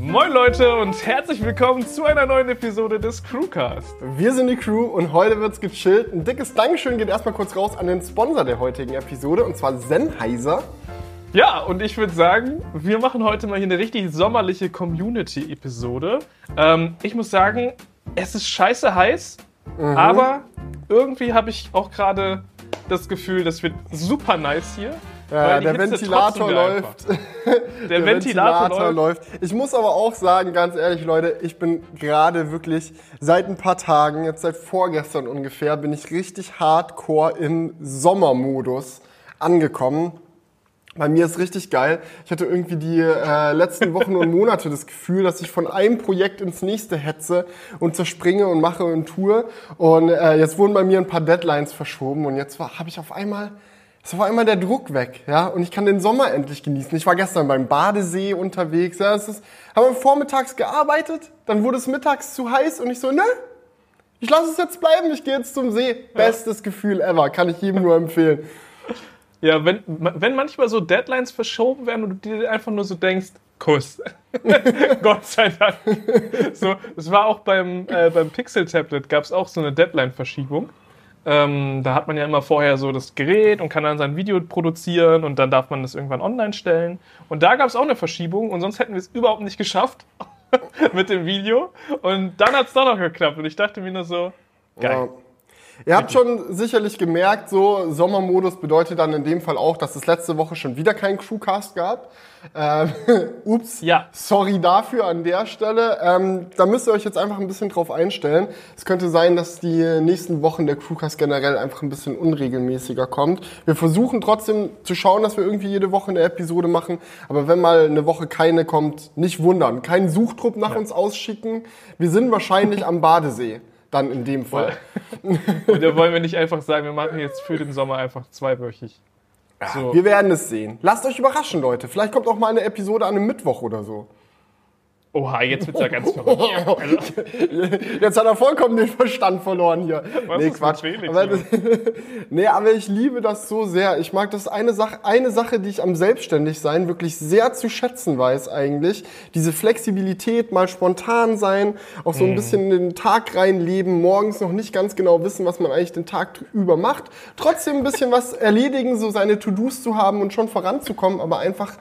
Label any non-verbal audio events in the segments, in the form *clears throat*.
Moin Leute und herzlich willkommen zu einer neuen Episode des Crewcast. Wir sind die Crew und heute wird's gechillt. Ein dickes Dankeschön geht erstmal kurz raus an den Sponsor der heutigen Episode und zwar Sennheiser. Ja, und ich würde sagen, wir machen heute mal hier eine richtig sommerliche Community-Episode. Ähm, ich muss sagen, es ist scheiße heiß, Mhm. aber irgendwie habe ich auch gerade das Gefühl, das wird super nice hier. Ja, der Hitze Ventilator läuft. *laughs* Der, Ventilator, läuft. Ich muss aber auch sagen, ganz ehrlich, Leute, ich bin gerade wirklich seit ein paar Tagen, jetzt seit vorgestern ungefähr, bin ich richtig hardcore im Sommermodus angekommen. Bei mir ist richtig geil. Ich hatte irgendwie die äh, letzten Wochen und Monate das Gefühl, dass ich von einem Projekt ins nächste hetze und zerspringe und mache und tue. Und äh, jetzt wurden bei mir ein paar Deadlines verschoben und jetzt habe ich auf einmal, es war einmal der Druck weg, ja, und ich kann den Sommer endlich genießen. Ich war gestern beim Badesee unterwegs, ja, es ist, haben wir vormittags gearbeitet, dann wurde es mittags zu heiß und ich so, nö, ich lasse es jetzt bleiben, ich gehe jetzt zum See. Bestes Gefühl ever, kann ich jedem nur empfehlen. *laughs* Ja, wenn, wenn manchmal so Deadlines verschoben werden und du dir einfach nur so denkst, Kuss. *laughs* Gott sei Dank. So, es war auch beim, äh, beim Pixel-Tablet gab es auch so eine Deadline-Verschiebung. Ähm, da hat man ja immer vorher so das Gerät und kann dann sein Video produzieren und dann darf man das irgendwann online stellen. Und da gab es auch eine Verschiebung und sonst hätten wir es überhaupt nicht geschafft *laughs* mit dem Video. Und dann hat es doch noch geklappt und ich dachte mir nur so, geil. Ja. Ihr habt schon sicherlich gemerkt, so Sommermodus bedeutet dann in dem Fall auch, dass es letzte Woche schon wieder keinen Crewcast gab. Ähm, *laughs* ups, Ja. sorry dafür an der Stelle. Ähm, da müsst ihr euch jetzt einfach ein bisschen drauf einstellen. Es könnte sein, dass die nächsten Wochen der Crewcast generell einfach ein bisschen unregelmäßiger kommt. Wir versuchen trotzdem zu schauen, dass wir irgendwie jede Woche eine Episode machen. Aber wenn mal eine Woche keine kommt, nicht wundern. Keinen Suchtrupp nach uns ausschicken. Wir sind wahrscheinlich am Badesee. Dann in dem Fall. *laughs* Und da wollen wir nicht einfach sagen, wir machen jetzt für den Sommer einfach zweiwöchig. So. Wir werden es sehen. Lasst euch überraschen, Leute. Vielleicht kommt auch mal eine Episode an einem Mittwoch oder so. Oha, jetzt wird's ja ganz *laughs* verrückt. Jetzt hat er vollkommen den Verstand verloren hier. Was nee, Quatsch. Felix Aber, *laughs* nee, aber ich liebe das so sehr. Ich mag das eine Sache, eine Sache, die ich am Selbstständigsein wirklich sehr zu schätzen weiß eigentlich. Diese Flexibilität, mal spontan sein, auch so ein bisschen in den Tag reinleben, morgens noch nicht ganz genau wissen, was man eigentlich den Tag über macht. Trotzdem ein bisschen was erledigen, so seine To-Dos zu haben und schon voranzukommen, aber einfach,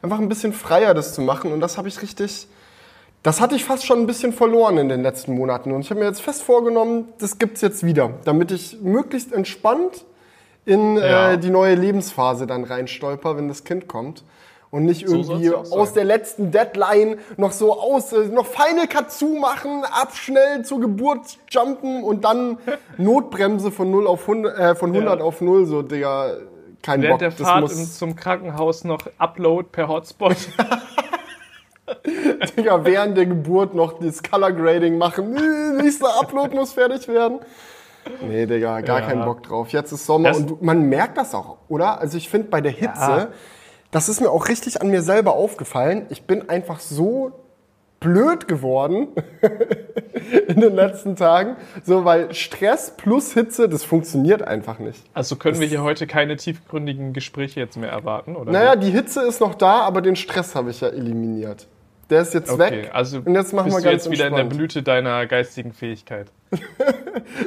einfach ein bisschen freier das zu machen. Und das habe ich richtig, das hatte ich fast schon ein bisschen verloren in den letzten Monaten. Und ich habe mir jetzt fest vorgenommen, das gibt's jetzt wieder, damit ich möglichst entspannt in Ja. äh, die neue Lebensphase dann reinstolper, wenn das Kind kommt. Und nicht So irgendwie auch aus der letzten Deadline noch so aus, äh, noch Final Cut zumachen, abschnell zur Geburt jumpen und dann *laughs* Notbremse von 0 auf 100, äh, von 100 Ja. auf 0, so, Digga, kein Während Bock. der das Fahrt muss, in, zum Krankenhaus noch Upload per Hotspot. *laughs* Digga, während der Geburt noch das Color Grading machen. Nächster Upload muss fertig werden. Nee, Digga, gar Ja. keinen Bock drauf. Jetzt ist Sommer Das- und man merkt das auch, oder? Also ich finde bei der Hitze, Ja. das ist mir auch richtig an mir selber aufgefallen. Ich bin einfach so blöd geworden *laughs* in den letzten Tagen. So, weil Stress plus Hitze, das funktioniert einfach nicht. Also können wir hier heute keine tiefgründigen Gespräche jetzt mehr erwarten, oder? Naja, die Hitze ist noch da, aber den Stress habe ich ja eliminiert. Der ist jetzt okay, weg. also und jetzt machen bist wir du ganz jetzt wieder in der entspannt. Blüte deiner geistigen Fähigkeit. *laughs*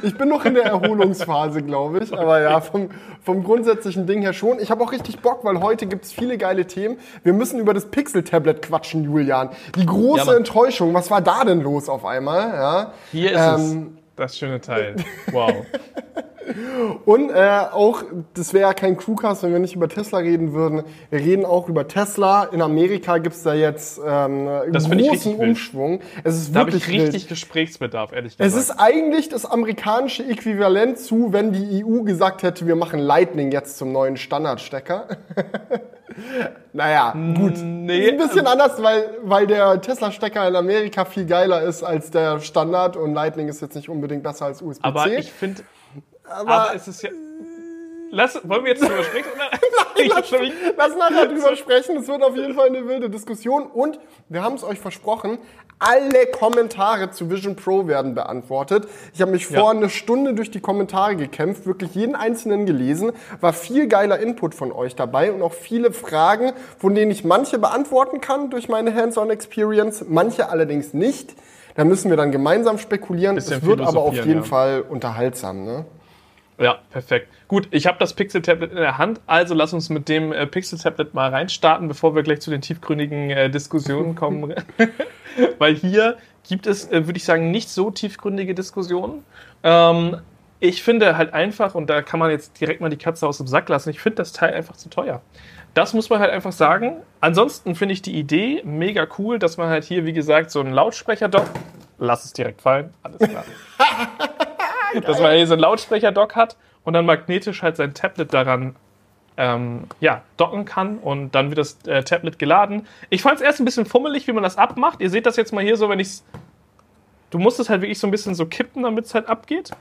Ich bin noch in der Erholungsphase, glaube ich. Aber ja, vom, vom grundsätzlichen Ding her schon. Ich habe auch richtig Bock, weil heute gibt es viele geile Themen. Wir müssen über das Pixel-Tablet quatschen, Julian. Die große Ja. Enttäuschung. Was war da denn los auf einmal? Ja. Hier ist Ähm, es. Das schöne Teil. Wow. *laughs* Und äh, auch, das wäre ja kein Crewcast, wenn wir nicht über Tesla reden würden. Wir reden auch über Tesla. In Amerika gibt es da jetzt ähm, einen Das großen richtig wild. Umschwung. Es ist Da wirklich ich richtig wild. Gesprächsbedarf, ehrlich Es gesagt. ist eigentlich das amerikanische Äquivalent zu, wenn die EU gesagt hätte, wir machen Lightning jetzt zum neuen Standardstecker. *laughs* naja, gut. nee, ist ein bisschen anders, weil, weil der Tesla-Stecker in Amerika viel geiler ist als der Standard und Lightning ist jetzt nicht unbedingt besser als USB-C. aber ich finde, Aber aber es ist ja, lass, wollen wir jetzt drüber sprechen? *laughs* *laughs* Nein, lass, lass nachher drüber sprechen. Es wird auf jeden Fall eine wilde Diskussion. Und wir haben es euch versprochen, alle Kommentare zu Vision Pro werden beantwortet. Ich habe mich Ja. vor eine Stunde durch die Kommentare gekämpft, wirklich jeden einzelnen gelesen. War viel geiler Input von euch dabei und auch viele Fragen, von denen ich manche beantworten kann durch meine Hands-on-Experience, manche allerdings nicht. Da müssen wir dann gemeinsam spekulieren. Es wird aber auf jeden ja. Fall unterhaltsam. Ne? Ja, perfekt. Gut, ich habe das Pixel-Tablet in der Hand, also lass uns mit dem äh, Pixel-Tablet mal reinstarten, bevor wir gleich zu den tiefgründigen äh, Diskussionen *laughs* kommen. *laughs* Weil hier gibt es, äh, würde ich sagen, nicht so tiefgründige Diskussionen. Ähm, ich finde halt einfach, und da kann man jetzt direkt mal die Katze aus dem Sack lassen, ich finde das Teil einfach zu teuer. Das muss man halt einfach sagen. Ansonsten finde ich die Idee mega cool, dass man halt hier, wie gesagt, so einen Lautsprecher-Dock, lass es direkt fallen, alles klar. *laughs* dass man hier so einen Lautsprecher-Dock hat und dann magnetisch halt sein Tablet daran ähm, ja, docken kann und dann wird das äh, Tablet geladen. Ich fand es erst ein bisschen fummelig, wie man das abmacht. Ihr seht das jetzt mal hier so, wenn ich Du musst es halt wirklich so ein bisschen so kippen, damit es halt abgeht.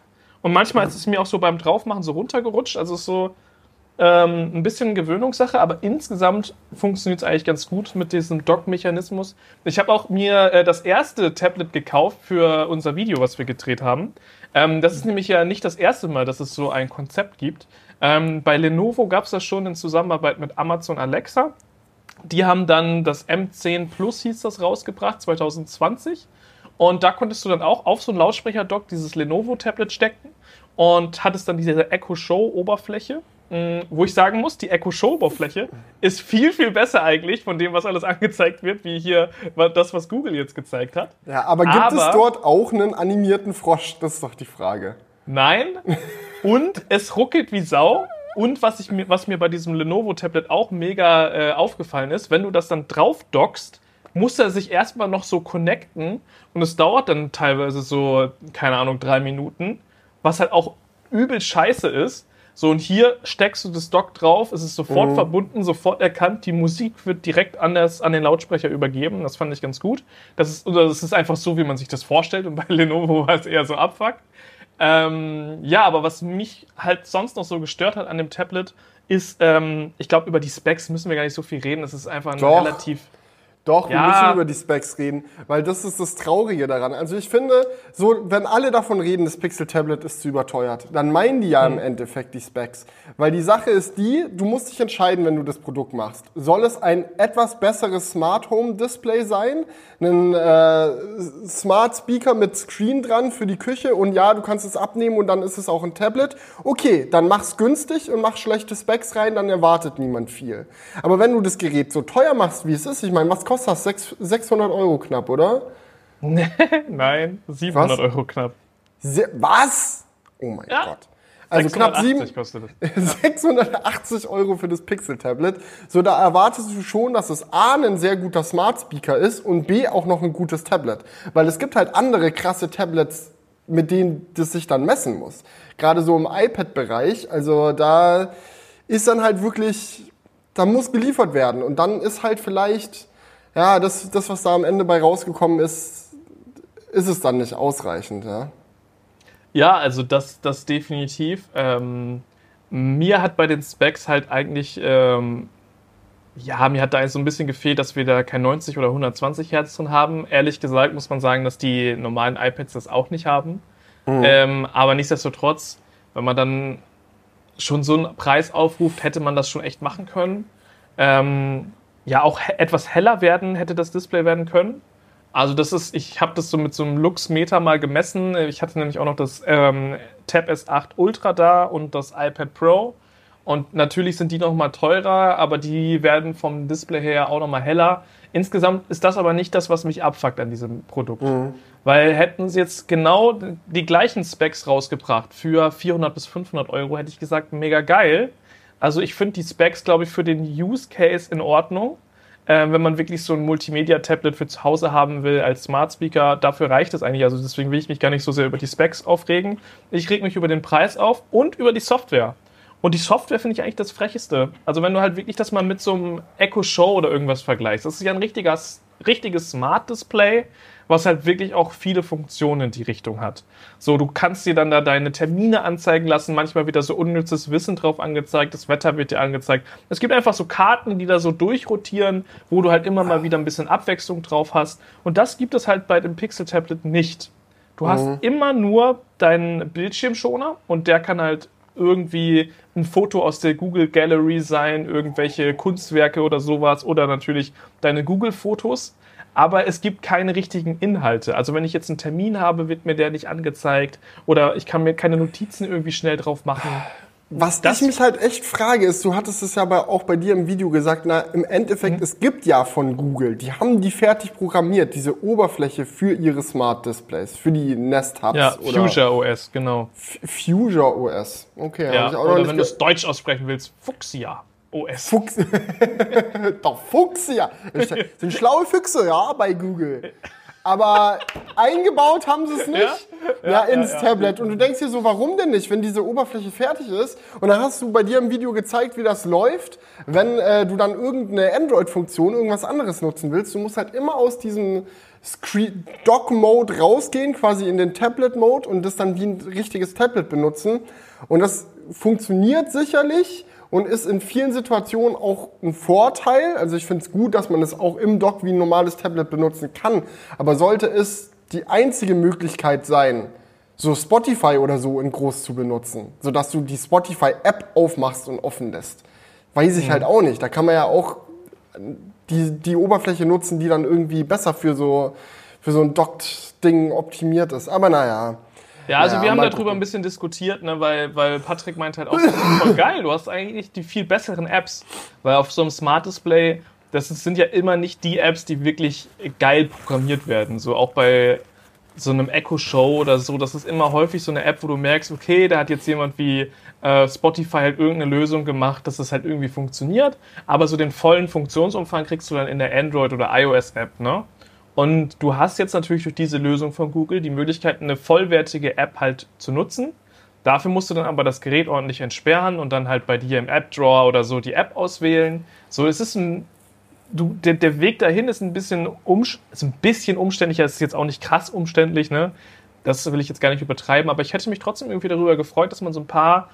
Und manchmal ist es mir auch so beim Draufmachen so runtergerutscht. Also ist so ähm, ein bisschen Gewöhnungssache, aber insgesamt funktioniert es eigentlich ganz gut mit diesem Dock-Mechanismus. Ich habe auch mir äh, das erste Tablet gekauft für unser Video, was wir gedreht haben. Ähm, das ist nämlich ja nicht das erste Mal, dass es so ein Konzept gibt. Ähm, bei Lenovo gab es das schon in Zusammenarbeit mit Amazon Alexa. Die haben dann das M10 Plus, hieß das, rausgebracht, 2020. Und da konntest du dann auch auf so ein Lautsprecher-Dock dieses Lenovo-Tablet stecken und hattest dann diese Echo Show-Oberfläche. Mh, Wo ich sagen muss, die Echo Show-Oberfläche ist viel, viel besser eigentlich von dem, was alles *laughs* angezeigt wird, wie hier das, was Google jetzt gezeigt hat. Ja, aber gibt es Aber- dort auch einen animierten Frosch? Das ist doch die Frage. Nein. Und es ruckelt wie Sau. Und was, ich mir, was mir bei diesem Lenovo-Tablet auch mega äh, aufgefallen ist, wenn du das dann drauf dockst, muss er sich erstmal noch so connecten. Und es dauert dann teilweise so, keine Ahnung, drei Minuten. Was halt auch übel scheiße ist. So, und hier steckst du das Dock drauf, es ist sofort verbunden, sofort erkannt, die Musik wird direkt an, das, an den Lautsprecher übergeben. Das fand ich ganz gut. Das ist, oder das ist einfach so, wie man sich das vorstellt. Und bei Lenovo *laughs* war es eher so Abfuck. Ähm, ja, aber was mich halt sonst noch so gestört hat an dem Tablet, ist, ähm, ich glaube, über die Specs müssen wir gar nicht so viel reden. Es ist einfach ein Doch. relativ. Doch, wir Ja. müssen über die Specs reden, weil das ist das Traurige daran. Also ich finde, so, wenn alle davon reden, das Pixel-Tablet ist zu überteuert, dann meinen die ja Hm. im Endeffekt die Specs. Weil die Sache ist die, du musst dich entscheiden, wenn du das Produkt machst. Soll es ein etwas besseres Smart Home Display sein? Ein äh, Smart Speaker mit Screen dran für die Küche und ja, du kannst es abnehmen und dann ist es auch ein Tablet. Okay, dann mach's günstig und mach schlechte Specs rein, dann erwartet niemand viel. Aber wenn du das Gerät so teuer machst, wie es ist, ich meine, was kostet das? Sechs- 600 Euro knapp, oder? *laughs* Nein, 700 Was? Euro knapp. Se was? Oh mein Ja. Gott. Also knapp 7, 680 kostet es. 680 *laughs* Euro für das Pixel-Tablet. So, da erwartest du schon, dass es A, ein sehr guter Smart-Speaker ist und B, auch noch ein gutes Tablet. Weil es gibt halt andere krasse Tablets, mit denen das sich dann messen muss. Gerade so im iPad-Bereich. Also da ist dann halt wirklich, da muss geliefert werden. Und dann ist halt vielleicht, ja, das, das was da am Ende bei rausgekommen ist, ist es dann nicht ausreichend, ja. Ja, also das, das definitiv. Ähm, mir hat bei den Specs halt eigentlich, ähm, ja, mir hat da so ein bisschen gefehlt, dass wir da kein 90 oder 120 Hertz drin haben. Ehrlich gesagt muss man sagen, dass die normalen iPads das auch nicht haben. Ähm, aber nichtsdestotrotz, wenn man dann schon so einen Preis aufruft, hätte man das schon echt machen können. Ähm, ja, auch etwas heller werden hätte das Display werden können. Also das ist, ich habe das so mit so einem Luxmeter mal gemessen. Ich hatte nämlich auch noch das ähm, Tab S8 Ultra da und das iPad Pro. Und natürlich sind die noch mal teurer, aber die werden vom Display her auch noch mal heller. Insgesamt ist das aber nicht das, was mich abfuckt an diesem Produkt. Weil hätten sie jetzt genau die gleichen Specs rausgebracht für 400 bis 500 Euro, hätte ich gesagt, mega geil. Also ich finde die Specs, glaube ich, für den Use Case in Ordnung. Äh, wenn man wirklich so ein Multimedia-Tablet für zu Hause haben will als Smart Speaker, dafür reicht es eigentlich. Also deswegen will ich mich gar nicht so sehr über die Specs aufregen. Ich reg mich über den Preis auf und über die Software. Und die Software finde ich eigentlich das Frecheste. Also wenn du halt wirklich das mal mit so einem Echo Show oder irgendwas vergleichst. Das ist ja ein richtiger, richtiges Smart Display, was halt wirklich auch viele Funktionen in die Richtung hat. So, du kannst dir dann da deine Termine anzeigen lassen, manchmal wird da so unnützes Wissen drauf angezeigt, das Wetter wird dir angezeigt. Es gibt einfach so Karten, die da so durchrotieren, wo du halt immer mal wieder ein bisschen Abwechslung drauf hast. Und das gibt es halt bei dem Pixel Tablet nicht. Du hast Mhm. immer nur deinen Bildschirmschoner und der kann halt irgendwie ein Foto aus der Google Gallery sein, irgendwelche Kunstwerke oder sowas oder natürlich deine Google-Fotos. Aber es gibt keine richtigen Inhalte. Also wenn ich jetzt einen Termin habe, wird mir der nicht angezeigt oder ich kann mir keine Notizen irgendwie schnell drauf machen. Was Das- ich mich halt echt frage, ist, du hattest es ja bei, auch bei dir im Video gesagt, na, im Endeffekt, Mhm. es gibt ja von Google, die haben die fertig programmiert, diese Oberfläche für ihre Smart Displays, für die Nest Hubs Ja, oder Fuchsia OS, genau. F- Fuchsia OS. Okay, Ja, oder wenn du es deutsch aussprechen willst, Fuchsia OS. Fuchs. *laughs* Doch, Fuchsia. Das sind schlaue Füchse, ja, bei Google. *laughs* Aber eingebaut haben sie es nicht. Ja, Ja, ins ja, ja. Tablet. Und du denkst dir so, warum denn nicht, wenn diese Oberfläche fertig ist? Und dann hast du bei dir im Video gezeigt, wie das läuft, wenn äh, du dann irgendeine Android-Funktion, irgendwas anderes nutzen willst. Du musst halt immer aus diesem Dock-Mode rausgehen, quasi in den Tablet-Mode und das dann wie ein richtiges Tablet benutzen. Und das funktioniert sicherlich und ist in vielen Situationen auch ein Vorteil. Also ich finde es gut, dass man es auch im Dock wie ein normales Tablet benutzen kann. Aber sollte es die einzige Möglichkeit sein, so Spotify oder so in groß zu benutzen, sodass du die Spotify-App aufmachst und offen lässt, weiß ich halt auch nicht. Da kann man ja auch die, die Oberfläche nutzen, die dann irgendwie besser für so, für so ein Docked-Ding optimiert ist. Aber naja. Ja, also Ja, wir haben darüber gucken. ein bisschen diskutiert, ne, weil, weil Patrick meint halt auch, das ist voll *laughs* geil, du hast eigentlich die viel besseren Apps, weil auf so einem Smart Display, das sind ja immer nicht die Apps, die wirklich geil programmiert werden. So auch bei so einem Echo Show oder so, das ist immer häufig so eine App, wo du merkst, okay, da hat jetzt jemand wie äh, Spotify halt irgendeine Lösung gemacht, dass das halt irgendwie funktioniert, aber so den vollen Funktionsumfang kriegst du dann in der Android oder iOS App, ne? Und du hast jetzt natürlich durch diese Lösung von Google die Möglichkeit, eine vollwertige App halt zu nutzen. Dafür musst du dann aber das Gerät ordentlich entsperren und dann halt bei dir im App Drawer oder so die App auswählen. So, es ist ein, du, der, der Weg dahin ist ein bisschen, um, ist ein bisschen umständlicher, es ist jetzt auch nicht krass umständlich, ne? Das will ich jetzt gar nicht übertreiben, aber ich hätte mich trotzdem irgendwie darüber gefreut, dass man so ein paar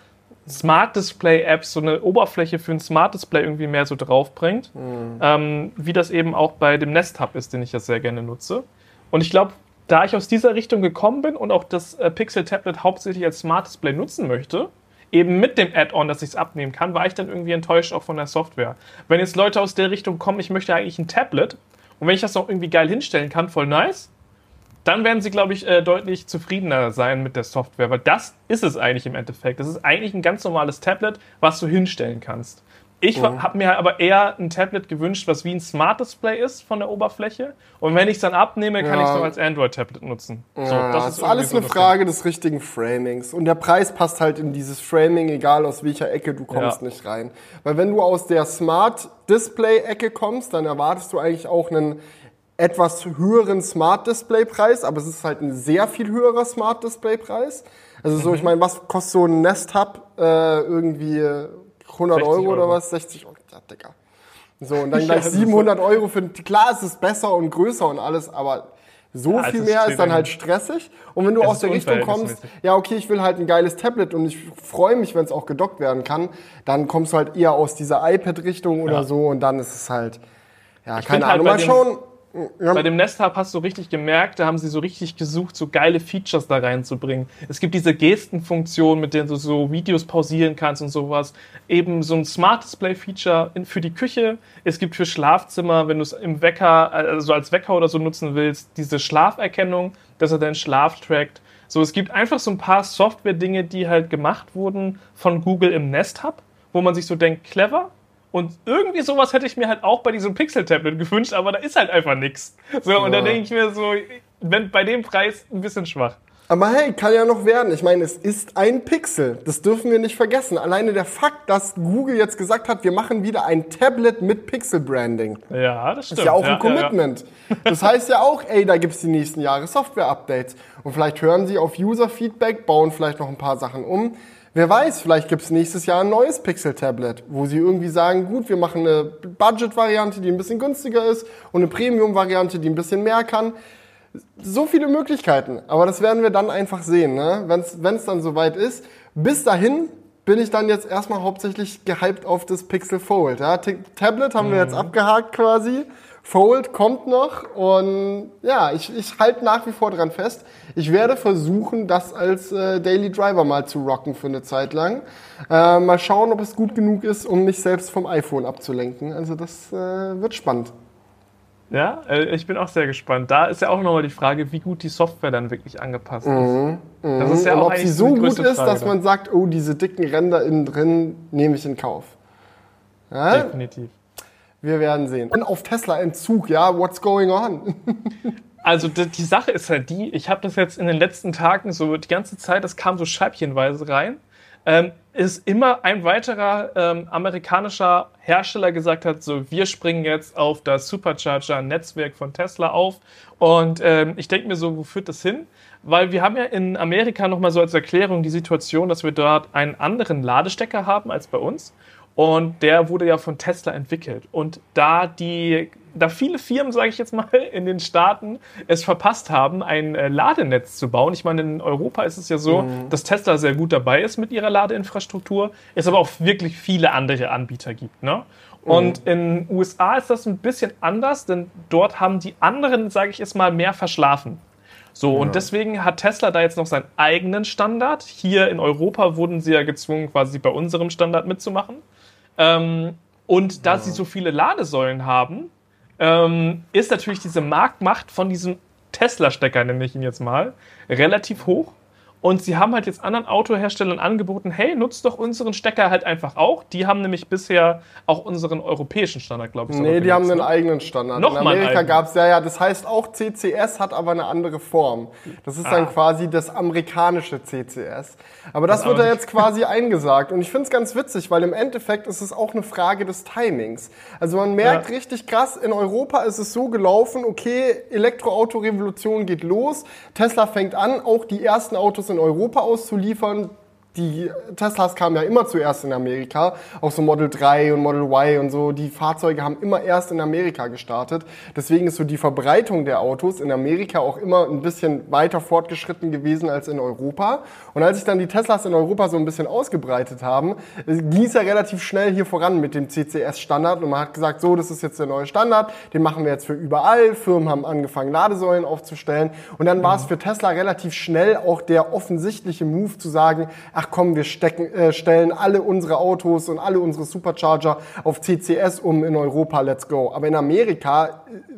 Smart Display Apps, so eine Oberfläche für ein Smart Display irgendwie mehr so draufbringt. Ähm, wie das eben auch bei dem Nest Hub ist, den ich ja sehr gerne nutze. Und ich glaube, da ich aus dieser Richtung gekommen bin und auch das äh, Pixel Tablet hauptsächlich als Smart Display nutzen möchte, eben mit dem Add-on, dass ich es abnehmen kann, war ich dann irgendwie enttäuscht auch von der Software. Wenn jetzt Leute aus der Richtung kommen, ich möchte eigentlich ein Tablet und wenn ich das noch irgendwie geil hinstellen kann, voll nice, dann werden sie, glaube ich, äh, deutlich zufriedener sein mit der Software, weil das ist es eigentlich im Endeffekt. Das ist eigentlich ein ganz normales Tablet, was du hinstellen kannst. Ich Mhm. habe mir aber eher ein Tablet gewünscht, was wie ein Smart Display ist von der Oberfläche. Und wenn ich es dann abnehme, kann Ja. ich es noch als Android-Tablet nutzen. So, Ja, das ist irgendwie alles so eine das Frage des richtigen Framings. Und der Preis passt halt in dieses Framing, egal aus welcher Ecke du kommst, Ja. nicht rein. Weil wenn du aus der Smart Display-Ecke kommst, dann erwartest du eigentlich auch einen etwas höheren Smart Display-Preis, aber es ist halt ein sehr viel höherer Smart Display-Preis. Also so, ich meine, was kostet so ein Nest Hub äh, irgendwie 100 60 Euro oder Euro. was? 60 Euro, ja, Digga. So, und dann *laughs* gleich das ist 700 Euro für, klar, es ist besser und größer und alles, aber so Ja, viel mehr ist dann halt stressig. Und wenn du Es aus der Richtung kommst, ja, okay, ich will halt ein geiles Tablet und ich freue mich, wenn es auch gedockt werden kann, dann kommst du halt eher aus dieser iPad-Richtung oder Ja. so und dann ist es halt, ja, find keine halt Ahnung. bei Mal schauen. Ja, Bei dem Nest Hub hast du richtig gemerkt, da haben sie so richtig gesucht, so geile Features da reinzubringen. Es gibt diese Gestenfunktion, mit der du so Videos pausieren kannst und sowas. Eben so ein Smart Display Feature für die Küche. Es gibt für Schlafzimmer, wenn du es im Wecker, also als Wecker oder so nutzen willst, diese Schlaferkennung, dass er deinen Schlaf trackt. So, es gibt einfach so ein paar Software-Dinge, die halt gemacht wurden von Google im Nest Hub, wo man sich so denkt, clever, und irgendwie sowas hätte ich mir halt auch bei diesem Pixel-Tablet gewünscht, aber da ist halt einfach nichts. So, und Ja. da denke ich mir so, wenn bei dem Preis ein bisschen schwach. Aber hey, kann ja noch werden. Ich meine, es ist ein Pixel. Das dürfen wir nicht vergessen. Alleine der Fakt, dass Google jetzt gesagt hat, wir machen wieder ein Tablet mit Pixel-Branding. Ja, das stimmt. Ist ja auch ein ja, Commitment. Das heißt ja auch, ey, da gibt's die nächsten Jahre Software-Updates. Und vielleicht hören sie auf User-Feedback, bauen vielleicht noch ein paar Sachen um. Wer weiß, vielleicht gibt es nächstes Jahr ein neues Pixel-Tablet, wo sie irgendwie sagen, gut, wir machen eine Budget-Variante, die ein bisschen günstiger ist und eine Premium-Variante, die ein bisschen mehr kann. So viele Möglichkeiten, aber das werden wir dann einfach sehen, ne? wenn es dann soweit ist. Bis dahin bin ich dann jetzt erstmal hauptsächlich gehypt auf das Pixel Fold. Ja? Tablet haben wir jetzt mhm. abgehakt quasi. Fold kommt noch und ja, ich, ich halte nach wie vor dran fest. Ich werde versuchen, das als äh, Daily Driver mal zu rocken für eine Zeit lang. Äh, mal schauen, ob es gut genug ist, um mich selbst vom iPhone abzulenken. Also das äh, wird spannend. Ja, äh, ich bin auch sehr gespannt. Da ist ja auch nochmal die Frage, wie gut die Software dann wirklich angepasst ist. Mhm, das ist ja und auch ob sie so gut ist, Frage dass man sagt, oh, diese dicken Ränder innen drin nehme ich in Kauf. Ja? Definitiv. Wir werden sehen. Und auf Tesla Entzug, ja, what's going on? *laughs* also die, die Sache ist halt die, ich habe das jetzt in den letzten Tagen so die ganze Zeit, das kam so scheibchenweise rein, ähm, ist immer ein weiterer ähm, amerikanischer Hersteller gesagt hat, so wir springen jetzt auf das Supercharger-Netzwerk von Tesla auf. Und ähm, ich denke mir so, wo führt das hin? Weil wir haben ja in Amerika nochmal so als Erklärung die Situation, dass wir dort einen anderen Ladestecker haben als bei uns. Und der wurde ja von Tesla entwickelt. Und da die, da viele Firmen, sage ich jetzt mal, *laughs* in den Staaten es verpasst haben, ein äh, Ladenetz zu bauen. Ich meine, in Europa ist es ja so, mhm. dass Tesla sehr gut dabei ist mit ihrer Ladeinfrastruktur, es aber auch wirklich viele andere Anbieter gibt. Ne? Mhm. Und in den USA ist das ein bisschen anders, denn dort haben die anderen, sage ich jetzt mal, mehr verschlafen. So, ja. und deswegen hat Tesla da jetzt noch seinen eigenen Standard. Hier in Europa wurden sie ja gezwungen, quasi bei unserem Standard mitzumachen. Ähm, und da ja. sie so viele Ladesäulen haben, ähm, ist natürlich diese Marktmacht von diesem Tesla-Stecker, nenne ich ihn jetzt mal, relativ hoch. Und sie haben halt jetzt anderen Autoherstellern angeboten, hey, nutzt doch unseren Stecker halt einfach auch. Die haben nämlich bisher auch unseren europäischen Standard, glaube ich. Nee, die haben einen ne? eigenen Standard. Noch In Amerika gab es ja, ja, das heißt auch CCS hat aber eine andere Form. Das ist ah. dann quasi das amerikanische CCS. Aber das, das wird da jetzt quasi *laughs* eingesagt. Und ich finde es ganz witzig, weil im Endeffekt ist es auch eine Frage des Timings. Also man merkt ja. richtig krass, in Europa ist es so gelaufen, okay, Elektroautorevolution geht los, Tesla fängt an, auch die ersten Autos in in Europa auszuliefern die Teslas kamen ja immer zuerst in Amerika, auch so Model 3 und Model Y und so. Die Fahrzeuge haben immer erst in Amerika gestartet. Deswegen ist so die Verbreitung der Autos in Amerika auch immer ein bisschen weiter fortgeschritten gewesen als in Europa. Und als sich dann die Teslas in Europa so ein bisschen ausgebreitet haben, ging es ja relativ schnell hier voran mit dem CCS-Standard. Und man hat gesagt, so, das ist jetzt der neue Standard, den machen wir jetzt für überall. Firmen haben angefangen, Ladesäulen aufzustellen. Und dann war es für Tesla relativ schnell auch der offensichtliche Move zu sagen, ach ach komm, wir stecken, äh, stellen alle unsere Autos und alle unsere Supercharger auf CCS um in Europa, let's go. Aber in Amerika äh,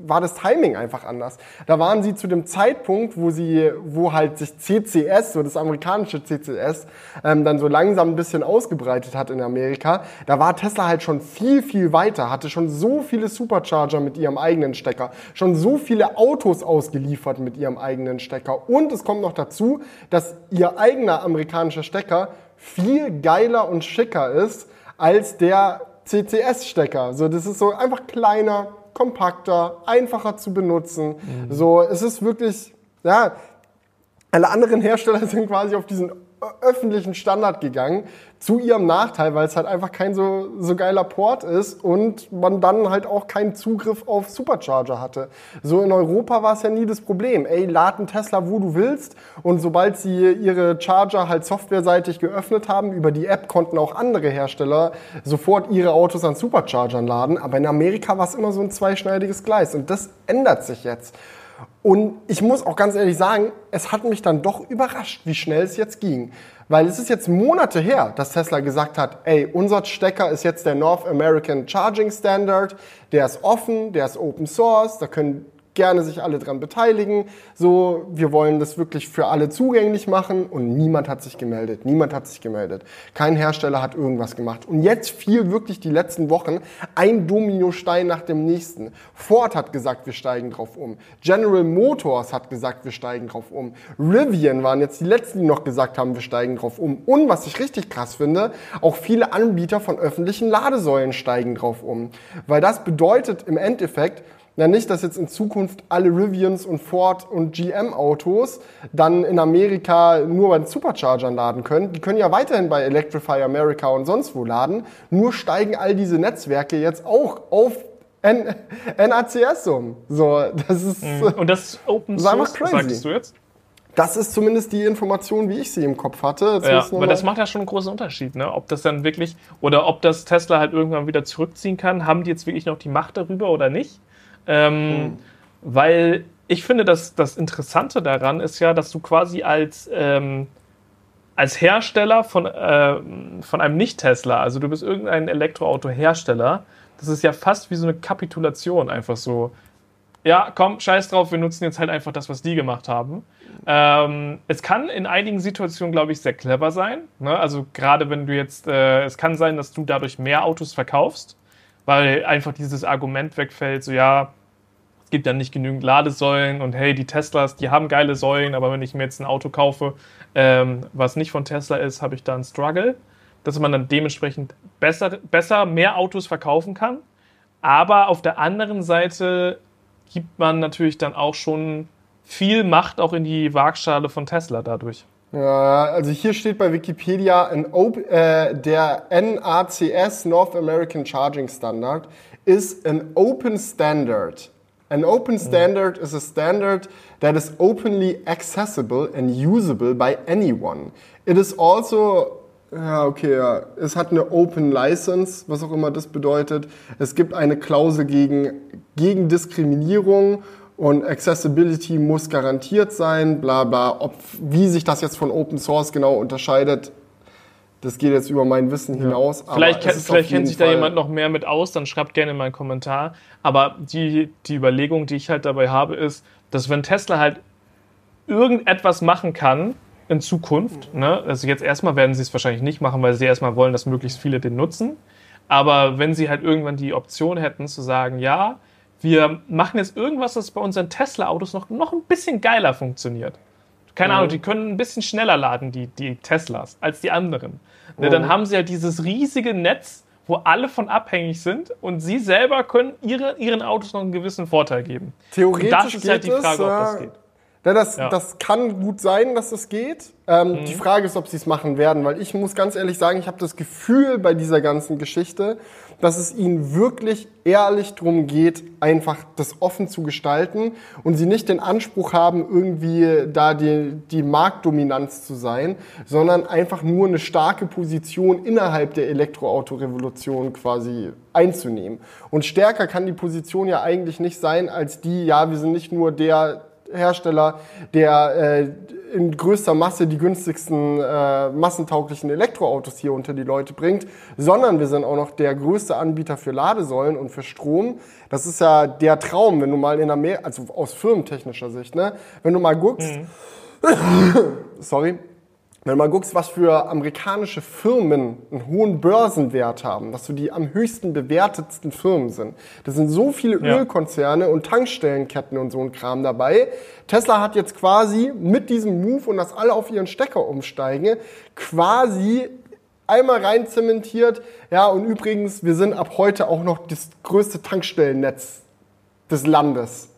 war das Timing einfach anders. Da waren sie zu dem Zeitpunkt, wo sie, wo halt sich CCS, so das amerikanische CCS, ähm, dann so langsam ein bisschen ausgebreitet hat in Amerika. Da war Tesla halt schon viel, viel weiter, hatte schon so viele Supercharger mit ihrem eigenen Stecker, schon so viele Autos ausgeliefert mit ihrem eigenen Stecker. Und es kommt noch dazu, dass ihr eigener amerikanischer Stecker Stecker viel geiler und schicker ist als der CCS-Stecker. So, das ist so einfach kleiner, kompakter, einfacher zu benutzen. Mhm. So, es ist wirklich, ja, alle anderen Hersteller *laughs* sind quasi auf diesen öffentlichen Standard gegangen, zu ihrem Nachteil, weil es halt einfach kein so, so geiler Port ist und man dann halt auch keinen Zugriff auf Supercharger hatte. So in Europa war es ja nie das Problem. Ey, lad einen Tesla, wo du willst und sobald sie ihre Charger halt softwareseitig geöffnet haben, über die App konnten auch andere Hersteller sofort ihre Autos an Superchargern laden, aber in Amerika war es immer so ein zweischneidiges Gleis und das ändert sich jetzt. Und ich muss auch ganz ehrlich sagen, es hat mich dann doch überrascht, wie schnell es jetzt ging. Weil es ist jetzt Monate her, dass Tesla gesagt hat, ey, unser Stecker ist jetzt der North American Charging Standard, der ist offen, der ist Open Source, da können gerne sich alle dran beteiligen. So, wir wollen das wirklich für alle zugänglich machen und niemand hat sich gemeldet. Niemand hat sich gemeldet. Kein Hersteller hat irgendwas gemacht. Und jetzt fiel wirklich die letzten Wochen ein Dominostein nach dem nächsten. Ford hat gesagt, wir steigen drauf um. General Motors hat gesagt, wir steigen drauf um. Rivian waren jetzt die letzten, die noch gesagt haben, wir steigen drauf um. Und was ich richtig krass finde, auch viele Anbieter von öffentlichen Ladesäulen steigen drauf um. Weil das bedeutet im Endeffekt, Ja, nicht, dass jetzt in Zukunft alle Rivians und Ford und GM Autos dann in Amerika nur bei den Superchargern laden können. Die können ja weiterhin bei Electrify America und sonst wo laden. Nur steigen all diese Netzwerke jetzt auch auf N *laughs* NACS um. So, das ist. Und das ist Open Source, sagst du jetzt? Das ist zumindest die Information, wie ich sie im Kopf hatte. Ja, aber das macht ja schon einen großen Unterschied, ne? Ob das dann wirklich, oder ob das Tesla halt irgendwann wieder zurückziehen kann, haben die jetzt wirklich noch die Macht darüber oder nicht? Ähm, Weil ich finde, dass das Interessante daran ist ja, dass du quasi als, ähm, als Hersteller von, äh, von einem Nicht-Tesla, also du bist irgendein Elektroauto-Hersteller, das ist ja fast wie so eine Kapitulation, einfach so. Ja, komm, scheiß drauf, wir nutzen jetzt halt einfach das, was die gemacht haben. Ähm, es kann in einigen Situationen, glaube ich, sehr clever sein. Ne? Also gerade wenn du jetzt, äh, es kann sein, dass du dadurch mehr Autos verkaufst, weil einfach dieses Argument wegfällt, so ja, es gibt dann nicht genügend Ladesäulen und hey, die Teslas, die haben geile Säulen, aber wenn ich mir jetzt ein Auto kaufe, ähm, was nicht von Tesla ist, habe ich da einen Struggle, dass man dann dementsprechend besser, besser mehr Autos verkaufen kann. Aber auf der anderen Seite gibt man natürlich dann auch schon viel Macht auch in die Waagschale von Tesla dadurch. Ja, also hier steht bei Wikipedia, ein äh, der NACS North American Charging Standard is an open standard. An open standard is a standard that is openly accessible and usable by anyone. It is also ja, okay, ja. Es hat eine Open License, was auch immer das bedeutet. Es gibt eine Klausel gegen, gegen Diskriminierung und Accessibility muss garantiert sein, bla bla. Ob, wie sich das jetzt von Open Source genau unterscheidet, das geht jetzt über mein Wissen hinaus. aber Vielleicht, ist vielleicht kennt sich da Fall- jemand noch mehr mit aus, dann schreibt gerne mal einen Kommentar. Aber die, die Überlegung, die ich halt dabei habe, ist, dass wenn Tesla halt irgendetwas machen kann in Zukunft, ne, also jetzt erstmal werden sie es wahrscheinlich nicht machen, weil sie erstmal wollen, dass möglichst viele den nutzen. Aber wenn sie halt irgendwann die Option hätten zu sagen, ja, wir machen jetzt irgendwas, das bei unseren Tesla-Autos noch, noch ein bisschen geiler funktioniert. Keine Ahnung, die können ein bisschen schneller laden, die, die Teslas, als die anderen. Ne, dann haben sie halt dieses riesige Netz, wo alle von abhängig sind und sie selber können ihre, ihren Autos noch einen gewissen Vorteil geben. Theoretisch Und das ist geht halt die Frage, ob das geht. Ja, das, Ja. Mhm. das kann gut sein, dass das geht. Ähm, Die Frage ist, ob sie es machen werden, weil ich muss ganz ehrlich sagen, ich habe das Gefühl bei dieser ganzen Geschichte, dass es ihnen wirklich ehrlich darum geht, einfach das offen zu gestalten und sie nicht den Anspruch haben, irgendwie da die, die Marktdominanz zu sein, sondern einfach nur eine starke Position innerhalb der Elektroautorevolution quasi einzunehmen. Und stärker kann die Position ja eigentlich nicht sein als die, ja, wir sind nicht nur der Hersteller, der äh, in größter Masse die günstigsten äh, massentauglichen Elektroautos hier unter die Leute bringt, sondern wir sind auch noch der größte Anbieter für Ladesäulen und für Strom. Das ist ja der Traum, wenn du mal in Amerika, also aus firmentechnischer Sicht, ne, wenn du mal guckst, *coughs* sorry, wenn du mal guckst, was für amerikanische Firmen einen hohen Börsenwert haben, dass so die am höchsten bewertetsten Firmen sind. Das sind so viele Ja. Ölkonzerne und Tankstellenketten und so ein Kram dabei. Tesla hat jetzt quasi mit diesem Move und dass alle auf ihren Stecker umsteigen, quasi einmal rein zementiert. Ja, und übrigens, wir sind ab heute auch noch das größte Tankstellennetz des Landes.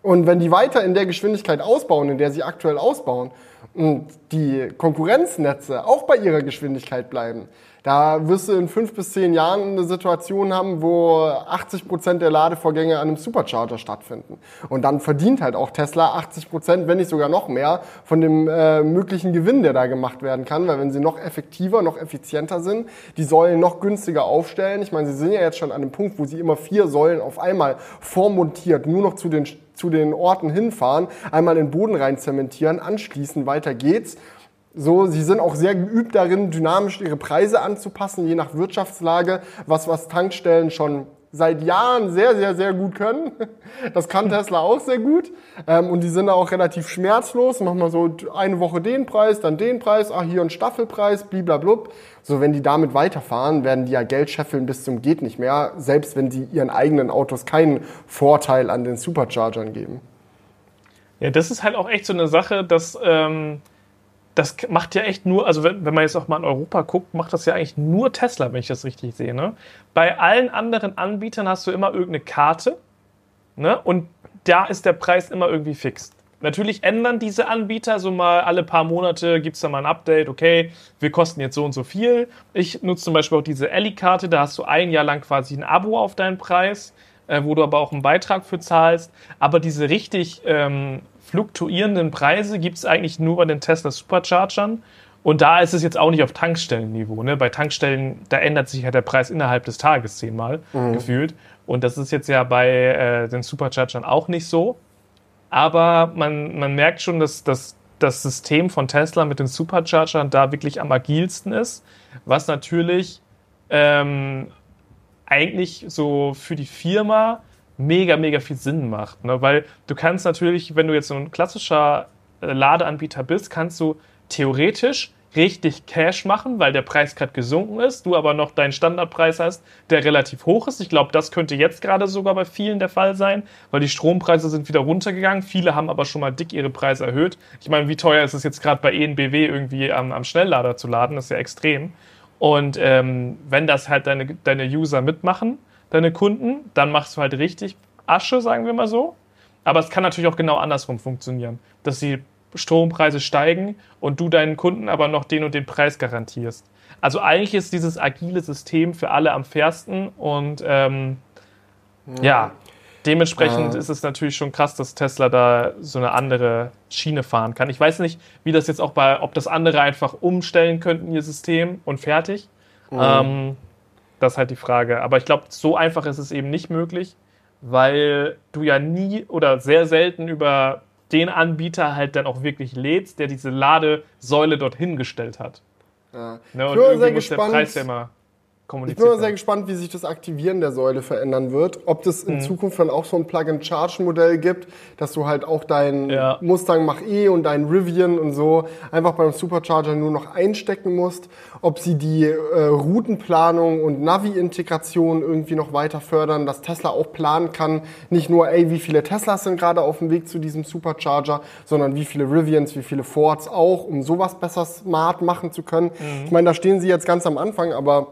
Und wenn die weiter in der Geschwindigkeit ausbauen, in der sie aktuell ausbauen, und die Konkurrenznetze auch bei ihrer Geschwindigkeit bleiben, da wirst du in fünf bis zehn Jahren eine Situation haben, wo 80 Prozent der Ladevorgänge an einem Supercharger stattfinden. Und dann verdient halt auch Tesla 80 Prozent, wenn nicht sogar noch mehr, von dem äh, möglichen Gewinn, der da gemacht werden kann. Weil wenn sie noch effektiver, noch effizienter sind, die Säulen noch günstiger aufstellen. Ich meine, sie sind ja jetzt schon an einem Punkt, wo sie immer vier Säulen auf einmal vormontiert nur noch zu den zu den Orten hinfahren, einmal in den Boden rein zementieren, anschließen, weiter geht's. So, sie sind auch sehr geübt darin, dynamisch ihre Preise anzupassen, je nach Wirtschaftslage, was, was Tankstellen schon seit Jahren sehr, sehr, sehr gut können. *laughs* Das kann Tesla auch sehr gut. Ähm, und die sind auch relativ schmerzlos. Machen wir so eine Woche den Preis, dann den Preis, ach, hier ein Staffelpreis, bliblablub. So, wenn die damit weiterfahren, werden die ja Geld scheffeln bis zum geht nicht mehr, selbst wenn sie ihren eigenen Autos keinen Vorteil an den Superchargern geben. Ja, das ist halt auch echt so eine Sache, dass ähm, das macht ja echt nur, also wenn, wenn man jetzt auch mal in Europa guckt, macht das ja eigentlich nur Tesla, wenn ich das richtig sehe. Ne? Bei allen anderen Anbietern hast du immer irgendeine Karte. Ne? Und da ist der Preis immer irgendwie fix. Natürlich ändern diese Anbieter so mal alle paar Monate, gibt es da mal ein Update, okay, wir kosten jetzt so und so viel. Ich nutze zum Beispiel auch diese Ellie-Karte, da hast du ein Jahr lang quasi ein Abo auf deinen Preis, äh, wo du aber auch einen Beitrag für zahlst. Aber diese richtig ähm, fluktuierenden Preise gibt es eigentlich nur bei den Tesla Superchargern. Und da ist es jetzt auch nicht auf Tankstellenniveau. Ne? Bei Tankstellen, da ändert sich ja der Preis innerhalb des Tages zehnmal mhm. gefühlt. Und das ist jetzt ja bei äh, den Superchargern auch nicht so. Aber man, man merkt schon, dass, dass das System von Tesla mit den Superchargern da wirklich am agilsten ist, was natürlich ähm, eigentlich so für die Firma mega, mega viel Sinn macht. Ne? Weil du kannst natürlich, wenn du jetzt so ein klassischer äh, Ladeanbieter bist, kannst du theoretisch richtig Cash machen, weil der Preis gerade gesunken ist, du aber noch deinen Standardpreis hast, der relativ hoch ist. Ich glaube, das könnte jetzt gerade sogar bei vielen der Fall sein, weil die Strompreise sind wieder runtergegangen. Viele haben aber schon mal dick ihre Preise erhöht. Ich meine, wie teuer ist es jetzt gerade bei ENBW irgendwie am, am, Schnelllader zu laden? Das ist ja extrem. Und ähm, wenn das halt deine, deine User mitmachen, deine Kunden, dann machst du halt richtig Asche, sagen wir mal so. Aber es kann natürlich auch genau andersrum funktionieren, dass die Strompreise steigen und du deinen Kunden aber noch den und den Preis garantierst. Also eigentlich ist dieses agile System für alle am fairsten und ähm, ja. ja, dementsprechend äh. ist es natürlich schon krass, dass Tesla da so eine andere Schiene fahren kann. Ich weiß nicht, wie das jetzt auch bei, ob das andere einfach umstellen könnten, ihr System und fertig. Mhm. Ähm, das ist halt die Frage. Aber ich glaube, so einfach ist es eben nicht möglich, weil du ja nie oder sehr selten über den Anbieter halt dann auch wirklich lädst, der diese Ladesäule dorthin gestellt hat. Ja. Ne, und irgendwie muss gespannt. der Preis ja immer ich bin mal sehr gespannt, wie sich das Aktivieren der Säule verändern wird. Ob das in mhm. Zukunft dann auch so ein Plug-and-Charge-Modell gibt, dass du halt auch deinen ja. Mustang Mach-E und deinen Rivian und so einfach beim Supercharger nur noch einstecken musst. Ob sie die äh, Routenplanung und Navi-Integration irgendwie noch weiter fördern, dass Tesla auch planen kann, nicht nur, ey, wie viele Teslas sind gerade auf dem Weg zu diesem Supercharger, sondern wie viele Rivians, wie viele Fords auch, um sowas besser smart machen zu können. Mhm. Ich meine, da stehen sie jetzt ganz am Anfang, aber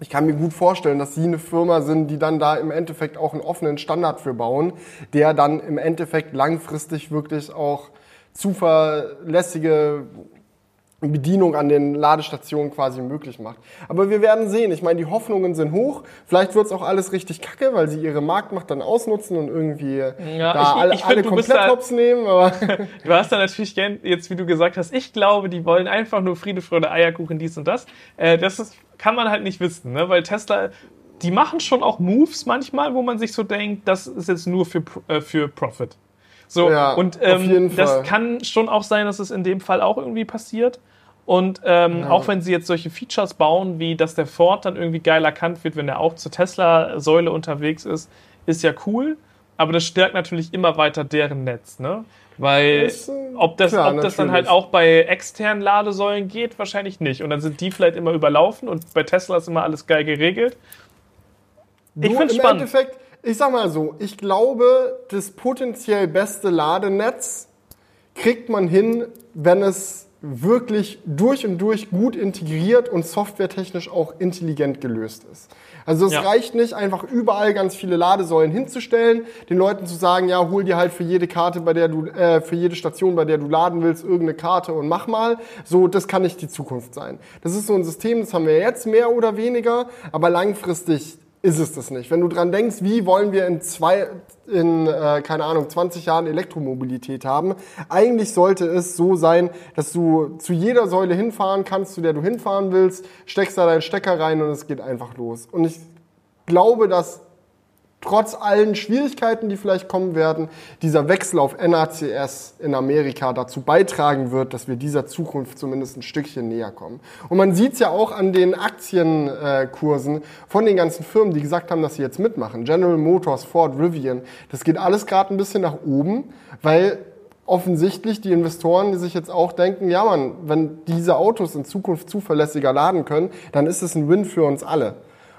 ich kann mir gut vorstellen, dass Sie eine Firma sind, die dann da im Endeffekt auch einen offenen Standard für bauen, der dann im Endeffekt langfristig wirklich auch zuverlässige Bedienung an den Ladestationen quasi möglich macht. Aber wir werden sehen. Ich meine, die Hoffnungen sind hoch. Vielleicht wird es auch alles richtig kacke, weil sie ihre Marktmacht dann ausnutzen und irgendwie ja, da ich, alle, ich alle komplett hops nehmen. Aber *laughs* du hast da natürlich gern, jetzt wie du gesagt hast, ich glaube, die wollen einfach nur Friede, Freude, Eierkuchen, dies und das. Äh, das ist, kann man halt nicht wissen, ne? weil Tesla, die machen schon auch Moves manchmal, wo man sich so denkt, das ist jetzt nur für, äh, für Profit. So, ja, und ähm, das kann schon auch sein, dass es in dem Fall auch irgendwie passiert. Und ähm, ja. auch wenn sie jetzt solche Features bauen, wie dass der Ford dann irgendwie geil erkannt wird, wenn er auch zur Tesla-Säule unterwegs ist, ist ja cool. Aber das stärkt natürlich immer weiter deren Netz, ne? Weil das, äh, ob, das, klar, ob das dann halt auch bei externen Ladesäulen geht, wahrscheinlich nicht. Und dann sind die vielleicht immer überlaufen und bei Tesla ist immer alles geil geregelt. Ich finde spannend. Endeffekt, ich sag mal so, ich glaube, das potenziell beste Ladenetz kriegt man hin, wenn es wirklich durch und durch gut integriert und softwaretechnisch auch intelligent gelöst ist. Also es ja. reicht nicht, einfach überall ganz viele Ladesäulen hinzustellen, den Leuten zu sagen, ja, hol dir halt für jede Karte, bei der du, äh, für jede Station, bei der du laden willst, irgendeine Karte und mach mal. So, das kann nicht die Zukunft sein. Das ist so ein System, das haben wir jetzt mehr oder weniger, aber langfristig ist es das nicht. Wenn du dran denkst, wie wollen wir in zwei, in, äh, keine Ahnung, 20 Jahren Elektromobilität haben, eigentlich sollte es so sein, dass du zu jeder Säule hinfahren kannst, zu der du hinfahren willst, steckst da deinen Stecker rein und es geht einfach los. Und ich glaube, dass trotz allen Schwierigkeiten, die vielleicht kommen werden, dieser Wechsel auf NACS in Amerika dazu beitragen wird, dass wir dieser Zukunft zumindest ein Stückchen näher kommen. Und man sieht es ja auch an den Aktienkursen von den ganzen Firmen, die gesagt haben, dass sie jetzt mitmachen. General Motors, Ford, Rivian, das geht alles gerade ein bisschen nach oben, weil offensichtlich die Investoren, die sich jetzt auch denken, ja man, wenn diese Autos in Zukunft zuverlässiger laden können, dann ist es ein Win für uns alle.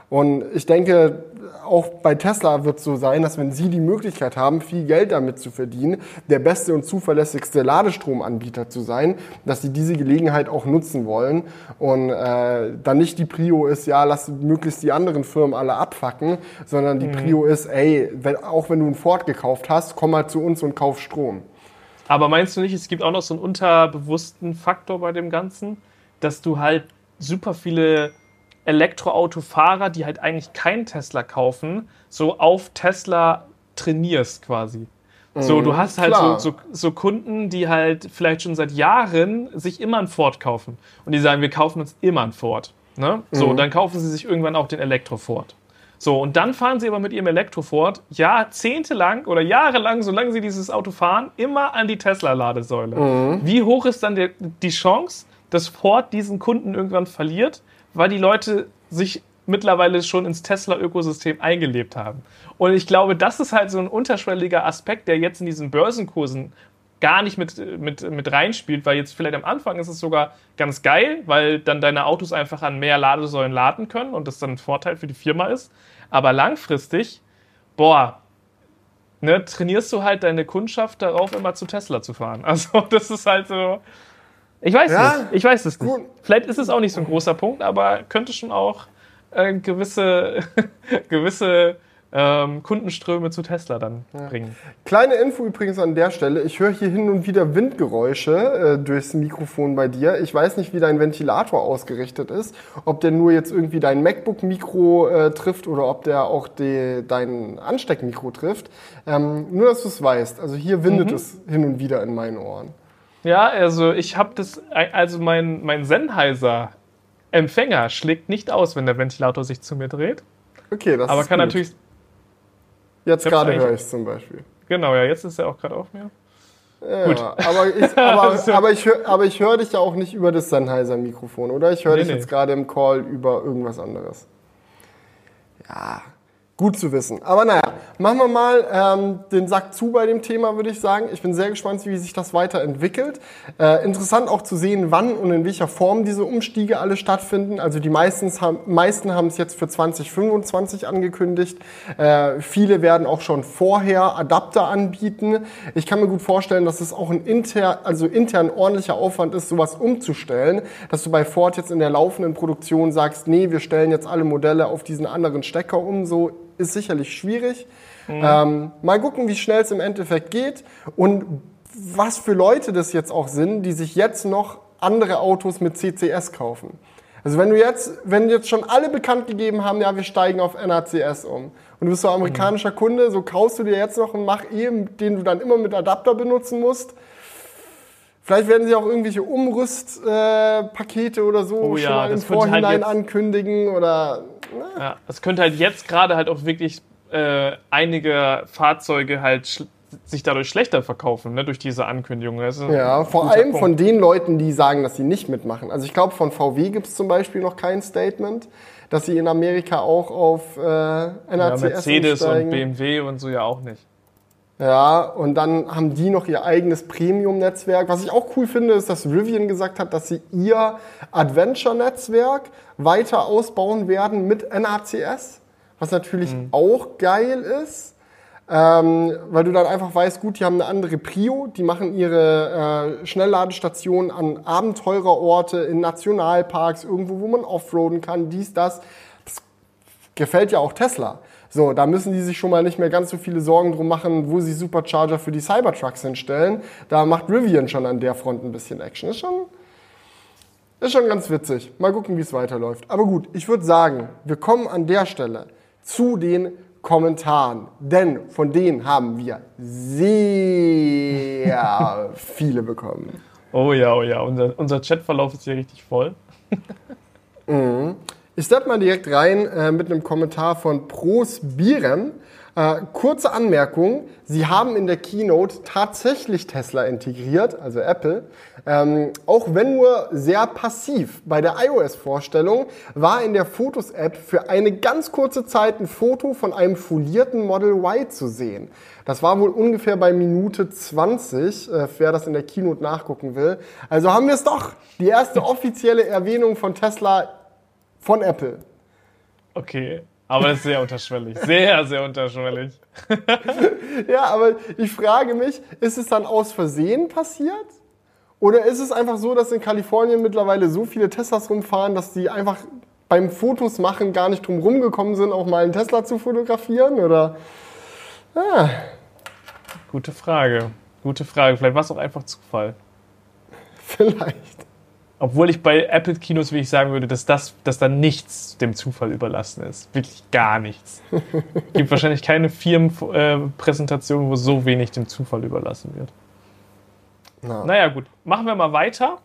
Und ich denke, auch bei Tesla wird es so sein, dass wenn sie die Möglichkeit haben, viel Geld damit zu verdienen, der beste und zuverlässigste Ladestromanbieter zu sein, dass sie diese Gelegenheit auch nutzen wollen und äh, dann nicht die Prio ist, ja, lass möglichst die anderen Firmen alle abfacken, sondern die mhm. Prio ist, ey, wenn, auch wenn du einen Ford gekauft hast, komm mal zu uns und kauf Strom. Aber meinst du nicht, es gibt auch noch so einen unterbewussten Faktor bei dem Ganzen, dass du halt super viele Elektroautofahrer, die halt eigentlich keinen Tesla kaufen, so auf Tesla trainierst quasi. So, du mhm, hast halt so, so, so, Kunden, die halt vielleicht schon seit Jahren sich immer ein Ford kaufen. Und die sagen, wir kaufen uns immer ein Ford. Ne? So, mhm. dann kaufen sie sich irgendwann auch den Elektro-Ford. So, und dann fahren sie aber mit ihrem Elektro-Ford jahrzehntelang oder jahrelang, solange sie dieses Auto fahren, immer an die Tesla-Ladesäule. Mhm. Wie hoch ist dann der, die Chance, dass Ford diesen Kunden irgendwann verliert, weil die Leute sich mittlerweile schon ins Tesla-Ökosystem eingelebt haben. Und ich glaube, das ist halt so ein unterschwelliger Aspekt, der jetzt in diesen Börsenkursen gar nicht mit, mit, mit reinspielt, weil jetzt vielleicht am Anfang ist es sogar ganz geil, weil dann deine Autos einfach an mehr Ladesäulen laden können und das dann ein Vorteil für die Firma ist. Aber langfristig, boah, ne, trainierst du halt deine Kundschaft darauf, immer zu Tesla zu fahren. *laughs* Also das ist halt so, ich weiß ja, nicht. Ich weiß es nicht. Gut. Vielleicht ist es auch nicht so ein großer Punkt, aber könnte schon auch äh, gewisse, *laughs* gewisse ähm, Kundenströme zu Tesla dann ja. bringen. Kleine Info übrigens an der Stelle. Ich höre hier hin und wieder Windgeräusche äh, durchs Mikrofon bei dir. Ich weiß nicht, wie dein Ventilator ausgerichtet ist. Ob der nur jetzt irgendwie dein MacBook-Mikro äh, trifft oder ob der auch die, dein Ansteckmikro trifft. Ähm, nur, dass du es weißt. Also hier windet mhm. es hin und wieder in meinen Ohren. Ja, also ich habe das, also mein, mein Sennheiser Empfänger schlägt nicht aus, wenn der Ventilator sich zu mir dreht. Okay, das Aber ist kann gut. natürlich. Jetzt gerade höre ich es zum Beispiel. Genau, ja, jetzt ist er auch gerade auf mir. Ja, Gut. aber ich, *laughs* aber, aber ich, aber ich höre dich ja auch nicht über das Sennheiser-Mikrofon, oder? Ich höre nee, dich nee. jetzt gerade im Call über irgendwas anderes. Ja, Gut zu wissen. Aber naja, machen wir mal ähm, den Sack zu bei dem Thema, würde ich sagen. Ich bin sehr gespannt, wie sich das weiterentwickelt. Äh, interessant auch zu sehen, wann und in welcher Form diese Umstiege alle stattfinden. Also die meisten haben, meisten haben es jetzt für 2025 angekündigt. Äh, viele werden auch schon vorher Adapter anbieten. Ich kann mir gut vorstellen, dass es auch ein inter, also intern ordentlicher Aufwand ist, sowas umzustellen. Dass du bei Ford jetzt in der laufenden Produktion sagst, nee, wir stellen jetzt alle Modelle auf diesen anderen Stecker um. So ist sicherlich schwierig. Mhm. Ähm, mal gucken, wie schnell es im Endeffekt geht und was für Leute das jetzt auch sind, die sich jetzt noch andere Autos mit CCS kaufen. Also wenn du jetzt, wenn jetzt schon alle bekannt gegeben haben, ja, wir steigen auf NACS um und du bist so amerikanischer mhm. Kunde, so kaufst du dir jetzt noch einen Mach-E, den du dann immer mit Adapter benutzen musst. Vielleicht werden sie auch irgendwelche Umrüstpakete äh, oder so oh, schon ja, mal im halt Vorhinein halt ankündigen oder. Ne? Ja, das könnte halt jetzt gerade halt auch wirklich äh, einige Fahrzeuge halt sich dadurch schlechter verkaufen, ne, durch diese Ankündigung. ja, vor allem Punkt. von den Leuten, die sagen, dass sie nicht mitmachen. Also ich glaube, von VW gibt es zum Beispiel noch kein Statement, dass sie in Amerika auch auf äh, NACS ja, Mercedes umsteigen. und BMW und so ja auch nicht. Ja, und dann haben die noch ihr eigenes Premium-Netzwerk. Was ich auch cool finde, ist, dass Rivian gesagt hat, dass sie ihr Adventure-Netzwerk weiter ausbauen werden mit NACS. Was natürlich mhm. auch geil ist, ähm, weil du dann einfach weißt, gut, die haben eine andere Prio, die machen ihre äh, Schnellladestationen an Abenteurerorte, in Nationalparks, irgendwo, wo man offroaden kann, dies, das. Das gefällt ja auch Tesla. So, da müssen die sich schon mal nicht mehr ganz so viele Sorgen drum machen, wo sie Supercharger für die Cybertrucks hinstellen. Da macht Rivian schon an der Front ein bisschen Action. Ist schon, ist schon ganz witzig. Mal gucken, wie es weiterläuft. Aber gut, ich würde sagen, wir kommen an der Stelle zu den Kommentaren. Denn von denen haben wir sehr *laughs* viele bekommen. Oh ja, oh ja, unser, unser Chatverlauf ist hier richtig voll. mhm. Ich steppe mal direkt rein äh, mit einem Kommentar von Pros Birem. Äh, kurze Anmerkung, Sie haben in der Keynote tatsächlich Tesla integriert, also Apple, ähm, auch wenn nur sehr passiv. Bei der iOS-Vorstellung war in der Fotos-App für eine ganz kurze Zeit ein Foto von einem folierten Model Y zu sehen. Das war wohl ungefähr bei Minute 20, äh, wer das in der Keynote nachgucken will. Also haben wir es doch. Die erste offizielle Erwähnung von Tesla von Apple. Okay, aber das ist sehr unterschwellig. Sehr, sehr unterschwellig. *laughs* Ja, aber ich frage mich, ist es dann aus Versehen passiert? Oder ist es einfach so, dass in Kalifornien mittlerweile so viele Teslas rumfahren, dass die einfach beim Fotos machen gar nicht drum rumgekommen sind, auch mal einen Tesla zu fotografieren? Oder ah, Gute Frage. Gute Frage. Vielleicht war es auch einfach Zufall. *laughs* vielleicht. Obwohl ich bei Apple-Kinos wirklich sagen würde, dass, das, dass da nichts dem Zufall überlassen ist. Wirklich gar nichts. *laughs* gibt wahrscheinlich keine Firmenpräsentation, wo so wenig dem Zufall überlassen wird. Na. Naja, gut. Machen wir mal weiter.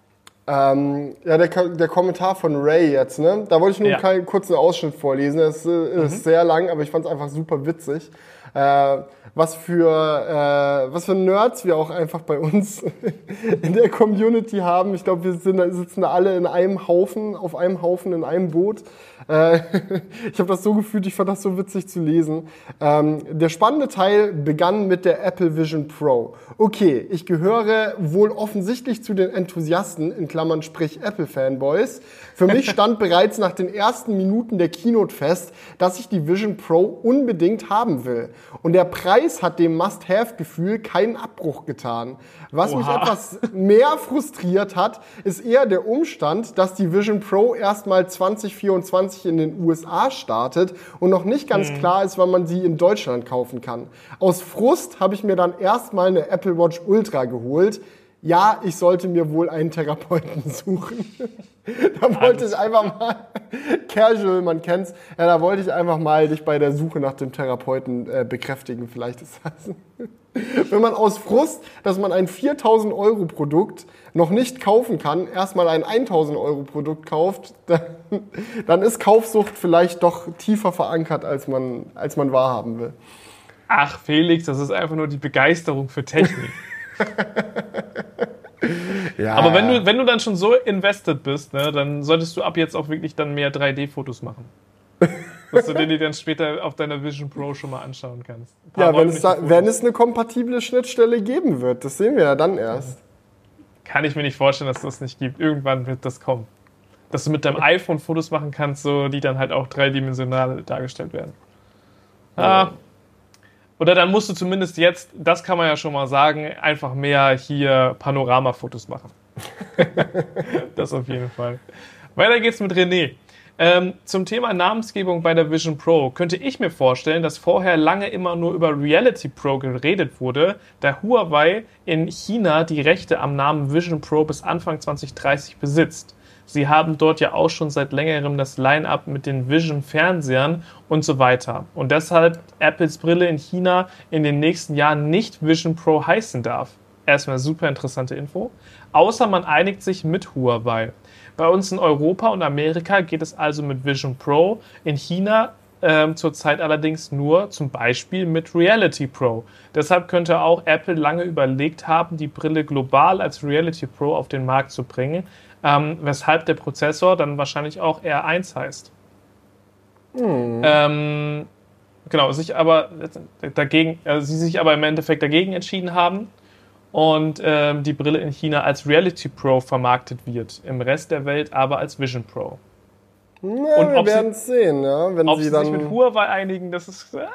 Ähm, ja, der, der Kommentar von Ray jetzt, ne? Da wollte ich nur Ja. Mhm. einen kurzen Ausschnitt vorlesen. Es äh, ist sehr lang, aber ich fand es einfach super witzig. Äh, was für äh, was für Nerds wir auch einfach bei uns *laughs* in der Community haben. Ich glaube, wir sind, sitzen da alle in einem Haufen, auf einem Haufen, in einem Boot. Äh, *laughs* ich habe das so gefühlt, ich fand das so witzig zu lesen. Ähm, der spannende Teil begann mit der Apple Vision Pro. Okay, ich gehöre wohl offensichtlich zu den Enthusiasten, in Klammern sprich Apple-Fanboys. Für mich *laughs* stand bereits nach den ersten Minuten der Keynote fest, dass ich die Vision Pro unbedingt haben will. Und der Preis hat dem Must-Have-Gefühl keinen Abbruch getan. Was mich Oha. etwas mehr frustriert hat, ist eher der Umstand, dass die Vision Pro erstmal 2024 in den USA startet und noch nicht ganz klar ist, wann man sie in Deutschland kaufen kann. Aus Frust habe ich mir dann erstmal eine Apple Watch Ultra geholt. Ja, ich sollte mir wohl einen Therapeuten *laughs* suchen. da wollte ich einfach mal, *laughs* casual, man kennt's, ja, da wollte ich einfach mal dich bei der Suche nach dem Therapeuten äh, bekräftigen. Vielleicht ist das *laughs* wenn man aus Frust, dass man ein 4000 Euro Produkt noch nicht kaufen kann, erstmal ein 1000 Euro Produkt kauft, *laughs* dann, dann ist Kaufsucht vielleicht doch tiefer verankert, als man, als man wahrhaben will. Ach, Felix, das ist einfach nur die Begeisterung für Technik. *laughs* Ja, Aber wenn du, wenn du dann schon so invested bist, ne, dann solltest du ab jetzt auch wirklich dann mehr 3D-Fotos machen. Dass du dir die dann später auf deiner Vision Pro schon mal anschauen kannst. Ja, wenn es, da, wenn es eine kompatible Schnittstelle geben wird, das sehen wir ja dann erst. Kann ich mir nicht vorstellen, dass das nicht gibt. Irgendwann wird das kommen. Dass du mit deinem iPhone Fotos machen kannst, so, die dann halt auch dreidimensional dargestellt werden. Ah. Oder dann musst du zumindest jetzt, das kann man ja schon mal sagen, einfach mehr hier Panoramafotos machen. *laughs* das auf jeden Fall. Weiter geht's mit René. Ähm, zum Thema Namensgebung bei der Vision Pro könnte ich mir vorstellen, dass vorher lange immer nur über Reality Pro geredet wurde, da Huawei in China die Rechte am Namen Vision Pro bis Anfang 2030 besitzt. Sie haben dort ja auch schon seit längerem das Line-up mit den Vision-Fernsehern und so weiter. Und deshalb Apples Brille in China in den nächsten Jahren nicht Vision Pro heißen darf. Erstmal super interessante Info. Außer man einigt sich mit Huawei. Bei uns in Europa und Amerika geht es also mit Vision Pro. In China ähm, zurzeit allerdings nur zum Beispiel mit Reality Pro. Deshalb könnte auch Apple lange überlegt haben, die Brille global als Reality Pro auf den Markt zu bringen, ähm, weshalb der Prozessor dann wahrscheinlich auch R1 heißt. Ähm, genau, sich aber dagegen, also sie sich aber im Endeffekt dagegen entschieden haben und ähm, die Brille in China als Reality Pro vermarktet wird, im Rest der Welt aber als Vision Pro. Na, Und wir werden es sehen, ja? wenn, Ob sie sie sich mit dann, Huawei einigen, das ist. äh,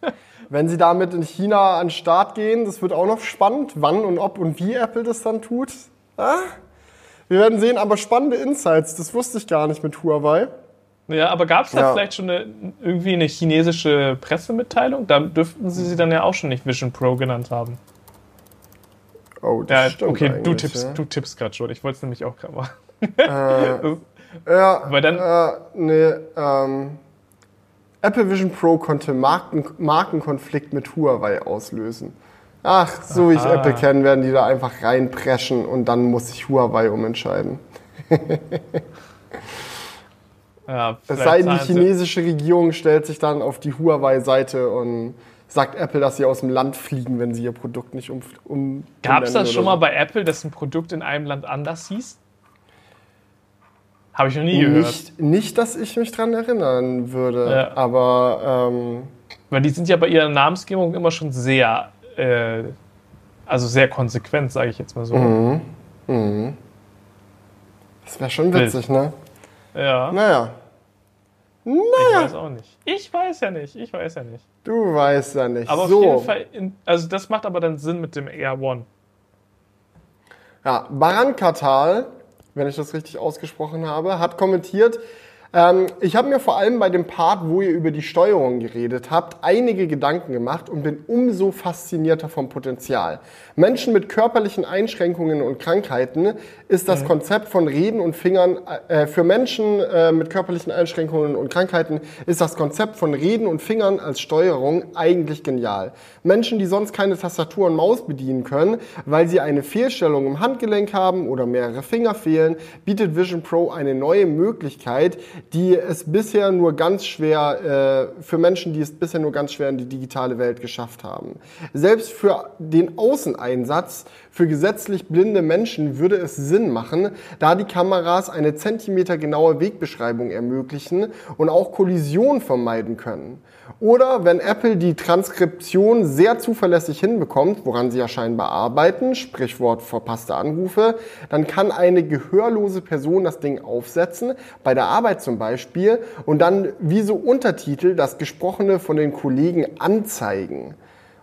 *laughs* wenn sie damit in China an den Start gehen. Das wird auch noch spannend, wann und ob und wie Apple das dann tut. Ah, wir werden sehen, aber spannende Insights, das wusste ich gar nicht mit Huawei. Ja, aber gab es da Ja. vielleicht schon eine, irgendwie eine chinesische Pressemitteilung? Da dürften sie sie dann ja auch schon nicht Vision Pro genannt haben. Oh, das Ja, okay, du tippst, ja. du tippst gerade schon. Ich wollte es nämlich auch gerade machen. *laughs* Ja, Weil dann- äh, nee, ähm, Apple Vision Pro konnte Marken, Markenkonflikt mit Huawei auslösen. Ach, so wie ich. Apple kenne, werden die da einfach reinpreschen und dann muss sich Huawei umentscheiden. *laughs* Ja, Es sei denn, die chinesische Regierung stellt sich dann auf die Huawei-Seite und sagt Apple, dass sie aus dem Land fliegen, wenn sie ihr Produkt nicht um. um Gab es das schon oder mal bei Apple, dass ein Produkt in einem Land anders hieß? Habe ich noch nie so. gehört. Nicht, nicht, dass ich mich dran erinnern würde, Ja. aber ähm, Weil die sind ja bei ihrer Namensgebung immer schon sehr, äh, also sehr konsequent, sage ich jetzt mal so. das wäre schon witzig, ne? Ja. Naja. Naja. Ich weiß auch nicht. Ich weiß ja nicht. Ich weiß ja nicht. Du weißt ja nicht. Aber so. auf jeden Fall, in, also das macht aber dann Sinn mit dem Air One. Ja, Baran Katal, wenn ich das richtig ausgesprochen habe, hat kommentiert, ähm, ich habe mir vor allem bei dem Part, wo ihr über die Steuerung geredet habt, einige Gedanken gemacht und bin umso faszinierter vom Potenzial. Menschen mit körperlichen Einschränkungen und Krankheiten ist das mhm. Konzept von Reden und Fingern, äh, für Menschen äh, mit körperlichen Einschränkungen und Krankheiten ist das Konzept von Reden und Fingern als Steuerung eigentlich genial. Menschen, die sonst keine Tastatur und Maus bedienen können, weil sie eine Fehlstellung im Handgelenk haben oder mehrere Finger fehlen, bietet Vision Pro eine neue Möglichkeit, die es bisher nur ganz schwer, äh, für Menschen, die es bisher nur ganz schwer in die digitale Welt geschafft haben. Selbst für den Außeneinsatz für gesetzlich blinde Menschen würde es Sinn machen, da die Kameras eine zentimetergenaue Wegbeschreibung ermöglichen und auch Kollision vermeiden können. Oder wenn Apple die Transkription sehr zuverlässig hinbekommt, woran sie ja scheinbar arbeiten, Sprichwort verpasste Anrufe, dann kann eine gehörlose Person das Ding aufsetzen, bei der Arbeit zum Beispiel, und dann wie so Untertitel das Gesprochene von den Kollegen anzeigen.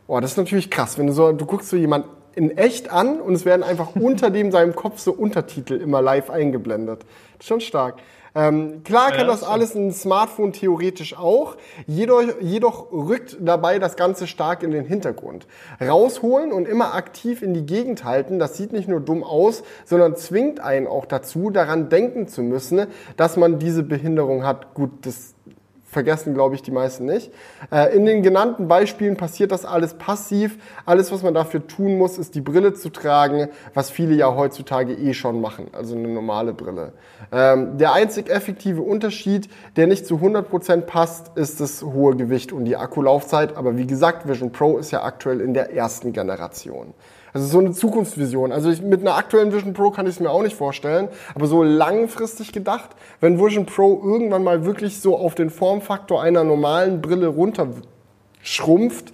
Oh, das ist natürlich krass, wenn du so, du guckst so jemand in echt an und es werden einfach *laughs* unter dem seinem Kopf so Untertitel immer live eingeblendet. Schon stark. Ähm, klar kann das alles ein Smartphone theoretisch auch, jedoch, jedoch rückt dabei das Ganze stark in den Hintergrund. Rausholen und immer aktiv in die Gegend halten, das sieht nicht nur dumm aus, sondern zwingt einen auch dazu, daran denken zu müssen, dass man diese Behinderung hat. Gut, das vergessen, glaube ich, die meisten nicht. Äh, in den genannten Beispielen passiert das alles passiv. Alles, was man dafür tun muss, ist die Brille zu tragen, was viele ja heutzutage eh schon machen, also eine normale Brille. Ähm, der einzig effektive Unterschied, der nicht zu 100% passt, ist das hohe Gewicht und die Akkulaufzeit. Aber wie gesagt, Vision Pro ist ja aktuell in der ersten Generation. Also so eine Zukunftsvision. Also ich, mit einer aktuellen Vision Pro kann ich es mir auch nicht vorstellen, aber so langfristig gedacht, wenn Vision Pro irgendwann mal wirklich so auf den Formfaktor einer normalen Brille runterschrumpft,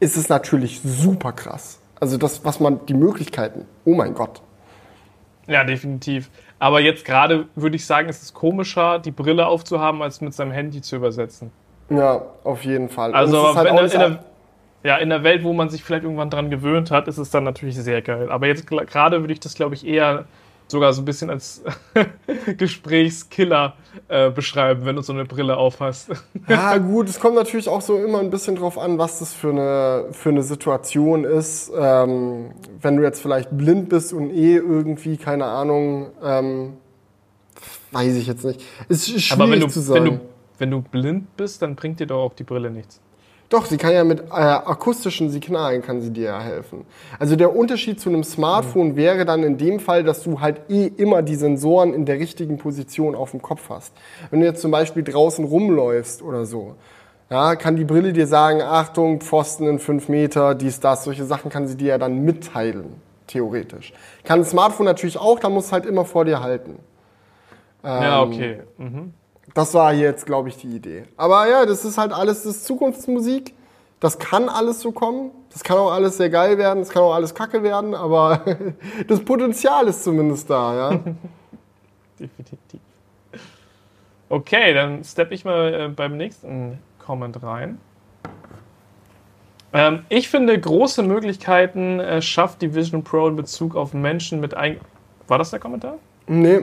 ist es natürlich super krass. Also das, was man, die Möglichkeiten, oh mein Gott. Ja, definitiv. Aber jetzt gerade würde ich sagen, ist es komischer, die Brille aufzuhaben, als mit seinem Handy zu übersetzen. Ja, auf jeden Fall. Also halt in, der, in, der, ja, in der Welt, wo man sich vielleicht irgendwann dran gewöhnt hat, ist es dann natürlich sehr geil. Aber jetzt gerade würde ich das, glaube ich, eher sogar so ein bisschen als *laughs* Gesprächskiller äh, beschreiben, wenn du so eine Brille aufhast. *laughs* ja, gut, es kommt natürlich auch so immer ein bisschen drauf an, was das für eine, für eine Situation ist. Ähm, wenn du jetzt vielleicht blind bist und eh irgendwie, keine Ahnung, ähm, weiß ich jetzt nicht. Es ist schwierig Aber wenn du, zu sagen. Wenn du, wenn du blind bist, dann bringt dir doch auch die Brille nichts. Doch, sie kann ja mit äh, akustischen Signalen kann sie dir ja helfen. Also der Unterschied zu einem Smartphone mhm. wäre dann in dem Fall, dass du halt eh immer die Sensoren in der richtigen Position auf dem Kopf hast. Wenn du jetzt zum Beispiel draußen rumläufst oder so, ja, kann die Brille dir sagen, Achtung, Pfosten in fünf Meter, dies, das, solche Sachen kann sie dir ja dann mitteilen, theoretisch. Kann ein Smartphone natürlich auch, da musst du halt immer vor dir halten. Ähm, ja, okay. Mhm. Das war jetzt, glaube ich, die Idee. Aber ja, das ist halt alles das ist Zukunftsmusik. Das kann alles so kommen. Das kann auch alles sehr geil werden. Das kann auch alles kacke werden. Aber *laughs* das Potenzial ist zumindest da, ja. *laughs* Definitiv. Okay, dann steppe ich mal äh, beim nächsten Comment rein. Ähm, ich finde, große Möglichkeiten äh, schafft die Vision Pro in Bezug auf Menschen mit. Ein War das der Kommentar? Nee.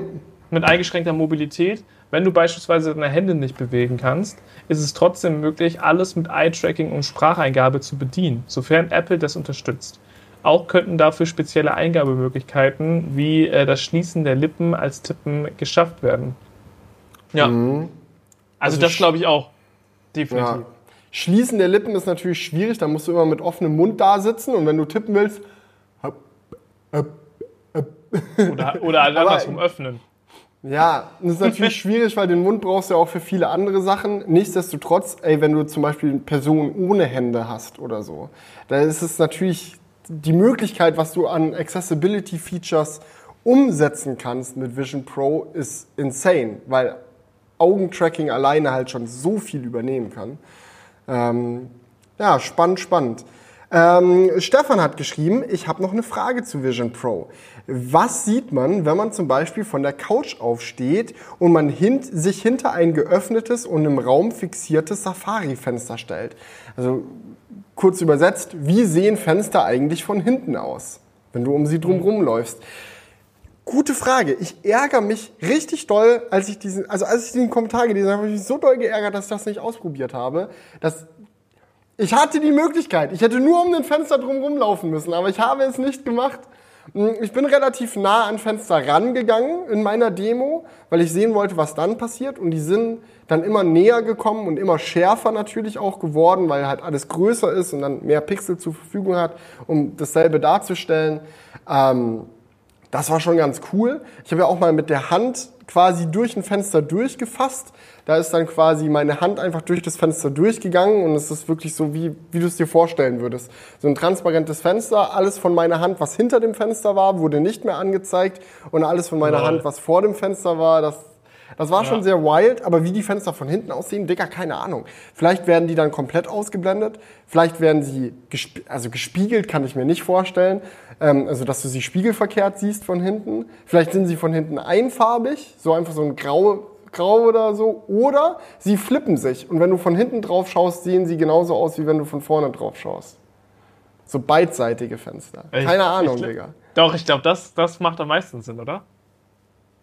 Mit eingeschränkter Mobilität wenn du beispielsweise deine Hände nicht bewegen kannst, ist es trotzdem möglich, alles mit Eye-Tracking und Spracheingabe zu bedienen, sofern Apple das unterstützt. Auch könnten dafür spezielle Eingabemöglichkeiten wie äh, das Schließen der Lippen als Tippen geschafft werden. Ja. Mhm. Also, also, das glaube ich auch. Definitiv. Ja. Schließen der Lippen ist natürlich schwierig, da musst du immer mit offenem Mund da sitzen und wenn du tippen willst. Oder, oder andersrum öffnen. Ja, das ist natürlich *laughs* schwierig, weil den Mund brauchst du ja auch für viele andere Sachen. Nichtsdestotrotz, ey, wenn du zum Beispiel Personen ohne Hände hast oder so, da ist es natürlich die Möglichkeit, was du an Accessibility Features umsetzen kannst mit Vision Pro, ist insane, weil Augentracking alleine halt schon so viel übernehmen kann. Ähm, ja, spannend, spannend. Ähm, Stefan hat geschrieben, ich habe noch eine Frage zu Vision Pro. Was sieht man, wenn man zum Beispiel von der Couch aufsteht und man hint, sich hinter ein geöffnetes und im Raum fixiertes Safari-Fenster stellt? Also kurz übersetzt, wie sehen Fenster eigentlich von hinten aus, wenn du um sie drumherum läufst? Gute Frage. Ich ärgere mich richtig doll, als ich diesen, also als ich diesen Kommentar gelesen habe, habe ich mich so doll geärgert, dass ich das nicht ausprobiert habe. Dass ich hatte die Möglichkeit. Ich hätte nur um den Fenster drumherum laufen müssen, aber ich habe es nicht gemacht. Hm, ich bin relativ nah an Fenster rangegangen in meiner Demo, weil ich sehen wollte, was dann passiert. Und die sind dann immer näher gekommen und immer schärfer natürlich auch geworden, weil halt alles größer ist und dann mehr Pixel zur Verfügung hat, um dasselbe darzustellen. Ähm, das war schon ganz cool. Ich habe ja auch mal mit der Hand quasi durch ein Fenster durchgefasst. Da ist dann quasi meine Hand einfach durch das Fenster durchgegangen und es ist wirklich so, wie, wie du es dir vorstellen würdest. So ein transparentes Fenster, alles von meiner Hand, was hinter dem Fenster war, wurde nicht mehr angezeigt und alles von meiner Lol. Hand, was vor dem Fenster war, das das war ja. schon sehr wild, aber wie die Fenster von hinten aussehen, Dicker, keine Ahnung. Vielleicht werden die dann komplett ausgeblendet, vielleicht werden sie gesp also gespiegelt, kann ich mir nicht vorstellen. Ähm, also, dass du sie spiegelverkehrt siehst von hinten. Vielleicht sind sie von hinten einfarbig, so einfach so ein grau, grau oder so. Oder sie flippen sich und wenn du von hinten drauf schaust, sehen sie genauso aus, wie wenn du von vorne drauf schaust. So beidseitige Fenster. Keine ich, Ahnung, ich, Digga. Doch, ich glaube, das, das macht am meisten Sinn, oder?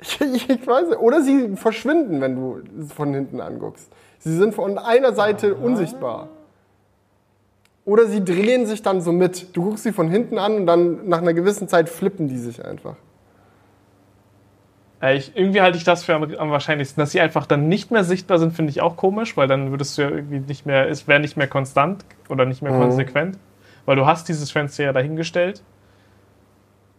Ich, ich weiß nicht. Oder sie verschwinden, wenn du von hinten anguckst. Sie sind von einer Seite Aha. unsichtbar. Oder sie drehen sich dann so mit. Du guckst sie von hinten an und dann nach einer gewissen Zeit flippen die sich einfach. Ich, irgendwie halte ich das für am, am, wahrscheinlichsten. Dass sie einfach dann nicht mehr sichtbar sind, finde ich auch komisch, weil dann würdest du ja irgendwie nicht mehr, es wäre nicht mehr konstant oder nicht mehr mhm. konsequent. Weil du hast dieses Fenster ja dahingestellt.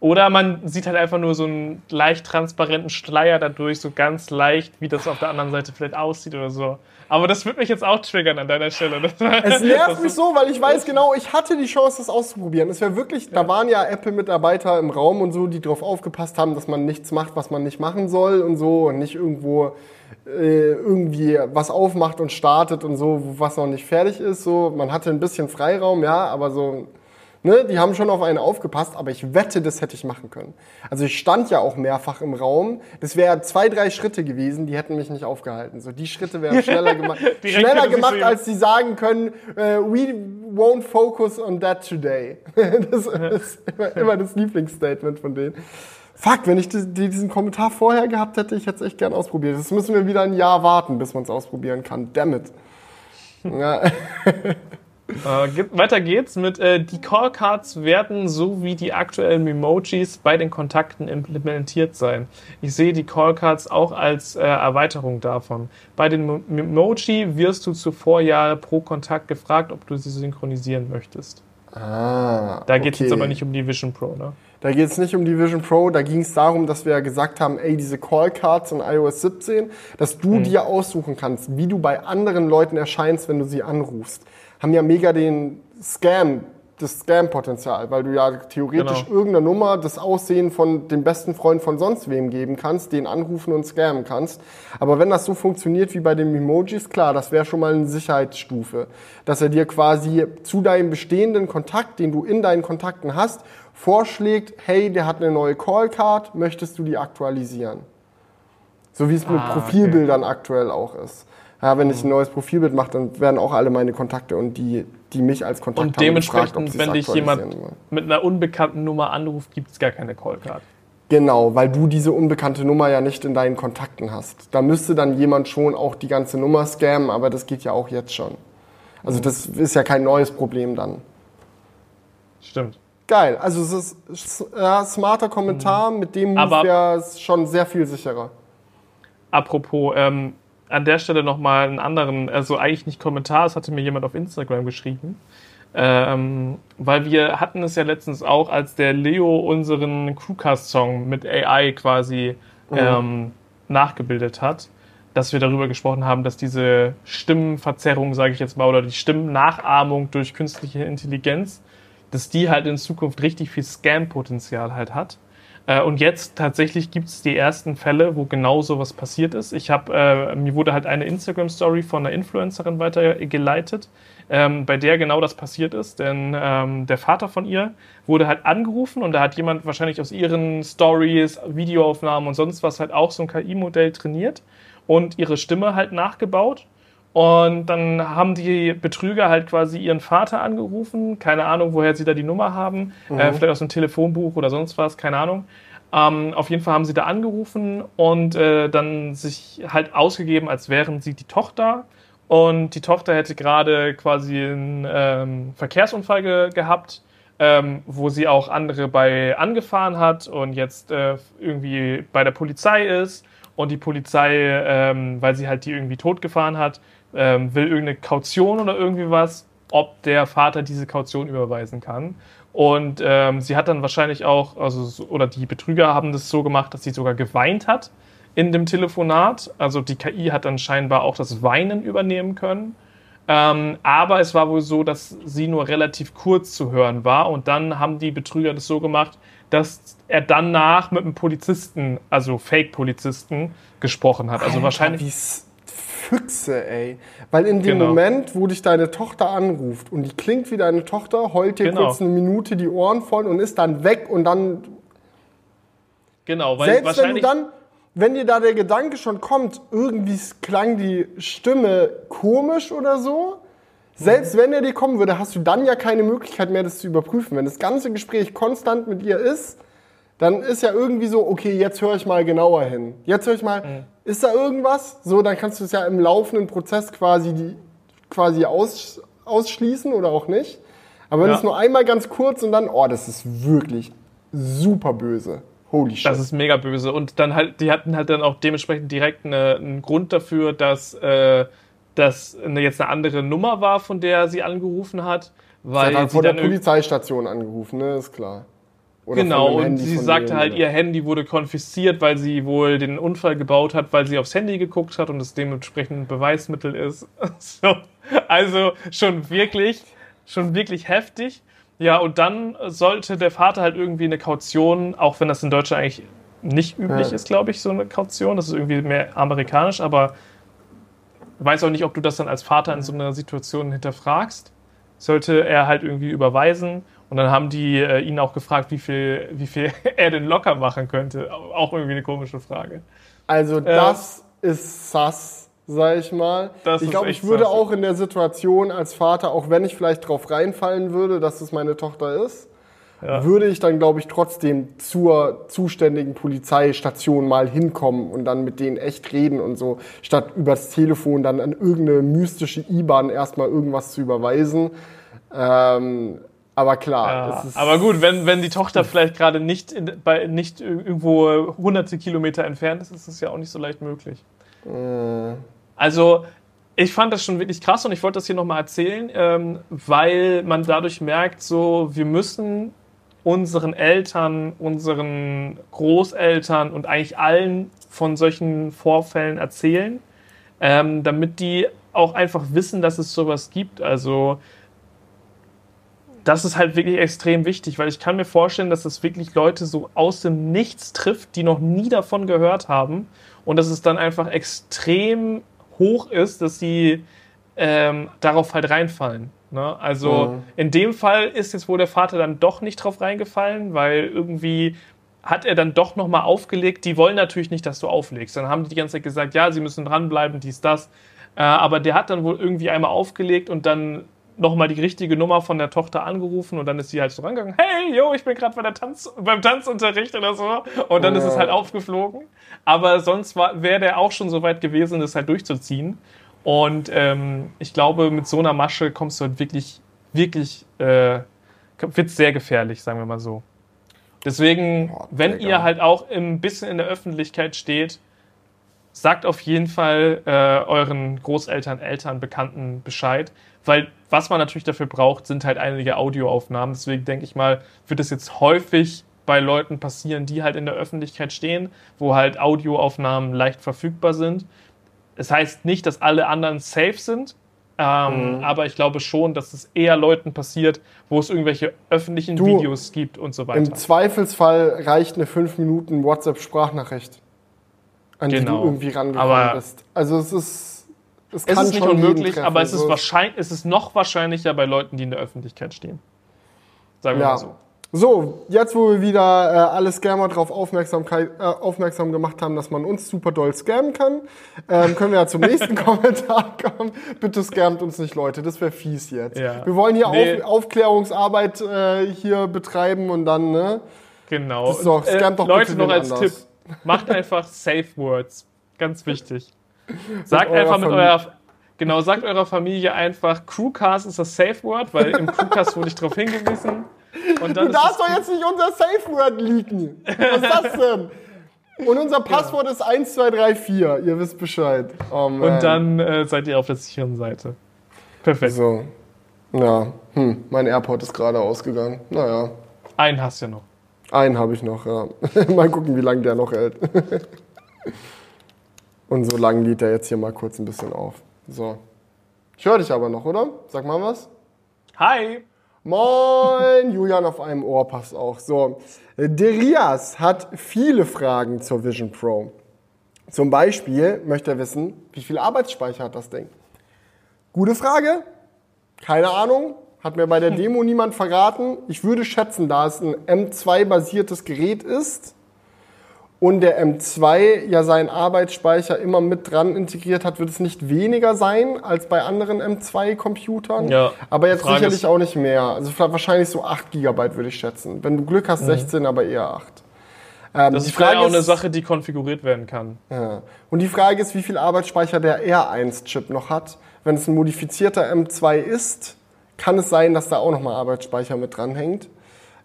Oder man sieht halt einfach nur so einen leicht transparenten Schleier dadurch, so ganz leicht, wie das auf der anderen Seite vielleicht aussieht oder so. Aber das wird mich jetzt auch triggern an deiner Stelle. *laughs* Es nervt mich so, weil ich weiß genau, ich hatte die Chance, das auszuprobieren. Es wäre wirklich, ja. da waren ja Apple-Mitarbeiter im Raum und so, die darauf aufgepasst haben, dass man nichts macht, was man nicht machen soll und so und nicht irgendwo äh, irgendwie was aufmacht und startet und so, was noch nicht fertig ist. So, man hatte ein bisschen Freiraum, ja, aber so Ne, die haben schon auf einen aufgepasst, aber ich wette, das hätte ich machen können. Also ich stand ja auch mehrfach im Raum. Das wäre zwei, drei Schritte gewesen, die hätten mich nicht aufgehalten. So die Schritte wären *laughs* schneller gemacht, schneller gemacht, als sie sagen können, uh, we won't focus on that today. *laughs* das ist immer, immer das Lieblingsstatement von denen. Fuck, wenn ich diesen Kommentar vorher gehabt hätte, ich hätte es echt gern ausprobiert. Jetzt müssen wir wieder ein Jahr warten, bis man es ausprobieren kann. Damn it. Ja. *laughs* Äh, weiter geht's mit, äh, die Callcards werden so wie die aktuellen Memojis bei den Kontakten implementiert sein. Ich sehe die Callcards auch als äh, Erweiterung davon. Bei den Memoji wirst du zuvor ja pro Kontakt gefragt, ob du sie synchronisieren möchtest. Ah, da geht es okay. jetzt aber nicht um die Vision Pro, ne? Da geht es nicht um die Vision Pro, da ging es darum, dass wir ja gesagt haben, ey, diese Callcards in iOS 17, dass du mhm. dir aussuchen kannst, wie du bei anderen Leuten erscheinst, wenn du sie anrufst haben ja mega den Scam, das Scam-Potenzial, weil du ja theoretisch genau. irgendeine Nummer, das Aussehen von dem besten Freund von sonst wem geben kannst, den anrufen und scammen kannst. Aber wenn das so funktioniert wie bei den Emojis, klar, das wäre schon mal eine Sicherheitsstufe, dass er dir quasi zu deinem bestehenden Kontakt, den du in deinen Kontakten hast, vorschlägt, hey, der hat eine neue Callcard, möchtest du die aktualisieren? So wie es mit ah, Profilbildern okay. aktuell auch ist ja, wenn ich ein neues Profilbild mache, dann werden auch alle meine Kontakte und die, die mich als Kontakt und haben, dementsprechend, gefragt, wenn dich jemand wollen. mit einer unbekannten Nummer anruft, gibt es gar keine Callcard. Genau, weil du diese unbekannte Nummer ja nicht in deinen Kontakten hast. Da müsste dann jemand schon auch die ganze Nummer scammen, aber das geht ja auch jetzt schon. Also das ist ja kein neues Problem dann. Stimmt. Geil, also es ist ja, smarter Kommentar, mhm. mit dem wäre es schon sehr viel sicherer. Apropos, ähm, an der Stelle nochmal einen anderen, also eigentlich nicht Kommentar, es hatte mir jemand auf Instagram geschrieben. Ähm, weil wir hatten es ja letztens auch, als der Leo unseren Crewcast-Song mit AI quasi mhm. ähm, nachgebildet hat, dass wir darüber gesprochen haben, dass diese Stimmenverzerrung, sage ich jetzt mal, oder die Stimmennachahmung durch künstliche Intelligenz, dass die halt in Zukunft richtig viel Scam-Potenzial halt hat. Äh, und jetzt tatsächlich gibt es die ersten Fälle, wo genau sowas passiert ist. Ich habe, äh, mir wurde halt eine Instagram-Story von einer Influencerin weitergeleitet, ähm, bei der genau das passiert ist. Denn ähm, der Vater von ihr wurde halt angerufen und da hat jemand wahrscheinlich aus ihren Stories, Videoaufnahmen und sonst was halt auch so ein KI-Modell trainiert und ihre Stimme halt nachgebaut. Und dann haben die Betrüger halt quasi ihren Vater angerufen. Keine Ahnung, woher sie da die Nummer haben. Mhm. Äh, vielleicht aus einem Telefonbuch oder sonst was, keine Ahnung. Ähm, auf jeden Fall haben sie da angerufen und äh, dann sich halt ausgegeben, als wären sie die Tochter. Und die Tochter hätte gerade quasi einen ähm, Verkehrsunfall ge gehabt, ähm, wo sie auch andere bei angefahren hat und jetzt äh, irgendwie bei der Polizei ist. Und die Polizei, ähm, weil sie halt die irgendwie totgefahren hat, ähm, will irgendeine Kaution oder irgendwie was, ob der Vater diese Kaution überweisen kann. Und ähm, sie hat dann wahrscheinlich auch, also oder die Betrüger haben das so gemacht, dass sie sogar geweint hat in dem Telefonat. Also die KI hat dann scheinbar auch das Weinen übernehmen können. Ähm, aber es war wohl so, dass sie nur relativ kurz zu hören war. Und dann haben die Betrüger das so gemacht, dass er danach mit einem Polizisten, also Fake-Polizisten, gesprochen hat. Also Alter, wahrscheinlich. Füchse, ey. Weil in dem genau. Moment, wo dich deine Tochter anruft und die klingt wie deine Tochter, heult dir genau. kurz eine Minute die Ohren voll und ist dann weg und dann. Genau, weil Selbst. Wenn du dann, wenn dir da der Gedanke schon kommt, irgendwie klang die Stimme komisch oder so, selbst wenn er dir kommen würde, hast du dann ja keine Möglichkeit mehr, das zu überprüfen. Wenn das ganze Gespräch konstant mit ihr ist, dann ist ja irgendwie so, okay, jetzt höre ich mal genauer hin. Jetzt höre ich mal, mhm. Ist da irgendwas? So, dann kannst du es ja im laufenden Prozess quasi, die, quasi aus, ausschließen oder auch nicht. Aber wenn ja. es nur einmal ganz kurz und dann, oh, das ist wirklich super böse. Holy shit. Das ist mega böse. Und dann halt, die hatten halt dann auch dementsprechend direkt eine, einen Grund dafür, dass äh, das eine, jetzt eine andere Nummer war, von der sie angerufen hat. Weil sie hat halt vor der Polizeistation angerufen, ne, ist klar. Oder genau, und sie sagte halt, ihr Handy wurde konfisziert, weil sie wohl den Unfall gebaut hat, weil sie aufs Handy geguckt hat und es dementsprechend ein Beweismittel ist. *laughs* so, also schon wirklich, schon wirklich heftig. Ja, und dann sollte der Vater halt irgendwie eine Kaution, auch wenn das in Deutschland eigentlich nicht üblich ja. ist, glaube ich, so eine Kaution. Das ist irgendwie mehr amerikanisch, aber weiß auch nicht, ob du das dann als Vater in so einer Situation hinterfragst. Sollte er halt irgendwie überweisen und dann haben die äh, ihn auch gefragt, wie viel, wie viel *laughs* er denn locker machen könnte. Auch irgendwie eine komische Frage. Also äh, das äh, ist sass, sag ich mal. ich glaube, ich würde sass. auch in der Situation als Vater, auch wenn ich vielleicht drauf reinfallen würde, dass es meine Tochter ist, ja. würde ich dann, glaube ich, trotzdem zur zuständigen Polizeistation mal hinkommen und dann mit denen echt reden und so, statt übers Telefon dann an irgendeine mystische IBAN erstmal irgendwas zu überweisen. Ähm, aber klar. Ja, aber gut, wenn, wenn die Tochter vielleicht gerade nicht, in, bei, nicht irgendwo hunderte Kilometer entfernt ist, ist es ja auch nicht so leicht möglich. Äh. Also, ich fand das schon wirklich krass und ich wollte das hier nochmal erzählen, ähm, weil man dadurch merkt, so, wir müssen unseren Eltern, unseren Großeltern und eigentlich allen von solchen Vorfällen erzählen, ähm, damit die auch einfach wissen, dass es sowas gibt. Also, das ist halt wirklich extrem wichtig, weil ich kann mir vorstellen, dass es wirklich Leute so aus dem Nichts trifft, die noch nie davon gehört haben und dass es dann einfach extrem hoch ist, dass sie ähm, darauf halt reinfallen. Ne? Also mhm. in dem Fall ist jetzt wohl der Vater dann doch nicht drauf reingefallen, weil irgendwie hat er dann doch nochmal aufgelegt. Die wollen natürlich nicht, dass du auflegst. Dann haben die die ganze Zeit gesagt, ja, sie müssen dranbleiben, dies, das. Äh, aber der hat dann wohl irgendwie einmal aufgelegt und dann nochmal die richtige Nummer von der Tochter angerufen und dann ist sie halt so rangegangen, hey, yo, ich bin gerade bei Tanz, beim Tanzunterricht oder so. Und dann ja. ist es halt aufgeflogen. Aber sonst wäre der auch schon so weit gewesen, das halt durchzuziehen. Und ähm, ich glaube, mit so einer Masche kommst du halt wirklich, wirklich, äh, wird sehr gefährlich, sagen wir mal so. Deswegen, oh, wenn ihr halt auch ein bisschen in der Öffentlichkeit steht, sagt auf jeden Fall äh, euren Großeltern, Eltern, Bekannten Bescheid. Weil was man natürlich dafür braucht, sind halt einige Audioaufnahmen. Deswegen denke ich mal, wird es jetzt häufig bei Leuten passieren, die halt in der Öffentlichkeit stehen, wo halt Audioaufnahmen leicht verfügbar sind. Es das heißt nicht, dass alle anderen safe sind. Ähm, Mhm. Aber ich glaube schon, dass es eher Leuten passiert, wo es irgendwelche öffentlichen Du, Videos gibt und so weiter. Im Zweifelsfall reicht eine 5 Minuten WhatsApp-Sprachnachricht, an die Genau. du irgendwie rangekommen Aber- bist. Also es ist, es es ist nicht unmöglich, treffen, aber es ist, so. wahrscheinlich, es ist noch wahrscheinlicher bei Leuten, die in der Öffentlichkeit stehen. Sagen wir Ja. mal so. So, jetzt wo wir wieder äh, alle Scammer darauf Aufmerksamkeit, äh, aufmerksam gemacht haben, dass man uns super doll scammen kann, ähm, können wir ja zum nächsten *laughs* Kommentar kommen. Bitte scammt uns nicht, Leute, das wäre fies jetzt. Ja. Wir wollen hier Nee. Auf, Aufklärungsarbeit äh, hier betreiben und dann, ne? Genau. Das ist doch- Und, scammt doch Leute, bitte noch als anders. Tipp: Macht einfach Safe Words. Ganz wichtig. Sagt eurer einfach mit Familie. eurer. Genau, sagt eurer Familie einfach, Crewcast ist das Safe Word, weil im Crewcast wurde ich darauf hingewiesen. Und dann Du ist darfst doch jetzt nicht unser Safe Word leaken. Was ist das denn? Und unser Passwort ist 1234. Ihr wisst Bescheid. Oh. Und dann äh, seid ihr auf der sicheren Seite. Perfekt. So. Ja. Hm, mein AirPod ist gerade ausgegangen. Naja. Einen hast du ja noch. Einen habe ich noch, ja. *laughs* mal gucken, wie lange der noch hält. *laughs* Und so lang lädt er jetzt hier mal kurz ein bisschen auf. So. Ich höre dich aber noch, oder? Sag mal was. Hi! Moin, *laughs* Julian auf einem Ohr passt auch. So, Derias hat viele Fragen zur Vision Pro. Zum Beispiel möchte er wissen, wie viel Arbeitsspeicher hat das Ding? Gute Frage. Keine Ahnung. Hat mir bei der *laughs* Demo niemand verraten. Ich würde schätzen, da es ein M2-basiertes Gerät ist und der M2 ja seinen Arbeitsspeicher immer mit dran integriert hat, wird es nicht weniger sein als bei anderen M2-Computern. Ja. Aber jetzt Frage sicherlich auch nicht mehr. Also wahrscheinlich so 8 GB würde ich schätzen. Wenn du Glück hast, 16, aber eher 8. Ähm, Das ist vielleicht auch eine Sache, die konfiguriert werden kann. ja. Und die Frage ist, wie viel Arbeitsspeicher der R1-Chip noch hat. Wenn es ein modifizierter M2 ist, kann es sein, dass da auch nochmal Arbeitsspeicher mit dranhängt.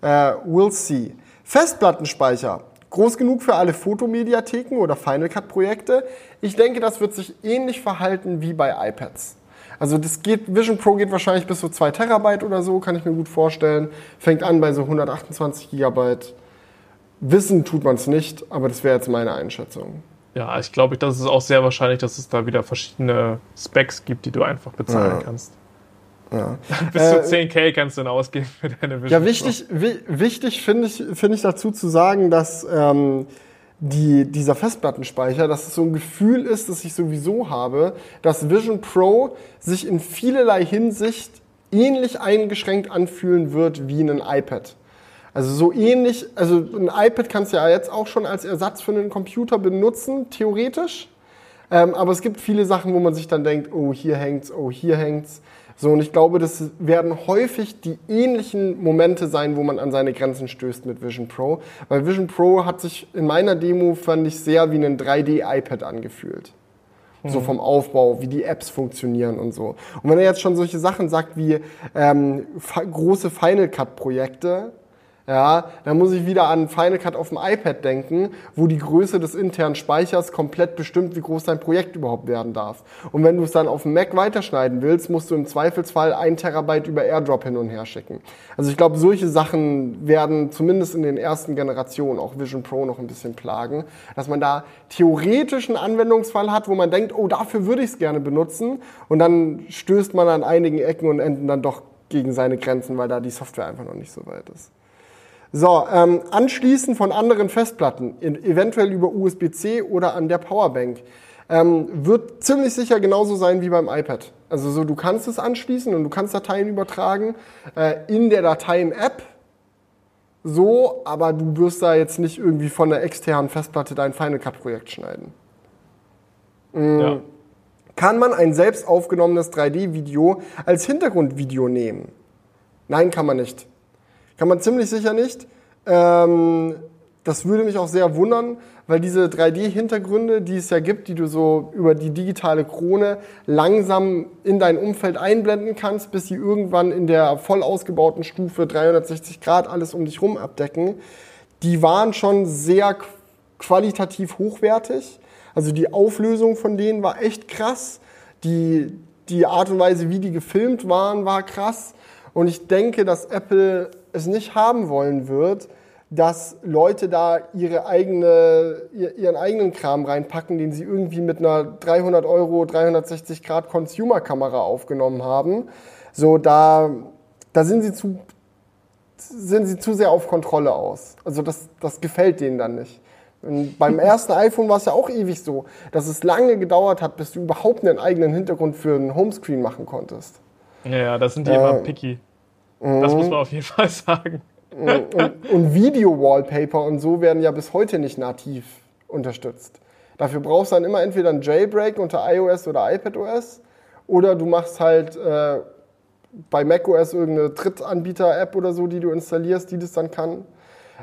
Äh, we'll see. Festplattenspeicher. Groß genug für alle Fotomediatheken oder Final Cut Projekte. Ich denke, das wird sich ähnlich verhalten wie bei iPads. Also das geht, Vision Pro geht wahrscheinlich bis so 2 Terabyte oder so, kann ich mir gut vorstellen. Fängt an bei so 128 Gigabyte. Wissen tut man es nicht, aber das wäre jetzt meine Einschätzung. Ja, ich glaube, das ist auch sehr wahrscheinlich, dass es da wieder verschiedene Specs gibt, die du einfach bezahlen Ja. kannst. Ja. *laughs* Bis zu Äh, 10k kannst du dann ausgeben für deine Vision Ja, Pro. wichtig, wi wichtig finde ich, finde ich dazu zu sagen, dass ähm, die, dieser Festplattenspeicher, dass es so ein Gefühl ist, das ich sowieso habe, dass Vision Pro sich in vielerlei Hinsicht ähnlich eingeschränkt anfühlen wird wie ein iPad. Also so ähnlich, also ein iPad kannst du ja jetzt auch schon als Ersatz für einen Computer benutzen, theoretisch. Ähm, aber es gibt viele Sachen, wo man sich dann denkt, oh, hier hängt's, oh, hier hängt's. So, und ich glaube, das werden häufig die ähnlichen Momente sein, wo man an seine Grenzen stößt mit Vision Pro. Weil Vision Pro hat sich in meiner Demo, fand ich, sehr wie ein 3D-iPad angefühlt. So vom Aufbau, wie die Apps funktionieren und so. Und wenn er jetzt schon solche Sachen sagt wie ähm, große Final Cut-Projekte, ja, dann muss ich wieder an Final Cut auf dem iPad denken, wo die Größe des internen Speichers komplett bestimmt, wie groß dein Projekt überhaupt werden darf. Und wenn du es dann auf dem Mac weiterschneiden willst, musst du im Zweifelsfall ein Terabyte über AirDrop hin und her schicken. Also ich glaube, solche Sachen werden zumindest in den ersten Generationen auch Vision Pro noch ein bisschen plagen, dass man da theoretisch einen Anwendungsfall hat, wo man denkt, oh, dafür würde ich es gerne benutzen. Und dann stößt man an einigen Ecken und Enden dann doch gegen seine Grenzen, weil da die Software einfach noch nicht so weit ist. So, ähm, anschließen von anderen Festplatten, in, eventuell über USB-C oder an der Powerbank, ähm, wird ziemlich sicher genauso sein wie beim iPad. Also so, du kannst es anschließen und du kannst Dateien übertragen äh, in der Dateien-App. So, aber du wirst da jetzt nicht irgendwie von der externen Festplatte dein Final Cut Projekt schneiden. Ja. Kann man ein selbst aufgenommenes 3D-Video als Hintergrundvideo nehmen? Nein, kann man nicht. Kann man ziemlich sicher nicht. Ähm, das würde mich auch sehr wundern, weil diese 3D-Hintergründe, die es ja gibt, die du so über die digitale Krone langsam in dein Umfeld einblenden kannst, bis sie irgendwann in der voll ausgebauten Stufe 360 Grad alles um dich rum abdecken, die waren schon sehr qu- qualitativ hochwertig. Also die Auflösung von denen war echt krass. Die, die Art und Weise, wie die gefilmt waren, war krass. Und ich denke, dass Apple es nicht haben wollen wird, dass Leute da ihre eigene, ihren eigenen Kram reinpacken, den sie irgendwie mit einer 300 Euro, 360 Grad Consumer-Kamera aufgenommen haben. So, da, da sind sie zu, sind sie zu sehr auf Kontrolle aus. Also das, das gefällt denen dann nicht. Und beim ersten iPhone war es ja auch ewig so, dass es lange gedauert hat, bis du überhaupt einen eigenen Hintergrund für einen Homescreen machen konntest. Ja, ja, das sind die äh, immer picky. Das muss man auf jeden Fall *laughs* sagen. Und, und Video-Wallpaper und so werden ja bis heute nicht nativ unterstützt. Dafür brauchst du dann immer entweder ein Jailbreak unter iOS oder iPadOS oder du machst halt äh, bei macOS irgendeine Drittanbieter-App oder so, die du installierst, die das dann kann.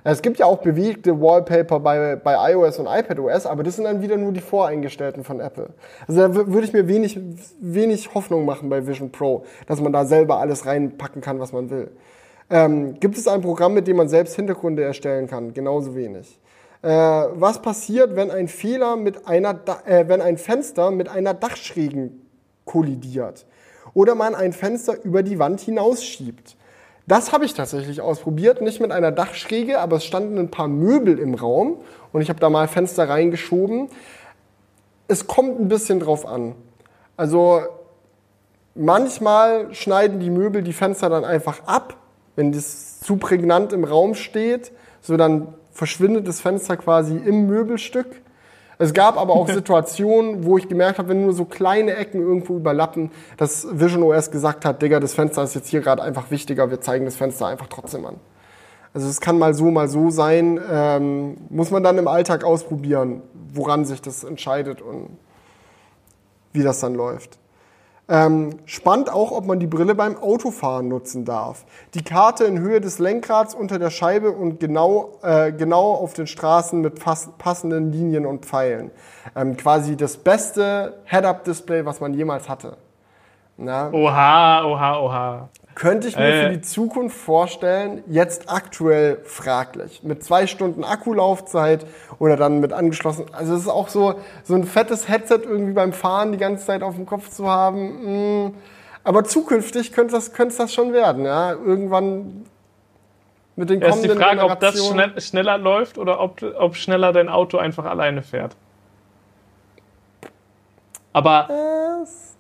Es gibt ja auch bewegte Wallpaper bei, bei iOS und iPadOS, aber das sind dann wieder nur die voreingestellten von Apple. Also da würde ich mir wenig, wenig Hoffnung machen bei Vision Pro, dass man da selber alles reinpacken kann, was man will. Ähm, gibt es ein Programm, mit dem man selbst Hintergründe erstellen kann? Genauso wenig. Äh, was passiert, wenn ein Fehler mit einer, äh, wenn ein Fenster mit einer Dachschrägen kollidiert? Oder man ein Fenster über die Wand hinausschiebt? Das habe ich tatsächlich ausprobiert, nicht mit einer Dachschräge, aber es standen ein paar Möbel im Raum und ich habe da mal Fenster reingeschoben. Es kommt ein bisschen drauf an. Also manchmal schneiden die Möbel die Fenster dann einfach ab, wenn das zu prägnant im Raum steht, so dann verschwindet das Fenster quasi im Möbelstück. Es gab aber auch *laughs* Situationen, wo ich gemerkt habe, wenn nur so kleine Ecken irgendwo überlappen, dass Vision OS gesagt hat, Digga, das Fenster ist jetzt hier gerade einfach wichtiger, wir zeigen das Fenster einfach trotzdem an. Also es kann mal so, mal so sein. Ähm, muss man dann im Alltag ausprobieren, woran sich das entscheidet und wie das dann läuft. Ähm, spannend auch, ob man die Brille beim Autofahren nutzen darf. Die Karte in Höhe des Lenkrads unter der Scheibe und genau, äh, genau auf den Straßen mit passenden Linien und Pfeilen. Ähm, quasi das beste Head-Up-Display, was man jemals hatte. Na? Oha, oha, oha. Könnte ich mir äh. für die Zukunft vorstellen, jetzt aktuell fraglich. Mit zwei Stunden Akkulaufzeit oder dann mit angeschlossen. Also es ist auch so, so ein fettes Headset irgendwie beim Fahren die ganze Zeit auf dem Kopf zu haben. Mm. Aber zukünftig könnte das, könnte das schon werden. Ja? Irgendwann mit den kommenden ja, ist die Frage, ob das schnell, schneller läuft oder ob, ob schneller dein Auto einfach alleine fährt. Aber... Es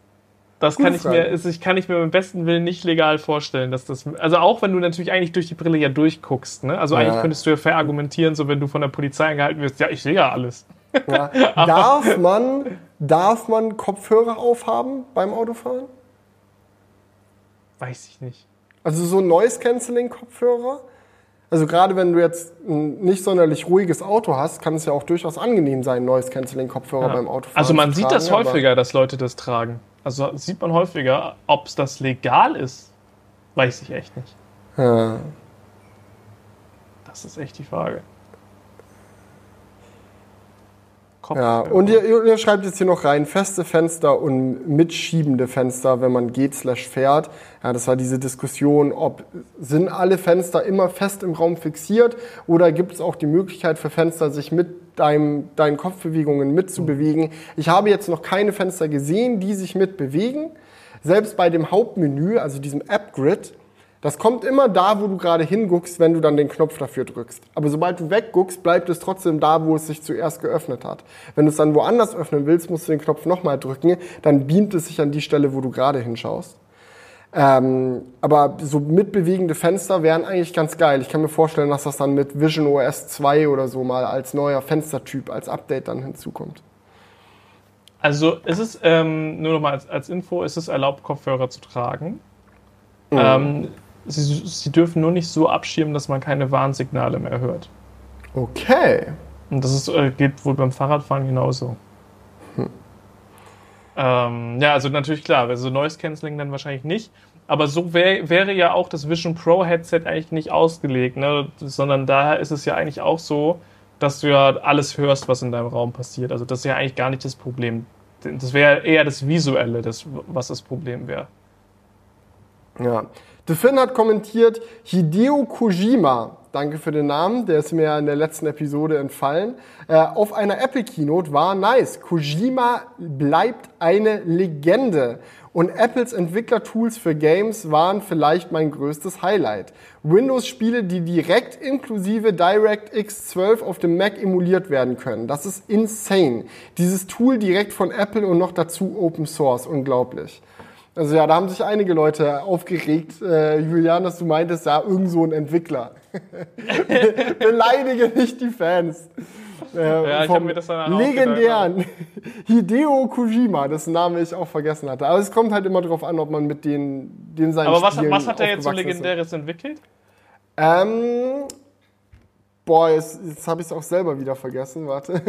das kann ich mir, ich kann ich mir beim besten Willen nicht legal vorstellen, dass das, also auch wenn du natürlich eigentlich durch die Brille ja durchguckst, ne? Also ja. eigentlich könntest du ja verargumentieren, so wenn du von der Polizei angehalten wirst, ja, ich sehe ja alles. Ja. *laughs* darf man, darf man Kopfhörer aufhaben beim Autofahren? Weiß ich nicht. Also so Noise-Canceling-Kopfhörer? Also gerade wenn du jetzt ein nicht sonderlich ruhiges Auto hast, kann es ja auch durchaus angenehm sein, Noise-Canceling-Kopfhörer ja. beim Autofahren Also man sieht das häufiger, dass Leute das tragen. Also sieht man häufiger. Ob es das legal ist, weiß ich echt nicht. Ja. Das ist echt die Frage. Ja, und ihr, ihr, schreibt jetzt hier noch rein, feste Fenster und mitschiebende Fenster, wenn man geht slash fährt. Ja, das war diese Diskussion, ob sind alle Fenster immer fest im Raum fixiert oder gibt es auch die Möglichkeit für Fenster, sich mit deinem, deinen Kopfbewegungen mitzubewegen. Ich habe jetzt noch keine Fenster gesehen, die sich mitbewegen. Selbst bei dem Hauptmenü, also diesem App-Grid, das kommt immer da, wo du gerade hinguckst, wenn du dann den Knopf dafür drückst. Aber sobald du wegguckst, bleibt es trotzdem da, wo es sich zuerst geöffnet hat. Wenn du es dann woanders öffnen willst, musst du den Knopf nochmal drücken, dann beamt es sich an die Stelle, wo du gerade hinschaust. Ähm, aber so mitbewegende Fenster wären eigentlich ganz geil. Ich kann mir vorstellen, dass das dann mit Vision OS 2 oder so mal als neuer Fenstertyp, als Update dann hinzukommt. Also ist es, ähm, nur nochmal als, als Info, ist es erlaubt, Kopfhörer zu tragen. Mhm. Ähm, sie, sie dürfen nur nicht so abschirmen, dass man keine Warnsignale mehr hört. Okay. Und das ist, äh, geht wohl beim Fahrradfahren genauso. Hm. Ähm, ja, also natürlich klar, also Noise Cancelling dann wahrscheinlich nicht. Aber so wär, wäre ja auch das Vision Pro Headset eigentlich nicht ausgelegt, ne? sondern daher ist es ja eigentlich auch so, dass du ja alles hörst, was in deinem Raum passiert. Also das ist ja eigentlich gar nicht das Problem. Das wäre eher das Visuelle, das, was das Problem wäre. Ja. The Finn hat kommentiert, Hideo Kojima, danke für den Namen, der ist mir in der letzten Episode entfallen, äh, auf einer Apple Keynote war nice. Kojima bleibt eine Legende. Und Apples Entwicklertools für Games waren vielleicht mein größtes Highlight. Windows-Spiele, die direkt inklusive DirectX 12 auf dem Mac emuliert werden können. Das ist insane. Dieses Tool direkt von Apple und noch dazu Open Source. Unglaublich. Also ja, da haben sich einige Leute aufgeregt, äh, Julian, dass du meintest, ja, irgend so ein Entwickler. *laughs* Beleidige nicht die Fans. Äh, Ja, ich mir das dann legendären *laughs* Hideo Kojima, dessen Name ich auch vergessen hatte. Aber es kommt halt immer darauf an, ob man mit den, den seinen Aber was, Spielen was hat er jetzt so aufgewachsen ist. Legendäres entwickelt? Ähm, boah, jetzt, jetzt habe ich es auch selber wieder vergessen. Warte. *laughs*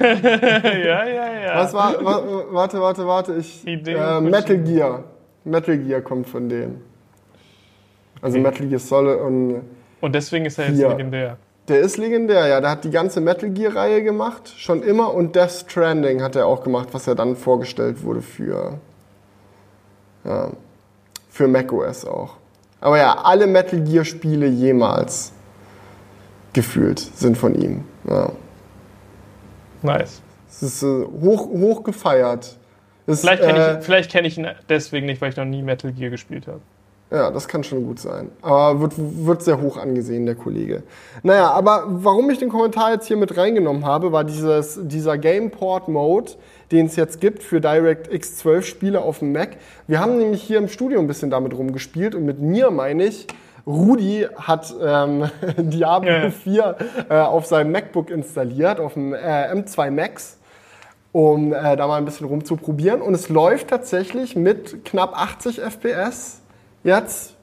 ja, ja, ja. Was war, wa, warte, warte, warte. Ich, äh. Metal Gear. Metal Gear kommt von denen. Also Metal Gear Solid und Und deswegen ist er jetzt Ja. legendär. der ist legendär, ja. Der hat die ganze Metal Gear Reihe gemacht, schon immer. Und Death Stranding hat er auch gemacht, was ja dann vorgestellt wurde für, ja, für macOS auch. Aber ja, alle Metal Gear Spiele jemals gefühlt sind von ihm. Ja. Nice. Es ist äh, hoch, hoch gefeiert. Es, Vielleicht kenne äh, ich, vielleicht kenn ich ihn deswegen nicht, weil ich noch nie Metal Gear gespielt habe. Ja, das kann schon gut sein. Aber wird, wird sehr hoch angesehen, der Kollege. Naja, aber warum ich den Kommentar jetzt hier mit reingenommen habe, war dieses, dieser Gameport-Mode, den es jetzt gibt für DirectX 12 Spiele auf dem Mac. Wir haben nämlich hier im Studio ein bisschen damit rumgespielt und mit mir meine ich, Rudi hat ähm, *laughs* Diablo Ja, ja. 4 äh, auf seinem MacBook installiert, auf dem äh, M2 Max um äh, da mal ein bisschen rumzuprobieren. Und es läuft tatsächlich mit knapp 80 FPS jetzt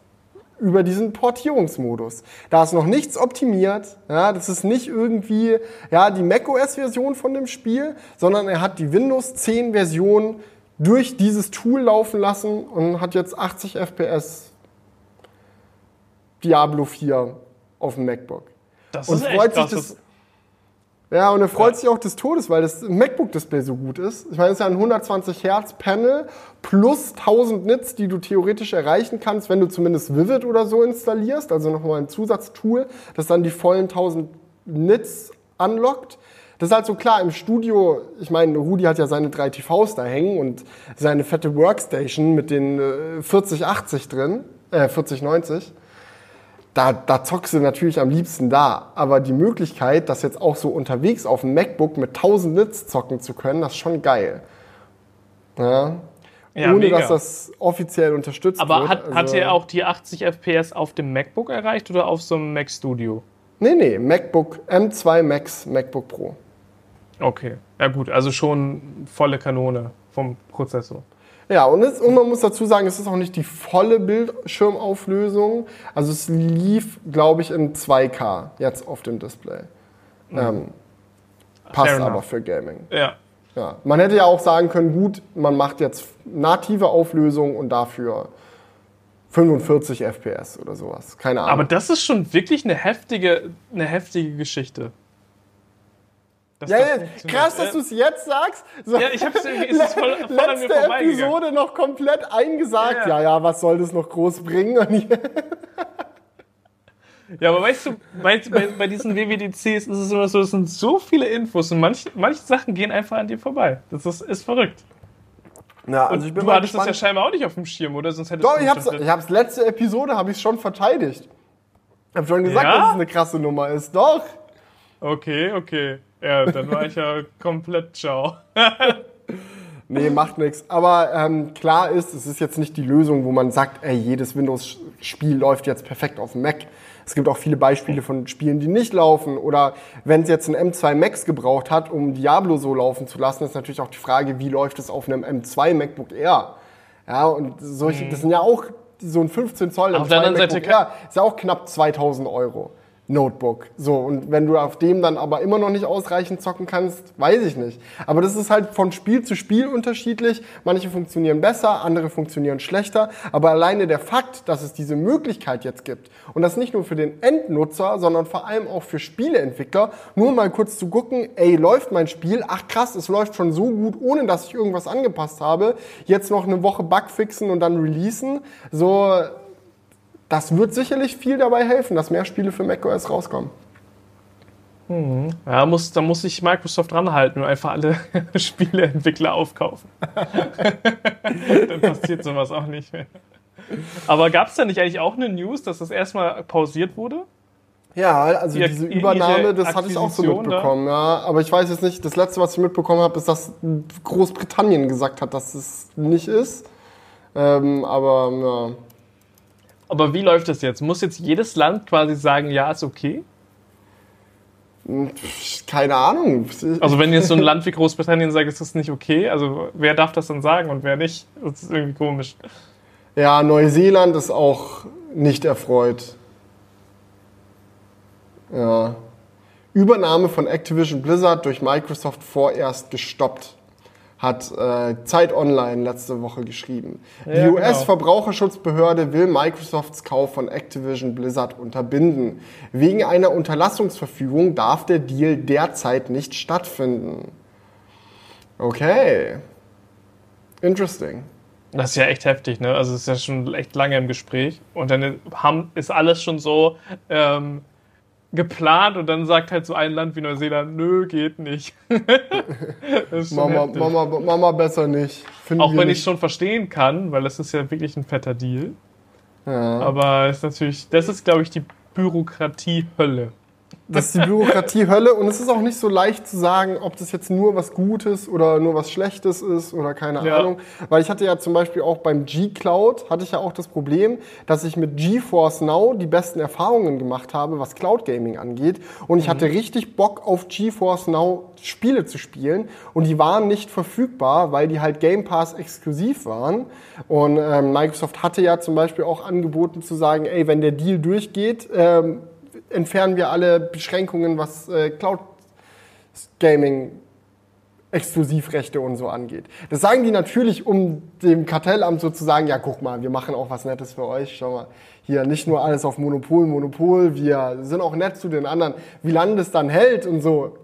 über diesen Portierungsmodus. Da ist noch nichts optimiert. Ja, das ist nicht irgendwie ja, die macOS-Version von dem Spiel, sondern er hat die Windows 10-Version durch dieses Tool laufen lassen und hat jetzt 80 FPS Diablo 4 auf dem MacBook. Das Und ist echt freut sich krass. das, ja, und er freut sich auch des Todes, weil das MacBook-Display so gut ist. Ich meine, es ist ja ein 120 Hertz Panel plus 1000 Nits, die du theoretisch erreichen kannst, wenn du zumindest Vivid oder so installierst, also nochmal ein Zusatztool, das dann die vollen 1000 Nits unlockt. Das ist halt so klar, im Studio, ich meine, Rudi hat ja seine drei TVs da hängen und seine fette Workstation mit den äh, 4080 drin, äh, 4090 da, da zockst du natürlich am liebsten da. Aber die Möglichkeit, das jetzt auch so unterwegs auf dem MacBook mit 1000 Nits zocken zu können, das ist schon geil. Ja. Ja, Ohne mega. dass das offiziell unterstützt Aber wird. hat, hat Also- er auch die 80 FPS auf dem MacBook erreicht oder auf so einem Mac Studio? Nee, nee, MacBook M2 Max, MacBook Pro. Okay, ja gut, also schon volle Kanone vom Prozessor. Ja, und, es, und man muss dazu sagen, es ist auch nicht die volle Bildschirmauflösung. Also es lief, glaube ich, in 2K jetzt auf dem Display. Ähm, passt Fair aber enough. für Gaming. Ja. Ja, man hätte ja auch sagen können, gut, man macht jetzt native Auflösung und dafür 45 FPS oder sowas. Keine Ahnung. Aber das ist schon wirklich eine heftige, eine heftige Geschichte. Dass ja, das krass, dass du es jetzt sagst. So, Ja, ich hab's irgendwie- es ist voll- voll an mir. Episode noch komplett eingesagt. Ja, Ja, ja. was soll das noch groß bringen? *laughs* Ja, aber weißt du, bei, bei, bei diesen WWDCs ist es immer so, es sind so viele Infos und manche, manche Sachen gehen einfach an dir vorbei. Das ist, ist verrückt. Ja, Und also ich bin du hattest das ja gespannt. scheinbar auch nicht auf dem Schirm, oder? Sonst hättest Doch, du ich hab's, ich hab's letzte Episode habe ich schon verteidigt. Ich habe schon gesagt, Ja? dass es eine krasse Nummer ist. Doch. Okay, okay. Ja, dann war ich ja komplett ciao. *laughs* Nee, macht nichts. Aber ähm, klar ist, es ist jetzt nicht die Lösung, wo man sagt, ey, jedes Windows-Spiel läuft jetzt perfekt auf dem Mac. Es gibt auch viele Beispiele von Spielen, die nicht laufen. Oder wenn es jetzt ein M2 Max gebraucht hat, um Diablo so laufen zu lassen, ist natürlich auch die Frage, wie läuft es auf einem M2 MacBook Air? Ja, und solche, das sind ja auch so ein 15 Zoll Auf der M2 anderen Seite Air, ist ja auch knapp 2000 Euro. Notebook. So, und wenn du auf dem dann aber immer noch nicht ausreichend zocken kannst, weiß ich nicht. Aber das ist halt von Spiel zu Spiel unterschiedlich. Manche funktionieren besser, andere funktionieren schlechter. Aber alleine der Fakt, dass es diese Möglichkeit jetzt gibt und das nicht nur für den Endnutzer, sondern vor allem auch für Spieleentwickler, nur mal kurz zu gucken, ey, läuft mein Spiel? Ach krass, es läuft schon so gut, ohne dass ich irgendwas angepasst habe. Jetzt noch eine Woche Bug fixen und dann releasen. So, das wird sicherlich viel dabei helfen, dass mehr Spiele für macOS rauskommen. Mhm. Ja, muss, da muss sich Microsoft ranhalten und einfach alle *laughs* Spieleentwickler aufkaufen. *laughs* Dann passiert sowas auch nicht mehr. Aber gab es da nicht eigentlich auch eine News, dass das erstmal pausiert wurde? Ja, also die, diese Übernahme, das hatte ich auch so mitbekommen. Ja, aber ich weiß jetzt nicht, das letzte, was ich mitbekommen habe, ist, dass Großbritannien gesagt hat, dass es nicht ist. Ähm, aber ja. Aber wie läuft das jetzt? Muss jetzt jedes Land quasi sagen, ja, ist okay? Keine Ahnung. Also wenn jetzt so ein *laughs* Land wie Großbritannien sagt, ist das nicht okay, also wer darf das dann sagen und wer nicht? Das ist irgendwie komisch. Ja, Neuseeland ist auch nicht erfreut. Ja. Übernahme von Activision Blizzard durch Microsoft vorerst gestoppt hat äh, Zeit Online letzte Woche geschrieben. Ja, die US-Verbraucherschutzbehörde will Microsofts Kauf von Activision Blizzard unterbinden. Wegen einer Unterlassungsverfügung darf der Deal derzeit nicht stattfinden. Okay. Interesting. Das ist ja echt heftig, ne? Also es ist ja schon echt lange im Gespräch. Und dann haben, ist alles schon so ähm, geplant und dann sagt halt so ein Land wie Neuseeland, nö, geht nicht. *laughs* Mama, Mama, Mama besser nicht. Finden Auch wenn ich schon verstehen kann, weil das ist ja wirklich ein fetter Deal. Ja. Aber ist natürlich, das ist, glaube ich, die Bürokratie-Hölle. Das ist die Bürokratie-Hölle und es ist auch nicht so leicht zu sagen, ob das jetzt nur was Gutes oder nur was Schlechtes ist oder keine ja. Ahnung. Weil ich hatte ja zum Beispiel auch beim G-Cloud, hatte ich ja auch das Problem, dass ich mit GeForce Now die besten Erfahrungen gemacht habe, was Cloud Gaming angeht. Und ich mhm. hatte richtig Bock auf GeForce Now Spiele zu spielen und die waren nicht verfügbar, weil die halt Game Pass exklusiv waren. Und ähm, Microsoft hatte ja zum Beispiel auch angeboten zu sagen, ey, wenn der Deal durchgeht, ähm, entfernen wir alle Beschränkungen, was äh, Cloud Gaming Exklusivrechte und so angeht. Das sagen die natürlich, um dem Kartellamt sozusagen, ja, guck mal, wir machen auch was Nettes für euch. Schau mal, hier nicht nur alles auf Monopol, Monopol, wir sind auch nett zu den anderen. Wie lange das dann hält und so,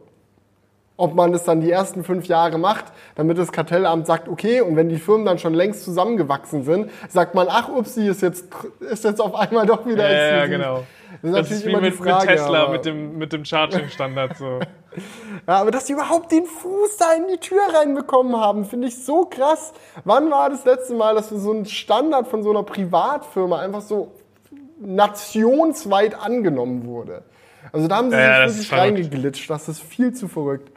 ob man das dann die ersten fünf Jahre macht, damit das Kartellamt sagt, okay, und wenn die Firmen dann schon längst zusammengewachsen sind, sagt man, ach, upsi, ist jetzt, ist jetzt auf einmal doch wieder exklusiv. Ja, genau. Das ist, das ist wie mit, Frage, mit, Tesla, mit dem, mit dem Charging-Standard. So. *laughs* ja, aber dass die überhaupt den Fuß da in die Tür reinbekommen haben, finde ich so krass. Wann war das letzte Mal, dass wir so einen Standard von so einer Privatfirma einfach so nationsweit angenommen wurde? Also da haben sie ja, sich wirklich reingeglitscht. Das ist viel zu verrückt.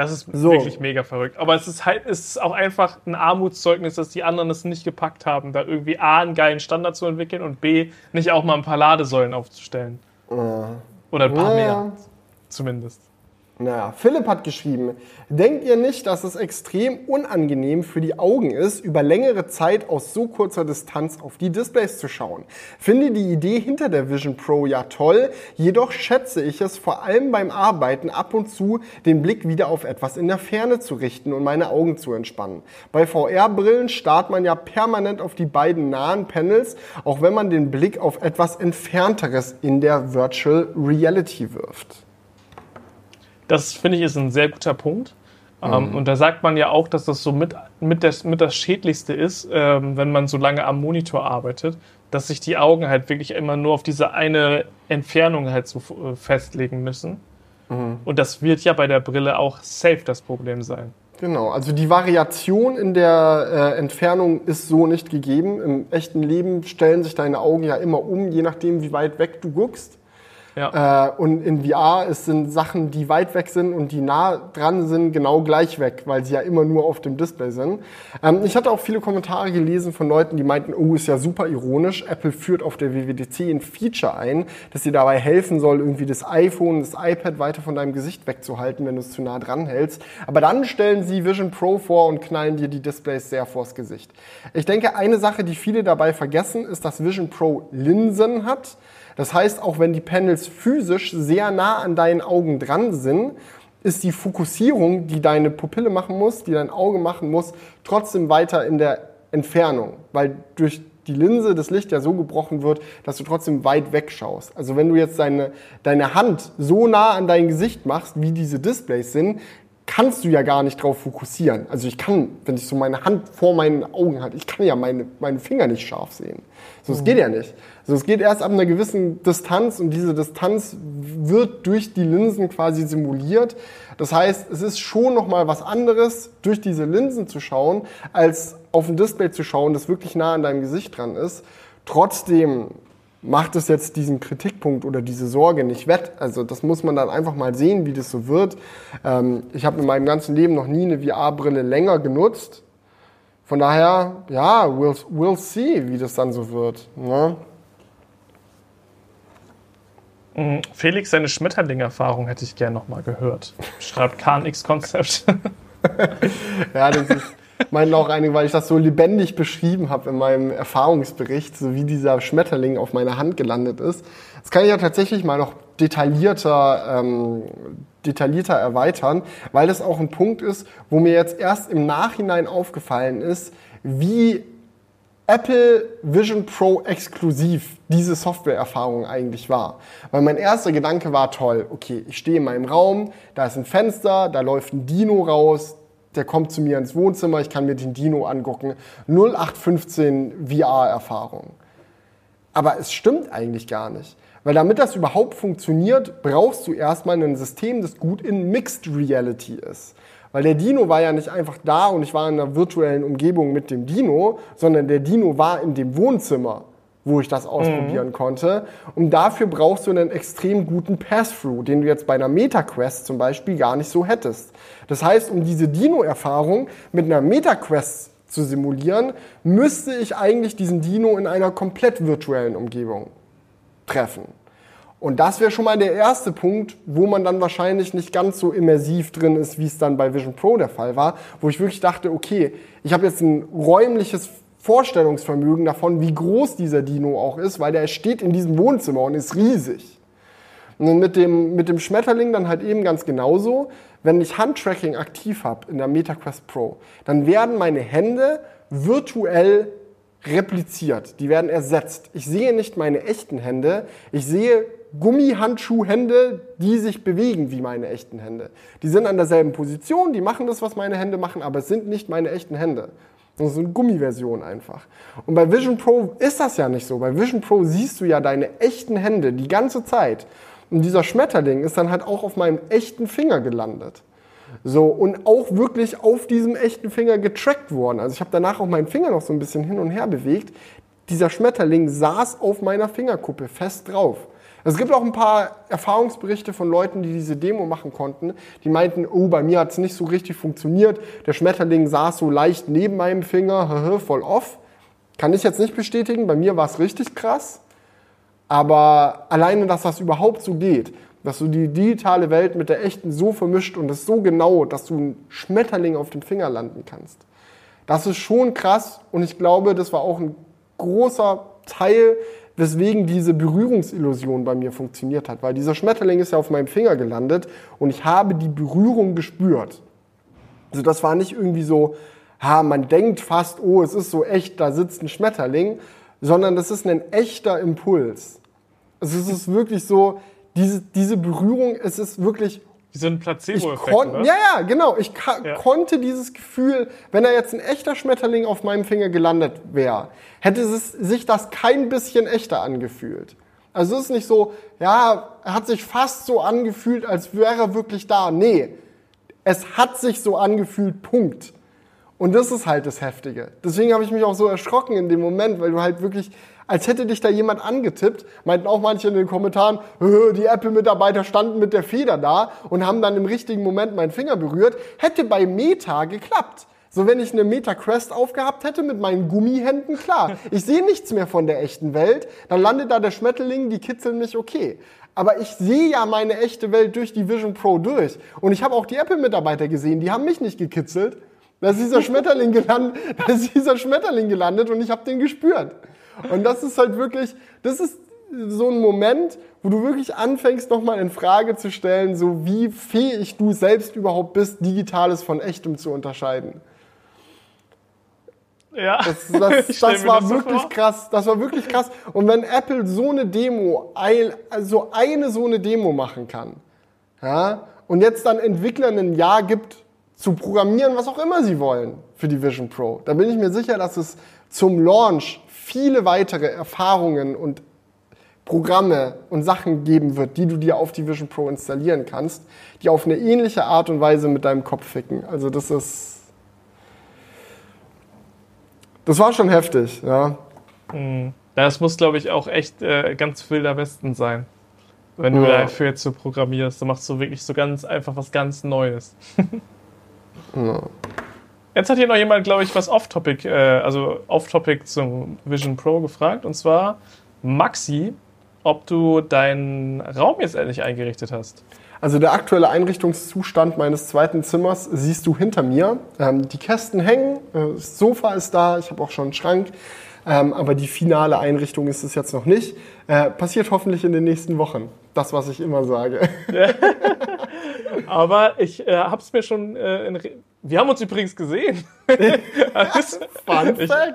Das ist so. wirklich mega verrückt. Aber es ist halt, es ist auch einfach ein Armutszeugnis, dass die anderen es nicht gepackt haben, da irgendwie A, einen geilen Standard zu entwickeln und B, nicht auch mal ein paar Ladesäulen aufzustellen. Ja. Oder ein paar ja. mehr. Zumindest. Naja, Philipp hat geschrieben, denkt ihr nicht, dass es extrem unangenehm für die Augen ist, über längere Zeit aus so kurzer Distanz auf die Displays zu schauen? Finde die Idee hinter der Vision Pro ja toll, jedoch schätze ich es vor allem beim Arbeiten ab und zu, den Blick wieder auf etwas in der Ferne zu richten und meine Augen zu entspannen. Bei VR-Brillen starrt man ja permanent auf die beiden nahen Panels, auch wenn man den Blick auf etwas Entfernteres in der Virtual Reality wirft. Das finde ich ist ein sehr guter Punkt. Ähm, mhm. und da sagt man ja auch, dass das so mit, mit, das, mit das Schädlichste ist, ähm, wenn man so lange am Monitor arbeitet, dass sich die Augen halt wirklich immer nur auf diese eine Entfernung halt so äh, festlegen müssen. Mhm. Und das wird ja bei der Brille auch safe das Problem sein. Genau, also die Variation in der äh, Entfernung ist so nicht gegeben. Im echten Leben stellen sich deine Augen ja immer um, je nachdem, wie weit weg du guckst. Ja. Äh, und in VR es sind Sachen, die weit weg sind und die nah dran sind, genau gleich weg, weil sie ja immer nur auf dem Display sind. Ähm, ich hatte auch viele Kommentare gelesen von Leuten, die meinten, oh, ist ja super ironisch. Apple führt auf der WWDC ein Feature ein, das dir dabei helfen soll, irgendwie das iPhone, das iPad weiter von deinem Gesicht wegzuhalten, wenn du es zu nah dran hältst. Aber dann stellen sie Vision Pro vor und knallen dir die Displays sehr vors Gesicht. Ich denke, eine Sache, die viele dabei vergessen, ist, dass Vision Pro Linsen hat Das heißt, auch wenn die Panels physisch sehr nah an deinen Augen dran sind, ist die Fokussierung, die deine Pupille machen muss, die dein Auge machen muss, trotzdem weiter in der Entfernung, weil durch die Linse das Licht ja so gebrochen wird, dass du trotzdem weit wegschaust. Also wenn du jetzt deine, deine Hand so nah an dein Gesicht machst, wie diese Displays sind, kannst du ja gar nicht drauf fokussieren. Also ich kann, wenn ich so meine Hand vor meinen Augen hatte, ich kann ja meine, meine Finger nicht scharf sehen. So, es geht ja nicht. Also es geht erst ab einer gewissen Distanz und diese Distanz wird durch die Linsen quasi simuliert. Das heißt, es ist schon nochmal was anderes, durch diese Linsen zu schauen, als auf ein Display zu schauen, das wirklich nah an deinem Gesicht dran ist. Trotzdem macht es jetzt diesen Kritikpunkt oder diese Sorge nicht wett. Also das muss man dann einfach mal sehen, wie das so wird. Ähm, ich habe in meinem ganzen Leben noch nie eine VR-Brille länger genutzt. Von daher, ja, we'll, we'll see, wie das dann so wird. Ne? Mhm. Felix, seine Schmetterling-Erfahrung hätte ich gerne nochmal gehört. Schreibt KNX Concept. *laughs* ja, das ist, meinen auch einige, weil ich das so lebendig beschrieben habe in meinem Erfahrungsbericht, so wie dieser Schmetterling auf meiner Hand gelandet ist. Das kann ich ja tatsächlich mal noch detaillierter, ähm, detaillierter erweitern, weil das auch ein Punkt ist, wo mir jetzt erst im Nachhinein aufgefallen ist, wie Apple Vision Pro exklusiv diese Softwareerfahrung eigentlich war. Weil mein erster Gedanke war toll, okay, ich stehe in meinem Raum, da ist ein Fenster, da läuft ein Dino raus, der kommt zu mir ins Wohnzimmer, ich kann mir den Dino angucken. 0815 VR-Erfahrung. Aber es stimmt eigentlich gar nicht. Weil damit das überhaupt funktioniert, brauchst du erstmal ein System, das gut in Mixed Reality ist. Weil der Dino war ja nicht einfach da und ich war in einer virtuellen Umgebung mit dem Dino, sondern der Dino war in dem Wohnzimmer wo ich das ausprobieren mhm. konnte. Und dafür brauchst du einen extrem guten Pass-Through, den du jetzt bei einer MetaQuest zum Beispiel gar nicht so hättest. Das heißt, um diese Dino-Erfahrung mit einer MetaQuest zu simulieren, müsste ich eigentlich diesen Dino in einer komplett virtuellen Umgebung treffen. Und das wäre schon mal der erste Punkt, wo man dann wahrscheinlich nicht ganz so immersiv drin ist, wie es dann bei Vision Pro der Fall war, wo ich wirklich dachte, okay, ich habe jetzt ein räumliches Vorstellungsvermögen davon, wie groß dieser Dino auch ist, weil der steht in diesem Wohnzimmer und ist riesig. Und mit dem, mit dem Schmetterling dann halt eben ganz genauso. Wenn ich Handtracking aktiv habe in der MetaQuest Pro, dann werden meine Hände virtuell repliziert. Die werden ersetzt. Ich sehe nicht meine echten Hände. Ich sehe Gummihandschuhhände, die sich bewegen wie meine echten Hände. Die sind an derselben Position, die machen das, was meine Hände machen, aber es sind nicht meine echten Hände. Das ist eine Gummiversion einfach. Und bei Vision Pro ist das ja nicht so. Bei Vision Pro siehst du ja deine echten Hände die ganze Zeit. Und dieser Schmetterling ist dann halt auch auf meinem echten Finger gelandet. So, und auch wirklich auf diesem echten Finger getrackt worden. Also ich habe danach auch meinen Finger noch so ein bisschen hin und her bewegt. Dieser Schmetterling saß auf meiner Fingerkuppe fest drauf. Es gibt auch ein paar Erfahrungsberichte von Leuten, die diese Demo machen konnten, die meinten, oh, bei mir hat es nicht so richtig funktioniert, der Schmetterling saß so leicht neben meinem Finger, *laughs* voll off. Kann ich jetzt nicht bestätigen, bei mir war es richtig krass. Aber alleine, dass das überhaupt so geht, dass du die digitale Welt mit der echten so vermischt und es so genau, dass du einen Schmetterling auf dem Finger landen kannst. Das ist schon krass und ich glaube, das war auch ein großer Teil weswegen diese Berührungsillusion bei mir funktioniert hat. Weil dieser Schmetterling ist ja auf meinem Finger gelandet und ich habe die Berührung gespürt. Also das war nicht irgendwie so, ha, man denkt fast, oh, es ist so echt, da sitzt ein Schmetterling, sondern das ist ein echter Impuls. Also es ist wirklich so, diese, diese Berührung, es ist wirklich so ein Placebo-Effekt, Ja, ja, genau. Ich ja. konnte dieses Gefühl, wenn da jetzt ein echter Schmetterling auf meinem Finger gelandet wäre, hätte es, sich das kein bisschen echter angefühlt. Also es ist nicht so, ja, er hat sich fast so angefühlt, als wäre er wirklich da. Nee, es hat sich so angefühlt, Punkt. Und das ist halt das Heftige. Deswegen habe ich mich auch so erschrocken in dem Moment, weil du halt wirklich als hätte dich da jemand angetippt. Meinten auch manche in den Kommentaren, die Apple-Mitarbeiter standen mit der Feder da und haben dann im richtigen Moment meinen Finger berührt. Hätte bei Meta geklappt. So, wenn ich eine Meta Crest aufgehabt hätte mit meinen Gummihänden, klar. Ich sehe nichts mehr von der echten Welt. Dann landet da der Schmetterling, die kitzeln mich, okay. Aber ich sehe ja meine echte Welt durch die Vision Pro durch. Und ich habe auch die Apple-Mitarbeiter gesehen, die haben mich nicht gekitzelt. Da ist dieser Schmetterling gelandet, *laughs* da ist dieser Schmetterling gelandet und ich habe den gespürt. Und das ist halt wirklich, das ist so ein Moment, wo du wirklich anfängst, nochmal in Frage zu stellen, so wie fähig du selbst überhaupt bist, Digitales von Echtem zu unterscheiden. Ja, Das, das, *laughs* das war das so wirklich vor. krass. Das war wirklich krass. Und wenn Apple so eine Demo, also eine so eine Demo machen kann, ja, und jetzt dann Entwicklern ein Jahr gibt, zu programmieren, was auch immer sie wollen für die Vision Pro, dann bin ich mir sicher, dass es zum Launch viele weitere Erfahrungen und Programme und Sachen geben wird, die du dir auf die Vision Pro installieren kannst, die auf eine ähnliche Art und Weise mit deinem Kopf ficken. Also das ist das war schon heftig, ja. Das muss, glaube ich, auch echt äh, ganz wilder Westen sein. Wenn du Ja. dafür jetzt so programmierst, dann machst du wirklich so ganz einfach was ganz Neues. *laughs* Jetzt hat hier noch jemand, glaube ich, was off-topic, äh, also off-topic zum Vision Pro gefragt. Und zwar Maxi, ob du deinen Raum jetzt endlich eingerichtet hast. Also der aktuelle Einrichtungszustand meines zweiten Zimmers siehst du hinter mir. Ähm, die Kästen hängen, äh, das Sofa ist da, ich habe auch schon einen Schrank. Ähm, aber die finale Einrichtung ist es jetzt noch nicht. Äh, passiert hoffentlich in den nächsten Wochen. Das, was ich immer sage. *laughs* Aber ich äh, habe es mir schon. Äh, in Wir haben uns übrigens gesehen. *laughs* Fun Ich- Fact.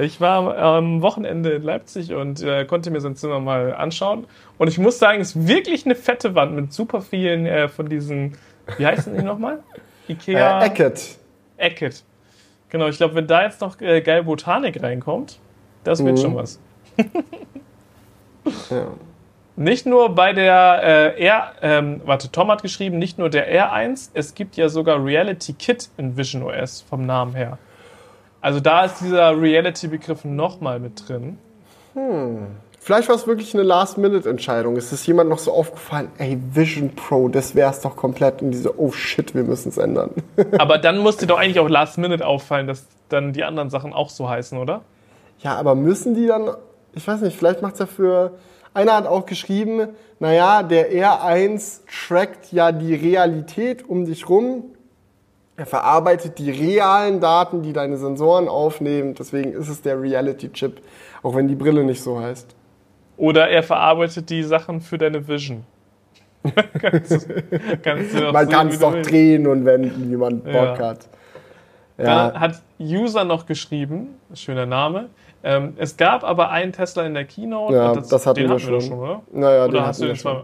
Ich war am Wochenende in Leipzig und äh, konnte mir sein Zimmer mal anschauen. Und ich muss sagen, es ist wirklich eine fette Wand mit super vielen äh, von diesen, wie heißen die nochmal? *laughs* Ikea Äh, Eckett. Eckett. Genau, ich glaube, wenn da jetzt noch äh, geil Botanik reinkommt, das wird Mhm. schon was. Ja. Nicht nur bei der äh, R, ähm, warte, Tom hat geschrieben, nicht nur der R1, es gibt ja sogar Reality Kit in Vision OS vom Namen her. Also da ist dieser Reality-Begriff nochmal mit drin. Vielleicht war es wirklich eine Last-Minute-Entscheidung. Ist es jemand noch so aufgefallen, ey, Vision Pro, das wär's doch komplett. Und diese, oh shit, wir müssen es ändern. *laughs* Aber dann muss dir doch eigentlich auch Last Minute auffallen, dass dann die anderen Sachen auch so heißen, oder? Ja, aber müssen die dann, ich weiß nicht, vielleicht macht's ja für, einer hat auch geschrieben, naja, der R1 trackt ja die Realität um dich rum. Er verarbeitet die realen Daten, die deine Sensoren aufnehmen. Deswegen ist es der Reality-Chip, auch wenn die Brille nicht so heißt. Oder er verarbeitet die Sachen für deine Vision. *laughs* kannst kannst Man kann es doch willst. drehen und wenden, wie man Bock Ja. hat. Dann Ja, hat User noch geschrieben, schöner Name. Ähm, es gab aber einen Tesla in der Keynote. Ja, und das hatten den wir hatten wir doch schon. schon, oder? naja, Oder hast du wir den schon.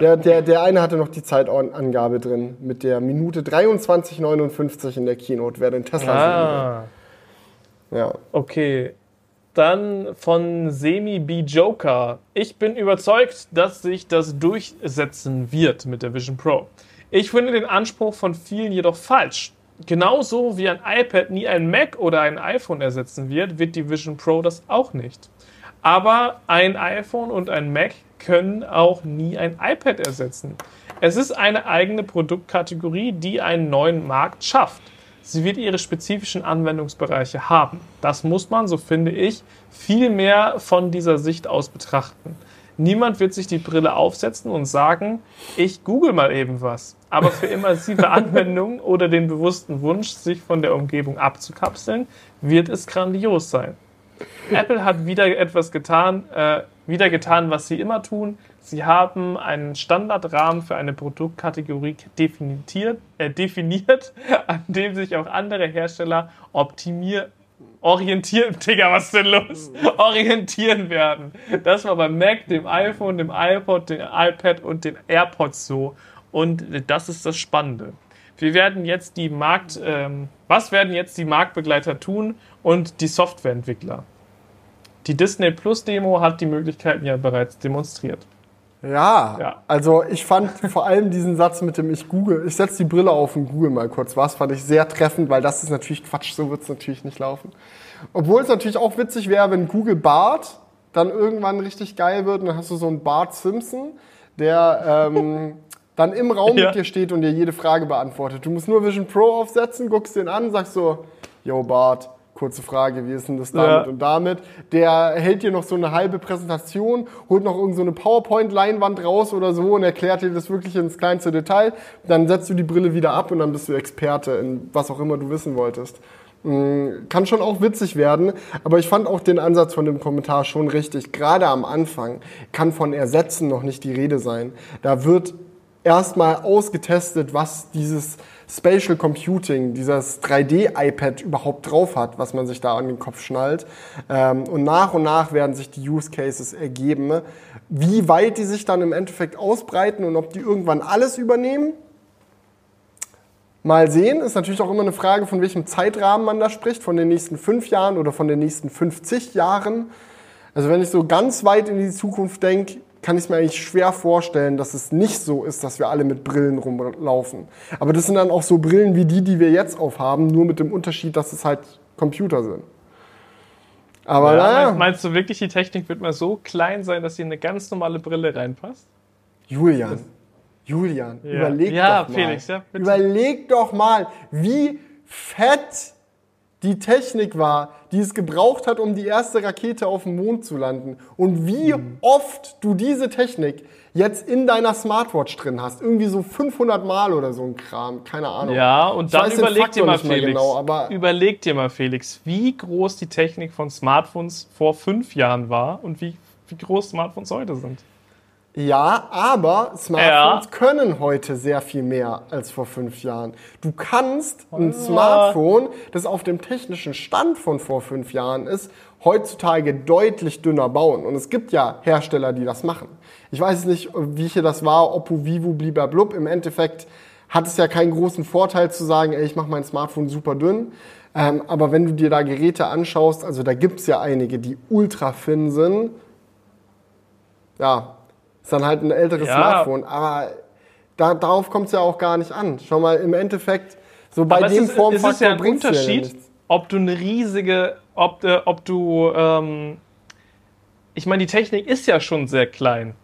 Der, der, der eine hatte noch die Zeitangabe drin mit der Minute 23,59 in der Keynote, wer den Tesla ah, sehen will. Ja. okay. Dann von Semi B Joker. Ich bin überzeugt, dass sich das durchsetzen wird mit der Vision Pro. Ich finde den Anspruch von vielen jedoch falsch. Genauso wie ein iPad nie ein Mac oder ein iPhone ersetzen wird, wird die Vision Pro das auch nicht. Aber ein iPhone und ein Mac können auch nie ein iPad ersetzen. Es ist eine eigene Produktkategorie, die einen neuen Markt schafft. Sie wird ihre spezifischen Anwendungsbereiche haben. Das muss man, so finde ich, viel mehr von dieser Sicht aus betrachten. Niemand wird sich die Brille aufsetzen und sagen, ich google mal eben was. Aber für immersive *laughs* Anwendungen oder den bewussten Wunsch, sich von der Umgebung abzukapseln, wird es grandios sein. Apple hat wieder etwas getan, äh, wieder getan, was sie immer tun. Sie haben einen Standardrahmen für eine Produktkategorie definiert, äh, definiert *laughs* an dem sich auch andere Hersteller optimieren, orientieren, *laughs* Digga, was ist denn los? Orientieren werden. Das war beim Mac, dem iPhone, dem iPod, dem iPad und den AirPods so. Und das ist das Spannende. Wir werden jetzt die Markt, ähm, was werden jetzt die Marktbegleiter tun und die Softwareentwickler? Die Disney Plus Demo hat die Möglichkeiten ja bereits demonstriert. Ja, Ja. also ich fand vor allem diesen Satz mit dem ich google, ich setze die Brille auf und google mal kurz was, fand ich sehr treffend, weil das ist natürlich Quatsch, so wird es natürlich nicht laufen. Obwohl es natürlich auch witzig wäre, wenn Google Bart dann irgendwann richtig geil wird und dann hast du so einen Bart Simpson, der ähm, dann im Raum Ja. mit dir steht und dir jede Frage beantwortet. Du musst nur Vision Pro aufsetzen, guckst den an, sagst so, yo Bart, kurze Frage, wie ist denn das damit Ja. und damit? Der hält dir noch so eine halbe Präsentation, holt noch irgend so eine PowerPoint-Leinwand raus oder so und erklärt dir das wirklich ins kleinste Detail. Dann setzt du die Brille wieder ab und dann bist du Experte in was auch immer du wissen wolltest. Mm, Kann schon auch witzig werden, aber ich fand auch den Ansatz von dem Kommentar schon richtig. Gerade am Anfang kann von Ersetzen noch nicht die Rede sein. Da wird erstmal ausgetestet, was dieses Spatial Computing, dieses 3D-iPad überhaupt drauf hat, was man sich da an den Kopf schnallt. Ähm, Und nach und nach werden sich die Use Cases ergeben. Wie weit die sich dann im Endeffekt ausbreiten und ob die irgendwann alles übernehmen, Mal sehen, ist natürlich auch immer eine Frage, von welchem Zeitrahmen man da spricht, von den nächsten fünf Jahren oder von den nächsten 50 Jahren. Also wenn ich so ganz weit in die Zukunft denke, kann ich mir eigentlich schwer vorstellen, dass es nicht so ist, dass wir alle mit Brillen rumlaufen. Aber das sind dann auch so Brillen wie die, die wir jetzt aufhaben, nur mit dem Unterschied, dass es halt Computer sind. Aber Ja, naja, meinst, du wirklich, die Technik wird mal so klein sein, dass sie in eine ganz normale Brille reinpasst? Julian, Julian, Ja. überleg Ja, doch mal. Felix, ja, bitte. überleg doch mal, wie fett die Technik war, die es gebraucht hat, um die erste Rakete auf dem Mond zu landen. Und wie Mhm. oft du diese Technik jetzt in deiner Smartwatch drin hast. Irgendwie so 500 Mal oder so ein Kram. Keine Ahnung. Ja, und dann überleg dir mal, Felix. genau, überleg dir mal, Felix, wie groß die Technik von Smartphones vor fünf Jahren war und wie, wie groß Smartphones heute sind. Ja, aber Smartphones können heute sehr viel mehr als vor fünf Jahren. Du kannst ein Smartphone, das auf dem technischen Stand von vor fünf Jahren ist, heutzutage deutlich dünner bauen. Und es gibt ja Hersteller, die das machen. Ich weiß nicht, wie hier das war, Oppo, Vivo, blub. Im Endeffekt hat es ja keinen großen Vorteil zu sagen, ey, ich mache mein Smartphone super dünn. Ähm, aber wenn du dir da Geräte anschaust, also da gibt es ja einige, die ultra thin sind. Ja, ist dann halt ein älteres Ja. Smartphone. Aber da, darauf kommt es ja auch gar nicht an. Schau mal, im Endeffekt, so bei Aber dem ist, Formfaktor ist ja ein Unterschied, nichts. ob du eine riesige, ob, äh, ob du, ähm, ich meine, die Technik ist ja schon sehr klein,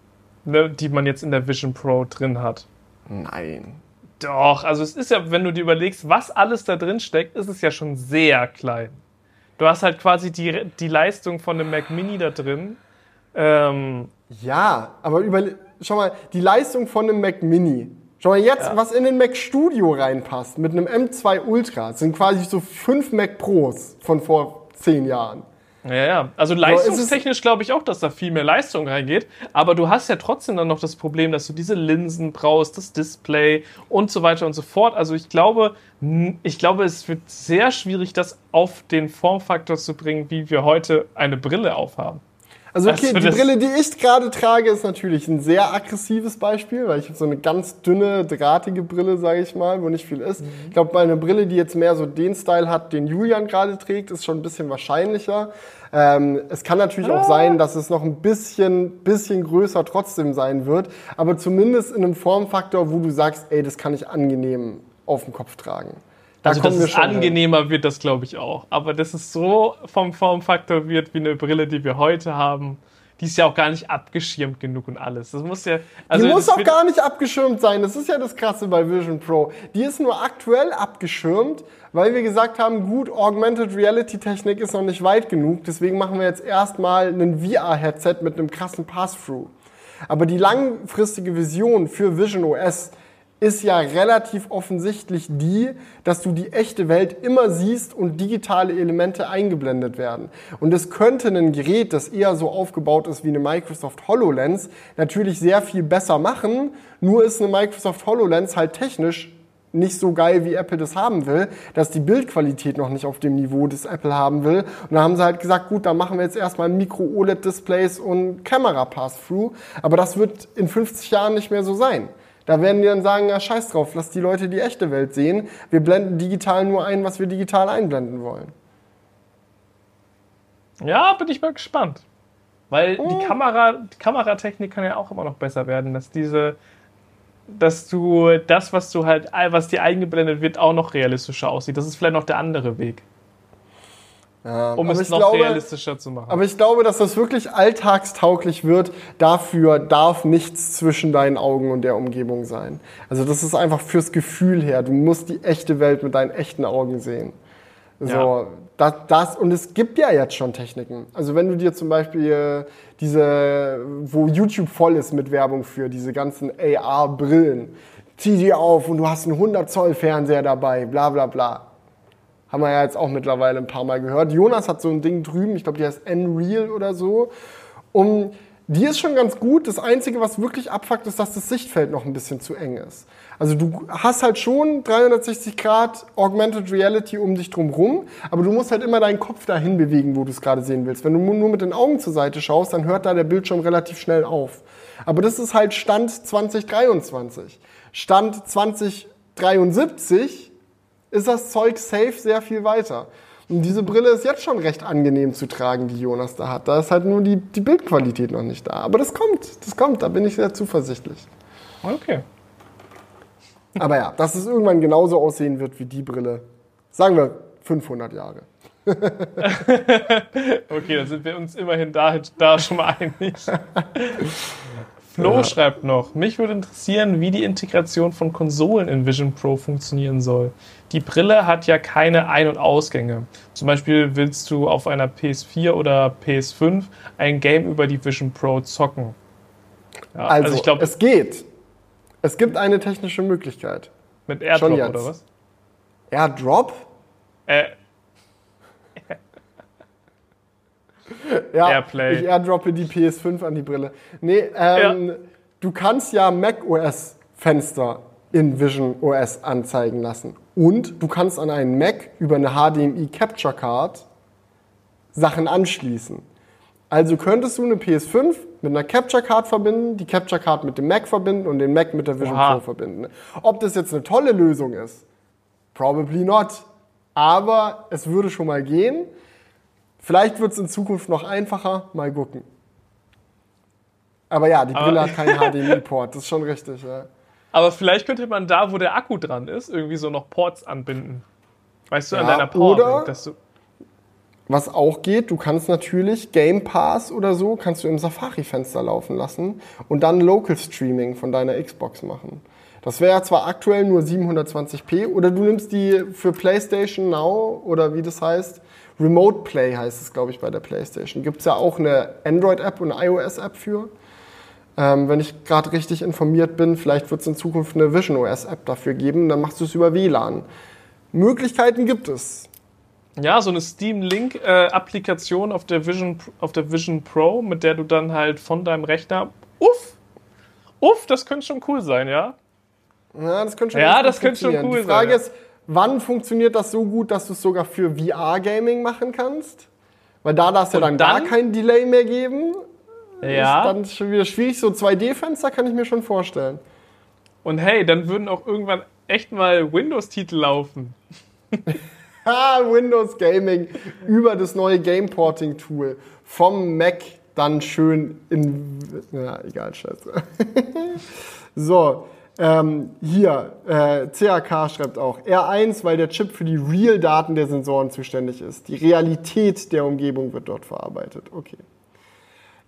ne, die man jetzt in der Vision Pro drin hat. Nein. Doch, also es ist ja, wenn du dir überlegst, was alles da drin steckt, ist es ja schon sehr klein. Du hast halt quasi die, die Leistung von einem Mac Mini da drin. Ähm, Ja, aber überle schau mal, die Leistung von einem Mac Mini. Schau mal jetzt, was in den Mac Studio reinpasst mit einem M2 Ultra, sind quasi so fünf Mac Pros von vor zehn Jahren. ja, ja. Also leistungstechnisch glaube ich auch, dass da viel mehr Leistung reingeht. Aber du hast ja trotzdem dann noch das Problem, dass du diese Linsen brauchst, das Display und so weiter und so fort. Also ich glaube, ich glaube, es wird sehr schwierig, das auf den Formfaktor zu bringen, wie wir heute eine Brille aufhaben. Also okay, Also die Brille, die ich gerade trage, ist natürlich ein sehr aggressives Beispiel, weil ich habe so eine ganz dünne, drahtige Brille, sage ich mal, wo nicht viel ist. Ich glaube, bei einer Brille, die jetzt mehr so den Style hat, den Julian gerade trägt, ist schon ein bisschen wahrscheinlicher. Ähm, es kann natürlich auch sein, dass es noch ein bisschen, bisschen größer trotzdem sein wird, aber zumindest in einem Formfaktor, wo du sagst, ey, das kann ich angenehm auf dem Kopf tragen. Da Also, dass es schon hin. angenehmer wird, das glaube ich auch. Aber dass es so vom Formfaktor wird wie eine Brille, die wir heute haben, die ist ja auch gar nicht abgeschirmt genug und alles. Das muss ja. Also die muss auch gar nicht abgeschirmt sein. Das ist ja das Krasse bei Vision Pro. Die ist nur aktuell abgeschirmt, weil wir gesagt haben, gut, Augmented Reality Technik ist noch nicht weit genug. Deswegen machen wir jetzt erstmal ein VR-Headset mit einem krassen Pass-Through. Aber die langfristige Vision für Vision OS ist ja relativ offensichtlich die, dass du die echte Welt immer siehst und digitale Elemente eingeblendet werden. Und es könnte ein Gerät, das eher so aufgebaut ist wie eine Microsoft HoloLens, natürlich sehr viel besser machen. Nur ist eine Microsoft HoloLens halt technisch nicht so geil, wie Apple das haben will, dass die Bildqualität noch nicht auf dem Niveau des Apple haben will. Und da haben sie halt gesagt, gut, dann machen wir jetzt erstmal Micro-OLED-Displays und Camera Pass-Through. Aber das wird in 50 Jahren nicht mehr so sein. Da werden die dann sagen, ja, scheiß drauf, lass die Leute die echte Welt sehen. Wir blenden digital nur ein, was wir digital einblenden wollen. Ja, bin ich mal gespannt. Weil Oh. die Kamera, die Kameratechnik kann ja auch immer noch besser werden, dass diese, dass du das, was du halt, was dir eingeblendet wird, auch noch realistischer aussieht. Das ist vielleicht noch der andere Weg, Ja, um es noch glaube- realistischer zu machen. Aber ich glaube, dass das wirklich alltagstauglich wird. Dafür darf nichts zwischen deinen Augen und der Umgebung sein. Also das ist einfach fürs Gefühl her. Du musst die echte Welt mit deinen echten Augen sehen. So, Ja. das, das, und es gibt ja jetzt schon Techniken. Also wenn du dir zum Beispiel äh, diese, wo YouTube voll ist mit Werbung für diese ganzen AR-Brillen, zieh die auf und du hast einen 100 Zoll Fernseher dabei, bla bla bla. Haben wir ja jetzt auch mittlerweile ein paar Mal gehört. Jonas hat so ein Ding drüben, ich glaube, die heißt N-Real oder so. Um, die ist schon ganz gut. Das Einzige, was wirklich abfuckt, ist, dass das Sichtfeld noch ein bisschen zu eng ist. Also du hast halt schon 360 Grad Augmented Reality um dich drum rum, aber du musst halt immer deinen Kopf dahin bewegen, wo du es gerade sehen willst. Wenn du nur mit den Augen zur Seite schaust, dann hört da der Bildschirm relativ schnell auf. Aber das ist halt Stand 2023. Stand 2073 ist das Zeug safe sehr viel weiter. Und diese Brille ist jetzt schon recht angenehm zu tragen, die Jonas da hat. Da ist halt nur die, die Bildqualität noch nicht da. Aber das kommt, das kommt, da bin ich sehr zuversichtlich. Okay. Aber ja, dass es irgendwann genauso aussehen wird wie die Brille. Sagen wir 500 Jahre. *laughs* okay, dann sind wir uns immerhin da, da schon mal einig. *laughs* Flo ja. schreibt noch, mich würde interessieren, wie die Integration von Konsolen in Vision Pro funktionieren soll. Die Brille hat ja keine Ein- und Ausgänge. Zum Beispiel willst du auf einer PS4 oder PS5 ein Game über die Vision Pro zocken. Ja, also, also ich glaub, es geht. Es gibt eine technische Möglichkeit. Mit Airdrop oder was? Airdrop? Äh. *laughs* ja, Airplay. ich airdroppe die PS5 an die Brille. Nee, ähm, ja. du kannst ja Mac OS Fenster in Vision OS anzeigen lassen. Und du kannst an einen Mac über eine HDMI Capture Card Sachen anschließen. Also könntest du eine PS5 mit einer Capture Card verbinden, die Capture Card mit dem Mac verbinden und den Mac mit der Vision. Pro verbinden. Ob das jetzt eine tolle Lösung ist, probably not. Aber es würde schon mal gehen. Vielleicht wird es in Zukunft noch einfacher. Mal gucken. Aber ja, die Brille hat *laughs* keinen HDMI-Port. Das ist schon richtig. Ja. Aber vielleicht könnte man da, wo der Akku dran ist, irgendwie so noch Ports anbinden. Weißt du, ja, an deiner Power. Oder, was auch geht, du kannst natürlich Game Pass oder so, kannst du im Safari-Fenster laufen lassen und dann Local Streaming von deiner Xbox machen. Das wäre zwar aktuell nur 720p oder du nimmst die für PlayStation Now oder wie das heißt, Remote Play heißt es, glaube ich, bei der PlayStation. Gibt es ja auch eine Android-App und eine iOS-App für. Ähm, wenn ich gerade richtig informiert bin, vielleicht wird es in Zukunft eine Vision OS-App dafür geben, dann machst du es über WLAN. Möglichkeiten gibt es. Ja, so eine Steam Link äh, auf der Vision auf der Vision Pro, mit der du dann halt von deinem Rechner uff uff, das könnte schon cool sein, ja? Ja, das könnte schon, ja, das könnte schon cool Die Frage sein, ist, wann funktioniert das so gut, dass du es sogar für VR Gaming machen kannst? Weil da darf es ja dann, dann, gar kein Delay mehr geben. Ja. Ist dann schon wieder schwierig. So 2D-Fenster kann ich mir schon vorstellen. Und hey, dann würden auch irgendwann echt mal Windows-Titel laufen. *laughs* Windows Gaming über das neue Game Porting Tool vom Mac dann schön in. Ja, egal, scheiße. *laughs* so, ähm, hier, äh, CAK schreibt auch, R1, weil der Chip für die Real-Daten der Sensoren zuständig ist. Die Realität der Umgebung wird dort verarbeitet. Okay.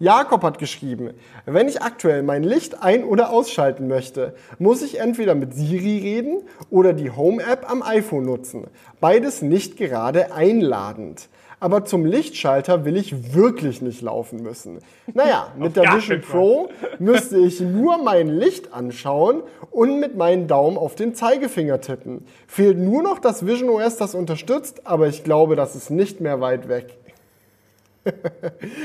Jakob hat geschrieben, wenn ich aktuell mein Licht ein- oder ausschalten möchte, muss ich entweder mit Siri reden oder die Home-App am iPhone nutzen. Beides nicht gerade einladend. Aber zum Lichtschalter will ich wirklich nicht laufen müssen. Naja, *laughs* mit der Vision Pro *laughs* müsste ich nur mein Licht anschauen und mit meinen Daumen auf den Zeigefinger tippen. Fehlt nur noch das Vision OS, das unterstützt, aber ich glaube, das ist nicht mehr weit weg. *laughs*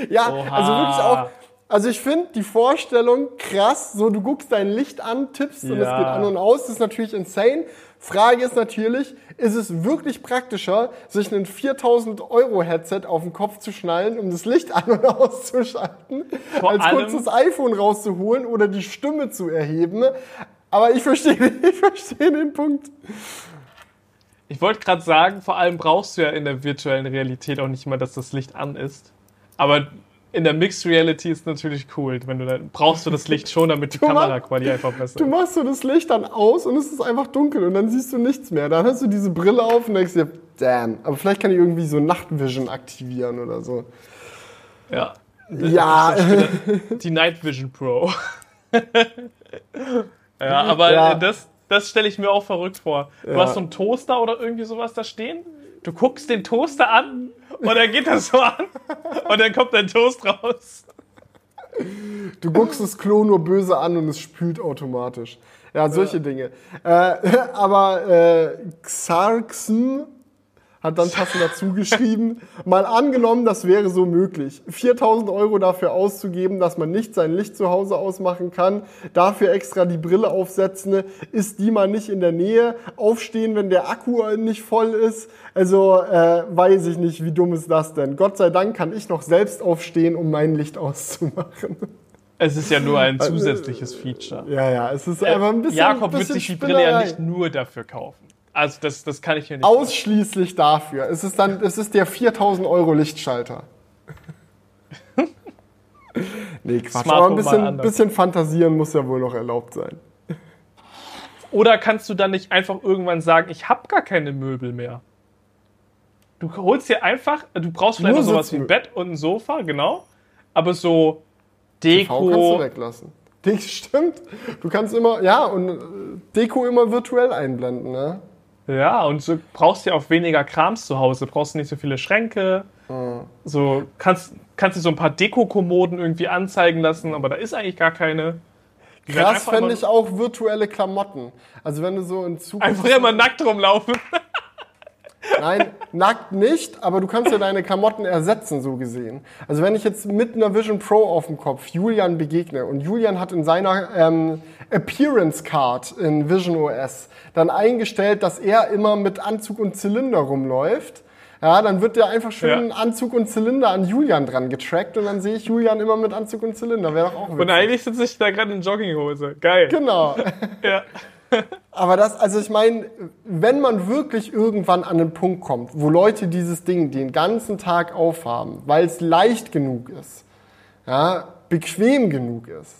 ja, Oha. also wirklich auch. Also ich finde die Vorstellung krass, so du guckst dein Licht an, tippst ja. und es geht an und aus, das ist natürlich insane. Frage ist natürlich, ist es wirklich praktischer, sich ein 4000 Euro Headset auf den Kopf zu schnallen, um das Licht *laughs* an und auszuschalten, Vor als kurz das iPhone rauszuholen oder die Stimme zu erheben? Aber ich verstehe, *laughs* ich verstehe den Punkt. Ich wollte gerade sagen, vor allem brauchst du ja in der virtuellen Realität auch nicht immer, dass das Licht an ist. Aber in der Mixed Reality ist natürlich cool, wenn du da brauchst du das Licht schon, damit die *laughs* Kameraqualität einfach besser ist. Du machst so das Licht dann aus und es ist einfach dunkel und dann siehst du nichts mehr. Dann hast du diese Brille auf und denkst dir, damn, aber vielleicht kann ich irgendwie so Nachtvision aktivieren oder so. Ja. Ja. Die Night Vision Pro. *laughs* ja, aber ja. das, das stelle ich mir auch verrückt vor. Du ja. hast so einen Toaster oder irgendwie sowas da stehen. Du guckst den Toaster an und dann geht das so an und dann kommt dein Toast raus. Du guckst das Klo nur böse an und es spült automatisch. Ja, solche ja. Dinge. Äh, *laughs* aber äh, Xarxen hat dann passend dazu geschrieben, mal angenommen, das wäre so möglich, 4000 Euro dafür auszugeben, dass man nicht sein Licht zu Hause ausmachen kann, dafür extra die Brille aufsetzen, ist die mal nicht in der Nähe, aufstehen, wenn der Akku nicht voll ist, also äh, weiß ich nicht, wie dumm ist das denn. Gott sei Dank kann ich noch selbst aufstehen, um mein Licht auszumachen. Es ist ja nur ein zusätzliches Feature. Ja, ja, es ist einfach ein bisschen Jakob ein wird bisschen sich die Brille ja nicht nur dafür kaufen. Also das, das kann ich mir nicht Ausschließlich dafür. Es ist dann, es ist der 4000 Euro Lichtschalter. *laughs* nee, Quatsch. Smart Aber ein bisschen, bisschen fantasieren muss ja wohl noch erlaubt sein. Oder kannst du dann nicht einfach irgendwann sagen, ich habe gar keine Möbel mehr? Du holst dir einfach, du brauchst vielleicht Nur noch sowas wie ein. Bett und ein Sofa, genau. Aber so TV kannst du Deko, weglassen. Das *laughs* stimmt. Du kannst immer, ja, und äh, Deko immer virtuell einblenden, ne? Ja, und so brauchst du ja auch weniger Krams zu Hause. Brauchst du nicht so viele Schränke. So kannst, kannst du so ein paar Deko-Kommoden irgendwie anzeigen lassen, aber da ist eigentlich gar keine. Die Krass fände ich auch virtuelle Klamotten. Also wenn du so in Zukunft... Einfach immer nackt rumlaufen. Nein, nackt nicht, aber du kannst ja deine Klamotten ersetzen, so gesehen. Also wenn ich jetzt mit einer Vision Pro auf dem Kopf Julian begegne und Julian hat in seiner ähm, Appearance Card in Vision OS dann eingestellt, dass er immer mit Anzug und Zylinder rumläuft, ja, dann wird der einfach schön Ja. Anzug und Zylinder an Julian dran getrackt und dann sehe ich Julian immer mit Anzug und Zylinder. Wäre doch auch Und witzig. eigentlich sitze ich da gerade in Jogginghose. Geil. Genau. Ja. *laughs* Aber das, also ich meine, wenn man wirklich irgendwann an den Punkt kommt, wo Leute dieses Ding den ganzen Tag aufhaben, weil es leicht genug ist, ja, bequem genug ist,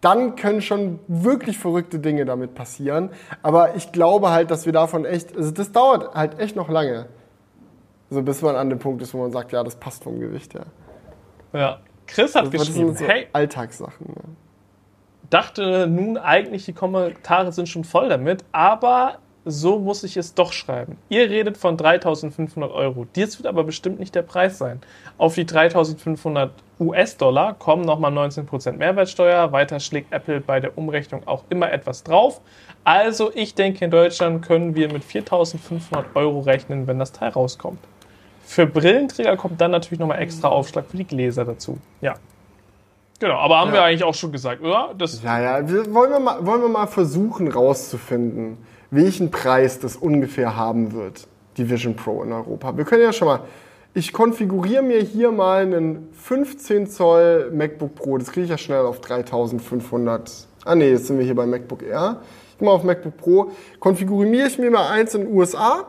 dann können schon wirklich verrückte Dinge damit passieren. Aber ich glaube halt, dass wir davon echt, also das dauert halt echt noch lange. So bis man an den Punkt ist, wo man sagt, ja, das passt vom Gewicht her. ja. Chris hat Das geschrieben, sind so hey, Alltagssachen. Ne? Dachte nun eigentlich, die Kommentare sind schon voll damit, aber so muss ich es doch schreiben. Ihr redet von 3500 Euro. Dies wird aber bestimmt nicht der Preis sein. Auf die 3500 US-Dollar kommen nochmal 19% Mehrwertsteuer. Weiter schlägt Apple bei der Umrechnung auch immer etwas drauf. Also ich denke, in Deutschland können wir mit 4500 Euro rechnen, wenn das Teil rauskommt. Für Brillenträger kommt dann natürlich nochmal extra Aufschlag für die Gläser dazu. Ja. Genau, aber haben Ja. wir eigentlich auch schon gesagt, oder? Das Ja, ja, wir, wollen, wir mal, wollen wir mal versuchen rauszufinden, welchen Preis das ungefähr haben wird, die Vision Pro in Europa. Wir können ja schon mal, ich konfiguriere mir hier mal einen 15 Zoll MacBook Pro, das kriege ich ja schnell auf 3500, ah nee, jetzt sind wir hier bei MacBook Air. Ich gehe mal auf MacBook Pro, konfiguriere ich mir mal eins in den USA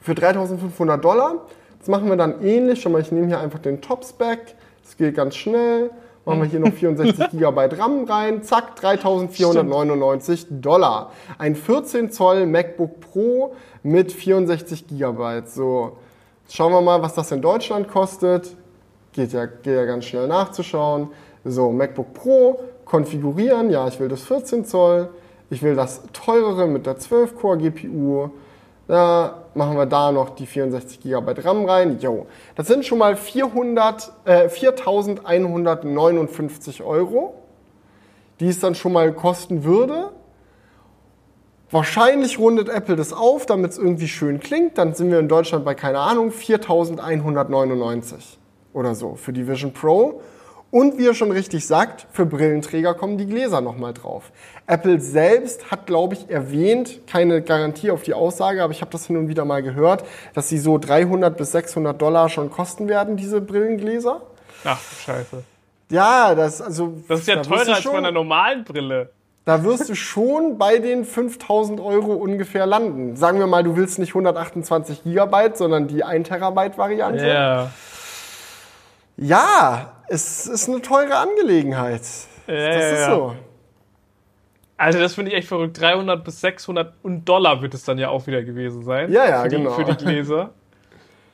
für 3500 Dollar. Das machen wir dann ähnlich. Schon mal, ich nehme hier einfach den Top-Spec. Das geht ganz schnell. Machen wir hier noch *laughs* 64 GB RAM rein. Zack, 3499 Dollar. Ein 14 Zoll MacBook Pro mit 64 GB. So, schauen wir mal, was das in Deutschland kostet. Geht ja, geht ja ganz schnell nachzuschauen. So, MacBook Pro, konfigurieren. Ja, ich will das 14 Zoll. Ich will das teurere mit der 12-Core-GPU. Da machen wir da noch die 64 GB RAM rein. Jo, das sind schon mal 400, äh, 4.159 Euro, die es dann schon mal kosten würde. Wahrscheinlich rundet Apple das auf, damit es irgendwie schön klingt. Dann sind wir in Deutschland bei, keine Ahnung, 4.199 oder so für die Vision Pro. Und wie er schon richtig sagt, für Brillenträger kommen die Gläser nochmal drauf. Apple selbst hat, glaube ich, erwähnt, keine Garantie auf die Aussage, aber ich habe das hin und wieder mal gehört, dass sie so 300 bis 600 Dollar schon kosten werden, diese Brillengläser. Ach, scheiße. Ja, das, also, Das ist ja da teurer als schon- bei einer normalen Brille. da wirst du schon bei den 5000 Euro ungefähr landen. Sagen wir mal, du willst nicht 128 Gigabyte, sondern die 1 Terabyte Variante. Ja. Ja, es ist eine teure Angelegenheit. Ja, Das ja, ist ja. so. Also das finde ich echt verrückt. 300 bis 600 und Dollar wird es dann ja auch wieder gewesen sein. Ja, ja, für die, genau. Für die Gläser.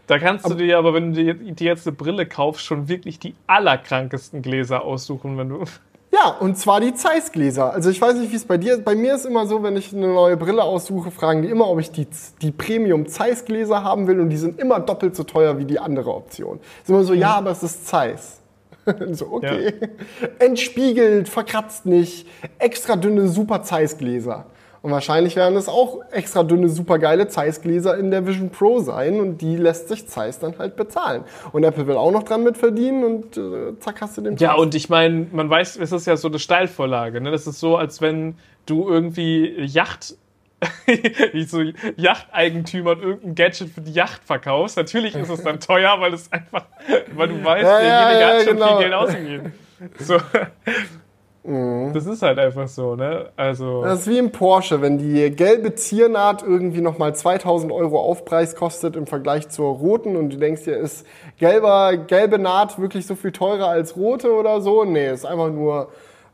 Da kannst du dir aber, wenn du dir jetzt eine Brille kaufst, schon wirklich die allerkrankesten Gläser aussuchen, wenn du. Ja, und zwar die Zeiss-Gläser. Also ich weiß nicht, wie es bei dir ist. Bei mir ist immer so, wenn ich eine neue Brille aussuche, fragen die immer, ob ich die, die Premium Zeiss-Gläser haben will und die sind immer doppelt so teuer wie die andere Option. Ist immer so, ja, aber es ist Zeiss. *laughs* so, okay. Entspiegelt, verkratzt nicht, extra dünne Super Zeiss-Gläser. Und wahrscheinlich werden es auch extra dünne, supergeile Zeiss-Gläser in der Vision Pro sein und die lässt sich Zeiss dann halt bezahlen. Und Apple will auch noch dran mitverdienen und äh, zack hast du den Ja, Preis. und ich meine, man weiß, es ist ja so eine Steilvorlage. Ne? Das ist so, als wenn du irgendwie Yacht, *laughs* wie so Yachteigentümern irgendein Gadget für die Yacht verkaufst. Natürlich ist es dann *laughs* teuer, weil es einfach, weil du weißt, Ja, derjenige ja, ja, hat schon genau. viel Geld ausgegeben. So. Mhm. Das ist halt einfach so, ne? Also. Das ist wie im Porsche, wenn die gelbe Ziernaht irgendwie nochmal 2000 Euro Aufpreis kostet im Vergleich zur roten und du denkst dir, ist gelber, gelbe Naht wirklich so viel teurer als rote oder so? Nee, ist einfach nur,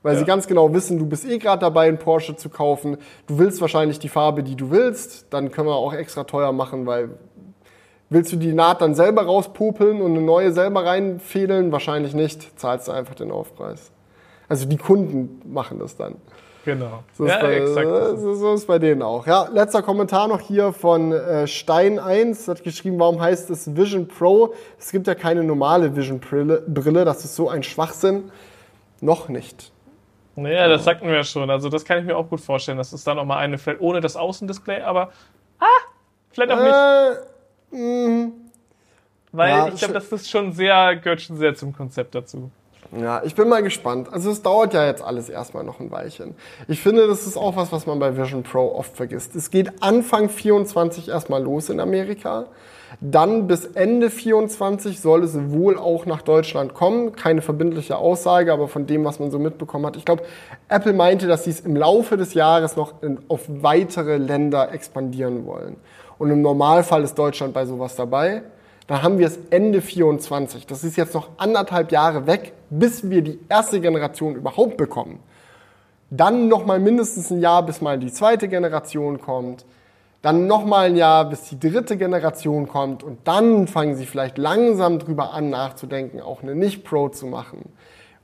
weil sie ganz genau wissen, du bist eh gerade dabei, einen Porsche zu kaufen. Du willst wahrscheinlich die Farbe, die du willst. Dann können wir auch extra teuer machen, weil willst du die Naht dann selber rauspopeln und eine neue selber reinfädeln? Wahrscheinlich nicht. Zahlst du einfach den Aufpreis. Also die Kunden machen das dann. Genau. So ist, ja, bei, exakt. so, so ist bei denen auch. Ja, letzter Kommentar noch hier von äh, Stein1. Hat geschrieben, warum heißt es Vision Pro? Es gibt ja keine normale Vision Brille. Brille. Das ist so ein Schwachsinn. Noch nicht. Naja, das sagten wir ja schon. Also, das kann ich mir auch gut vorstellen, dass es da nochmal eine, vielleicht ohne das Außendisplay, aber. Ah! Vielleicht auch nicht. Äh, Weil ja, ich glaube, das ist schon sehr, gehört schon sehr zum Konzept dazu. ja, ich bin mal gespannt. Also es dauert ja jetzt alles erstmal noch ein Weilchen. Ich finde, das ist auch was, was man bei Vision Pro oft vergisst. Es geht Anfang 24 erstmal los in Amerika. Dann bis Ende 24 soll es wohl auch nach Deutschland kommen. Keine verbindliche Aussage, aber von dem, was man so mitbekommen hat. Ich glaube, Apple meinte, dass sie es im Laufe des Jahres noch in, auf weitere Länder expandieren wollen. Und im Normalfall ist Deutschland bei sowas dabei. Dann haben wir es Ende 24. Das ist jetzt noch anderthalb Jahre weg, bis wir die erste Generation überhaupt bekommen. Dann noch mal mindestens ein Jahr, bis mal die zweite Generation kommt. Dann noch mal ein Jahr, bis die dritte Generation kommt. Und dann fangen sie vielleicht langsam drüber an, nachzudenken, auch eine Nicht-Pro zu machen.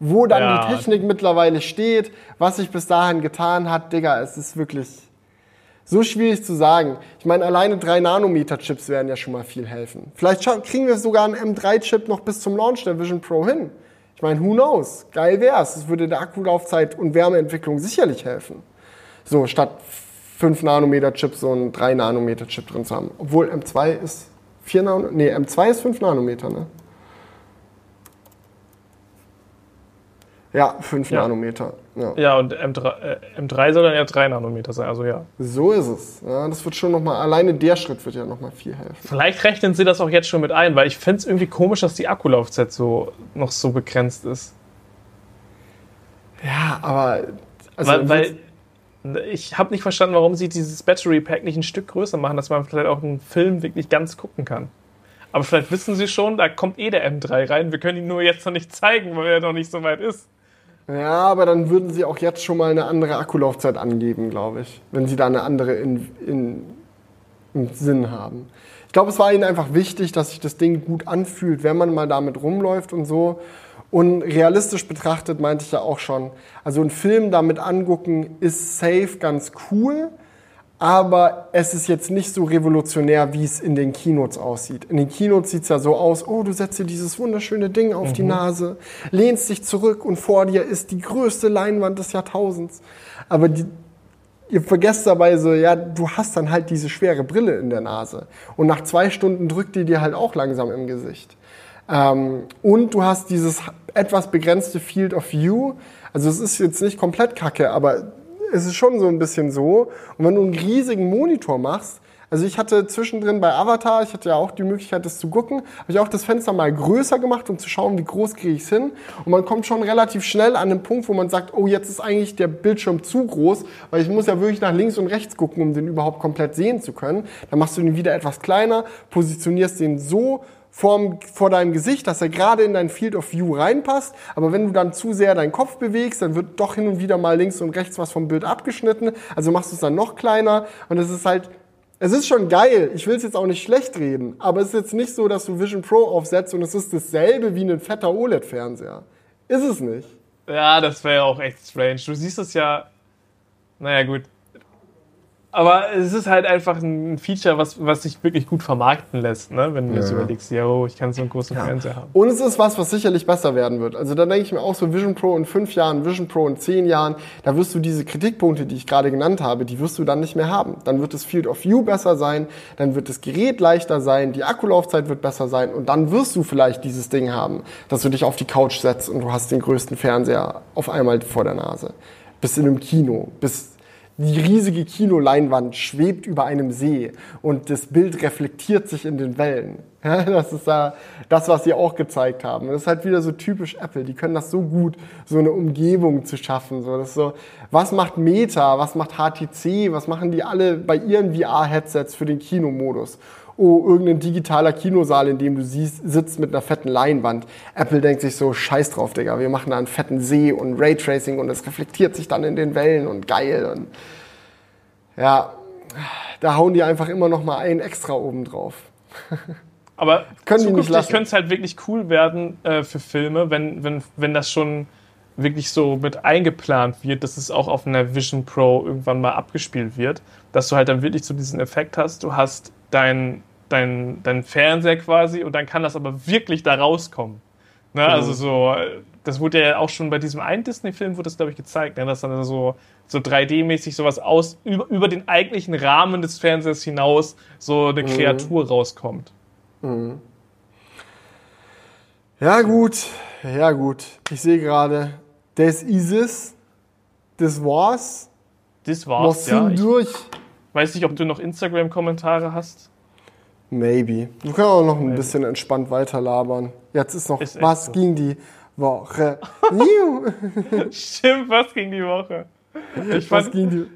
Wo dann Ja. die Technik mittlerweile steht, was sich bis dahin getan hat, Digga, es ist wirklich so schwierig zu sagen. Ich meine, alleine 3-Nanometer-Chips werden ja schon mal viel helfen. Vielleicht kriegen wir sogar einen M3-Chip noch bis zum Launch der Vision Pro hin. Ich meine, who knows? Geil wär's. Es würde der Akkulaufzeit und Wärmeentwicklung sicherlich helfen. So, statt 5 Nanometer-Chip so einen 3 Nanometer-Chip drin zu haben. Obwohl M2 ist 4 Nanometer. Nee, M2 ist 5 Nanometer, ne? Ja, 5 Ja. Nanometer. Ja. Ja, und M3, äh, M3 soll dann eher 3 Nanometer sein, also ja. So ist es. Ja, das wird schon nochmal, alleine der Schritt wird ja nochmal viel helfen. Vielleicht rechnen sie das auch jetzt schon mit ein, weil ich finde es irgendwie komisch, dass die Akkulaufzeit so noch so begrenzt ist. Ja, aber. Also, weil, weil ich habe nicht verstanden, warum sie dieses Battery Pack nicht ein Stück größer machen, dass man vielleicht auch einen Film wirklich ganz gucken kann. Aber vielleicht wissen sie schon, da kommt eh der M3 rein. Wir können ihn nur jetzt noch nicht zeigen, weil er noch nicht so weit ist. Ja, aber dann würden sie auch jetzt schon mal eine andere Akkulaufzeit angeben, glaube ich. Wenn sie da eine andere in, in, im Sinn haben. Ich glaube, es war ihnen einfach wichtig, dass sich das Ding gut anfühlt, wenn man mal damit rumläuft und so. Und realistisch betrachtet meinte ich ja auch schon, also einen Film damit angucken ist safe ganz cool, aber es ist jetzt nicht so revolutionär, wie es in den Keynotes aussieht. In den Keynotes sieht es ja so aus, oh, du setzt dir dieses wunderschöne Ding auf die Nase, lehnst dich zurück und vor dir ist die größte Leinwand des Jahrtausends. Aber die, ihr vergesst dabei so, ja, du hast dann halt diese schwere Brille in der Nase. Und nach zwei Stunden drückt die dir halt auch langsam im Gesicht. Ähm, und du hast dieses etwas begrenzte Field of View. Also es ist jetzt nicht komplett kacke, aber es ist schon so ein bisschen so. Und wenn du einen riesigen Monitor machst, also ich hatte zwischendrin bei Avatar, ich hatte ja auch die Möglichkeit, das zu gucken, habe ich auch das Fenster mal größer gemacht, um zu schauen, wie groß kriege ich es hin. Und man kommt schon relativ schnell an den Punkt, wo man sagt, oh, jetzt ist eigentlich der Bildschirm zu groß, weil ich muss ja wirklich nach links und rechts gucken, um den überhaupt komplett sehen zu können. Dann machst du ihn wieder etwas kleiner, positionierst den so vorm, vor deinem Gesicht, dass er gerade in dein Field of View reinpasst. Aber wenn du dann zu sehr deinen Kopf bewegst, dann wird doch hin und wieder mal links und rechts was vom Bild abgeschnitten. Also machst du es dann noch kleiner. Und es ist halt, es ist schon geil. Ich will es jetzt auch nicht schlecht reden. Aber es ist jetzt nicht so, dass du Vision Pro aufsetzt und es ist dasselbe wie ein fetter OLED-Fernseher. Ist es nicht. Ja, das wäre ja auch echt strange. Du siehst es ja. Naja, gut. Aber es ist halt einfach ein Feature, was, was sich wirklich gut vermarkten lässt, ne? wenn du jetzt Ja. überlegst, yo, ich kann so einen großen Fernseher haben. Und es ist was, was sicherlich besser werden wird. Also da denke ich mir auch so, Vision Pro in fünf Jahren, Vision Pro in zehn Jahren, da wirst du diese Kritikpunkte, die ich gerade genannt habe, die wirst du dann nicht mehr haben. Dann wird das Field of View besser sein, dann wird das Gerät leichter sein, die Akkulaufzeit wird besser sein und dann wirst du vielleicht dieses Ding haben, dass du dich auf die Couch setzt und du hast den größten Fernseher auf einmal vor der Nase. Bist in einem Kino, bist die riesige Kinoleinwand schwebt über einem See und das Bild reflektiert sich in den Wellen. *laughs* Das ist da das, was sie auch gezeigt haben. Das ist halt wieder so typisch Apple. Die können das so gut, so eine Umgebung zu schaffen. Das ist so, was macht Meta, was macht HTC, was machen die alle bei ihren VR-Headsets für den Kinomodus? Oh, irgendein digitaler Kinosaal, in dem du siehst, sitzt mit einer fetten Leinwand. Apple denkt sich so, scheiß drauf, Digga, wir machen da einen fetten See und Raytracing und es reflektiert sich dann in den Wellen und geil. Und ja, da hauen die einfach immer noch mal einen extra oben drauf. *laughs* Aber Können zukünftig könnte es halt wirklich cool werden äh, für Filme, wenn, wenn, wenn das schon wirklich so mit eingeplant wird, dass es auch auf einer Vision Pro irgendwann mal abgespielt wird, dass du halt dann wirklich so diesen Effekt hast, du hast dein, dein, dein Fernseher quasi und dann kann das aber wirklich da rauskommen. Ne? Also so, das wurde ja auch schon bei diesem einen Disney-Film, wurde das glaube ich gezeigt, ne? dass dann so, so 3D-mäßig sowas aus, über, über den eigentlichen Rahmen des Fernsehers hinaus so eine Kreatur rauskommt. Ja gut, ja gut. Ich sehe gerade, das ist es, das war's. Das Wir war's, ja. sind Ich durch. Weiß nicht, ob du noch Instagram-Kommentare hast. Maybe. Wir können auch noch ein bisschen entspannt weiterlabern. Jetzt ist noch, Ist was so. ging die Woche? *laughs* Stimmt, was ging die Woche? Ich was fand, ging die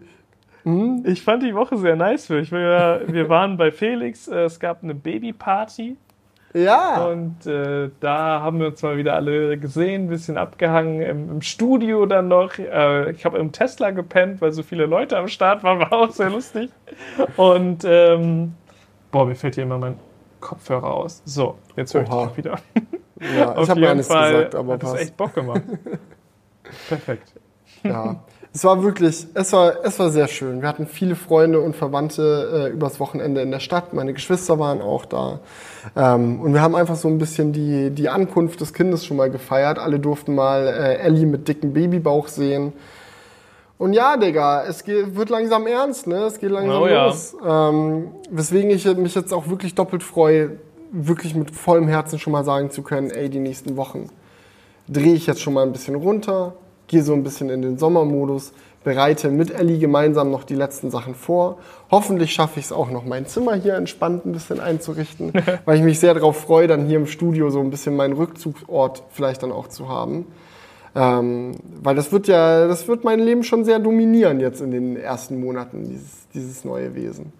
ich fand die Woche sehr nice für mich. Wir, wir waren bei Felix, äh, es gab eine Babyparty Ja. und äh, da haben wir uns mal wieder alle gesehen, ein bisschen abgehangen im, im Studio dann noch. Äh, ich habe im Tesla gepennt, weil so viele Leute am Start waren, *laughs* war auch sehr lustig. Und ähm, boah, mir fällt hier immer mein Kopfhörer aus. So, jetzt höre ich dich wieder. *laughs* ja Auf ich habe gar nichts Fall gesagt, aber hat das passt. echt Bock gemacht. *laughs* Perfekt. Ja. Es war wirklich, es war, es war sehr schön. Wir hatten viele Freunde und Verwandte äh, übers Wochenende in der Stadt. Meine Geschwister waren auch da. Ähm, und wir haben einfach so ein bisschen die, die Ankunft des Kindes schon mal gefeiert. Alle durften mal äh, Ellie mit dicken Babybauch sehen. Und ja, Digga, es geht, wird langsam ernst, ne? Es geht langsam Oh ja. los. Ähm, weswegen ich mich jetzt auch wirklich doppelt freue, wirklich mit vollem Herzen schon mal sagen zu können, ey, die nächsten Wochen drehe ich jetzt schon mal ein bisschen runter, gehe so ein bisschen in den Sommermodus, bereite mit Ellie gemeinsam noch die letzten Sachen vor. Hoffentlich schaffe ich es auch noch, mein Zimmer hier entspannt ein bisschen einzurichten, *laughs* weil ich mich sehr darauf freue, dann hier im Studio so ein bisschen meinen Rückzugsort vielleicht dann auch zu haben. Ähm, weil das wird ja, das wird mein Leben schon sehr dominieren jetzt in den ersten Monaten, dieses, dieses neue Wesen.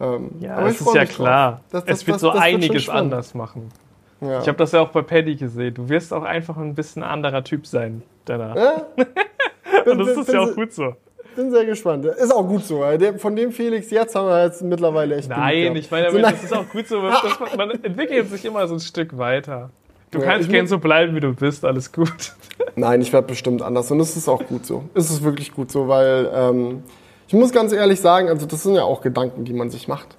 Ähm, Ja, aber das ist ja klar. Das- das- es wird das- so wird einiges spannend. anders machen. Ja. Ich habe das ja auch bei Paddy gesehen. Du wirst auch einfach ein bisschen anderer Typ sein danach. Ja? *laughs* Und das ist ja auch bin, gut so. bin sehr gespannt. Ist auch gut so. weil Der, von dem Felix jetzt haben wir jetzt mittlerweile echt Nein, ich meine, So, das ist auch gut so. man, man entwickelt sich immer so ein Stück weiter. Du Ja, kannst gern so bleiben, wie du bist. Alles gut. *laughs* Nein, ich werde bestimmt anders und es ist auch gut so. Es ist wirklich gut so, weil ähm, ich muss ganz ehrlich sagen, also das sind ja auch Gedanken, die man sich macht.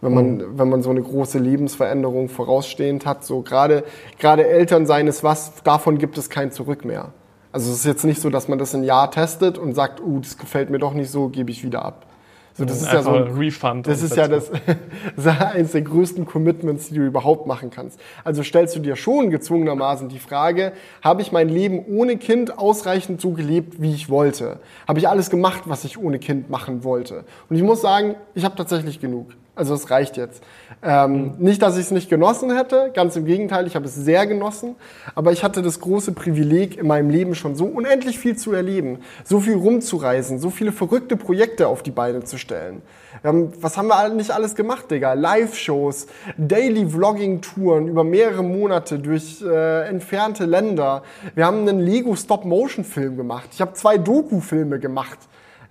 Wenn man, wenn man so eine große Lebensveränderung vorausstehend hat, so gerade, gerade Eltern sein ist was, davon gibt es kein Zurück mehr. Also es ist jetzt nicht so, dass man das ein Jahr testet und sagt, uh, das gefällt mir doch nicht so, gebe ich wieder ab. So, das ist ja so, Einfach Refund. *laughs* Das ist ja das, das ist ja eines der größten Commitments, die du überhaupt machen kannst. Also stellst du dir schon gezwungenermaßen die Frage, habe ich mein Leben ohne Kind ausreichend so gelebt, wie ich wollte? Habe ich alles gemacht, was ich ohne Kind machen wollte? Und ich muss sagen, ich habe tatsächlich genug. Also es reicht jetzt. Ähm, nicht, dass ich es nicht genossen hätte, ganz im Gegenteil, ich habe es sehr genossen, aber ich hatte das große Privileg, in meinem Leben schon so unendlich viel zu erleben, so viel rumzureisen, so viele verrückte Projekte auf die Beine zu stellen. Haben, was haben wir nicht alles gemacht, Digga? Live-Shows, Daily-Vlogging-Touren über mehrere Monate durch äh, entfernte Länder. Wir haben einen Lego-Stop-Motion-Film gemacht. Ich habe zwei Doku-Filme gemacht.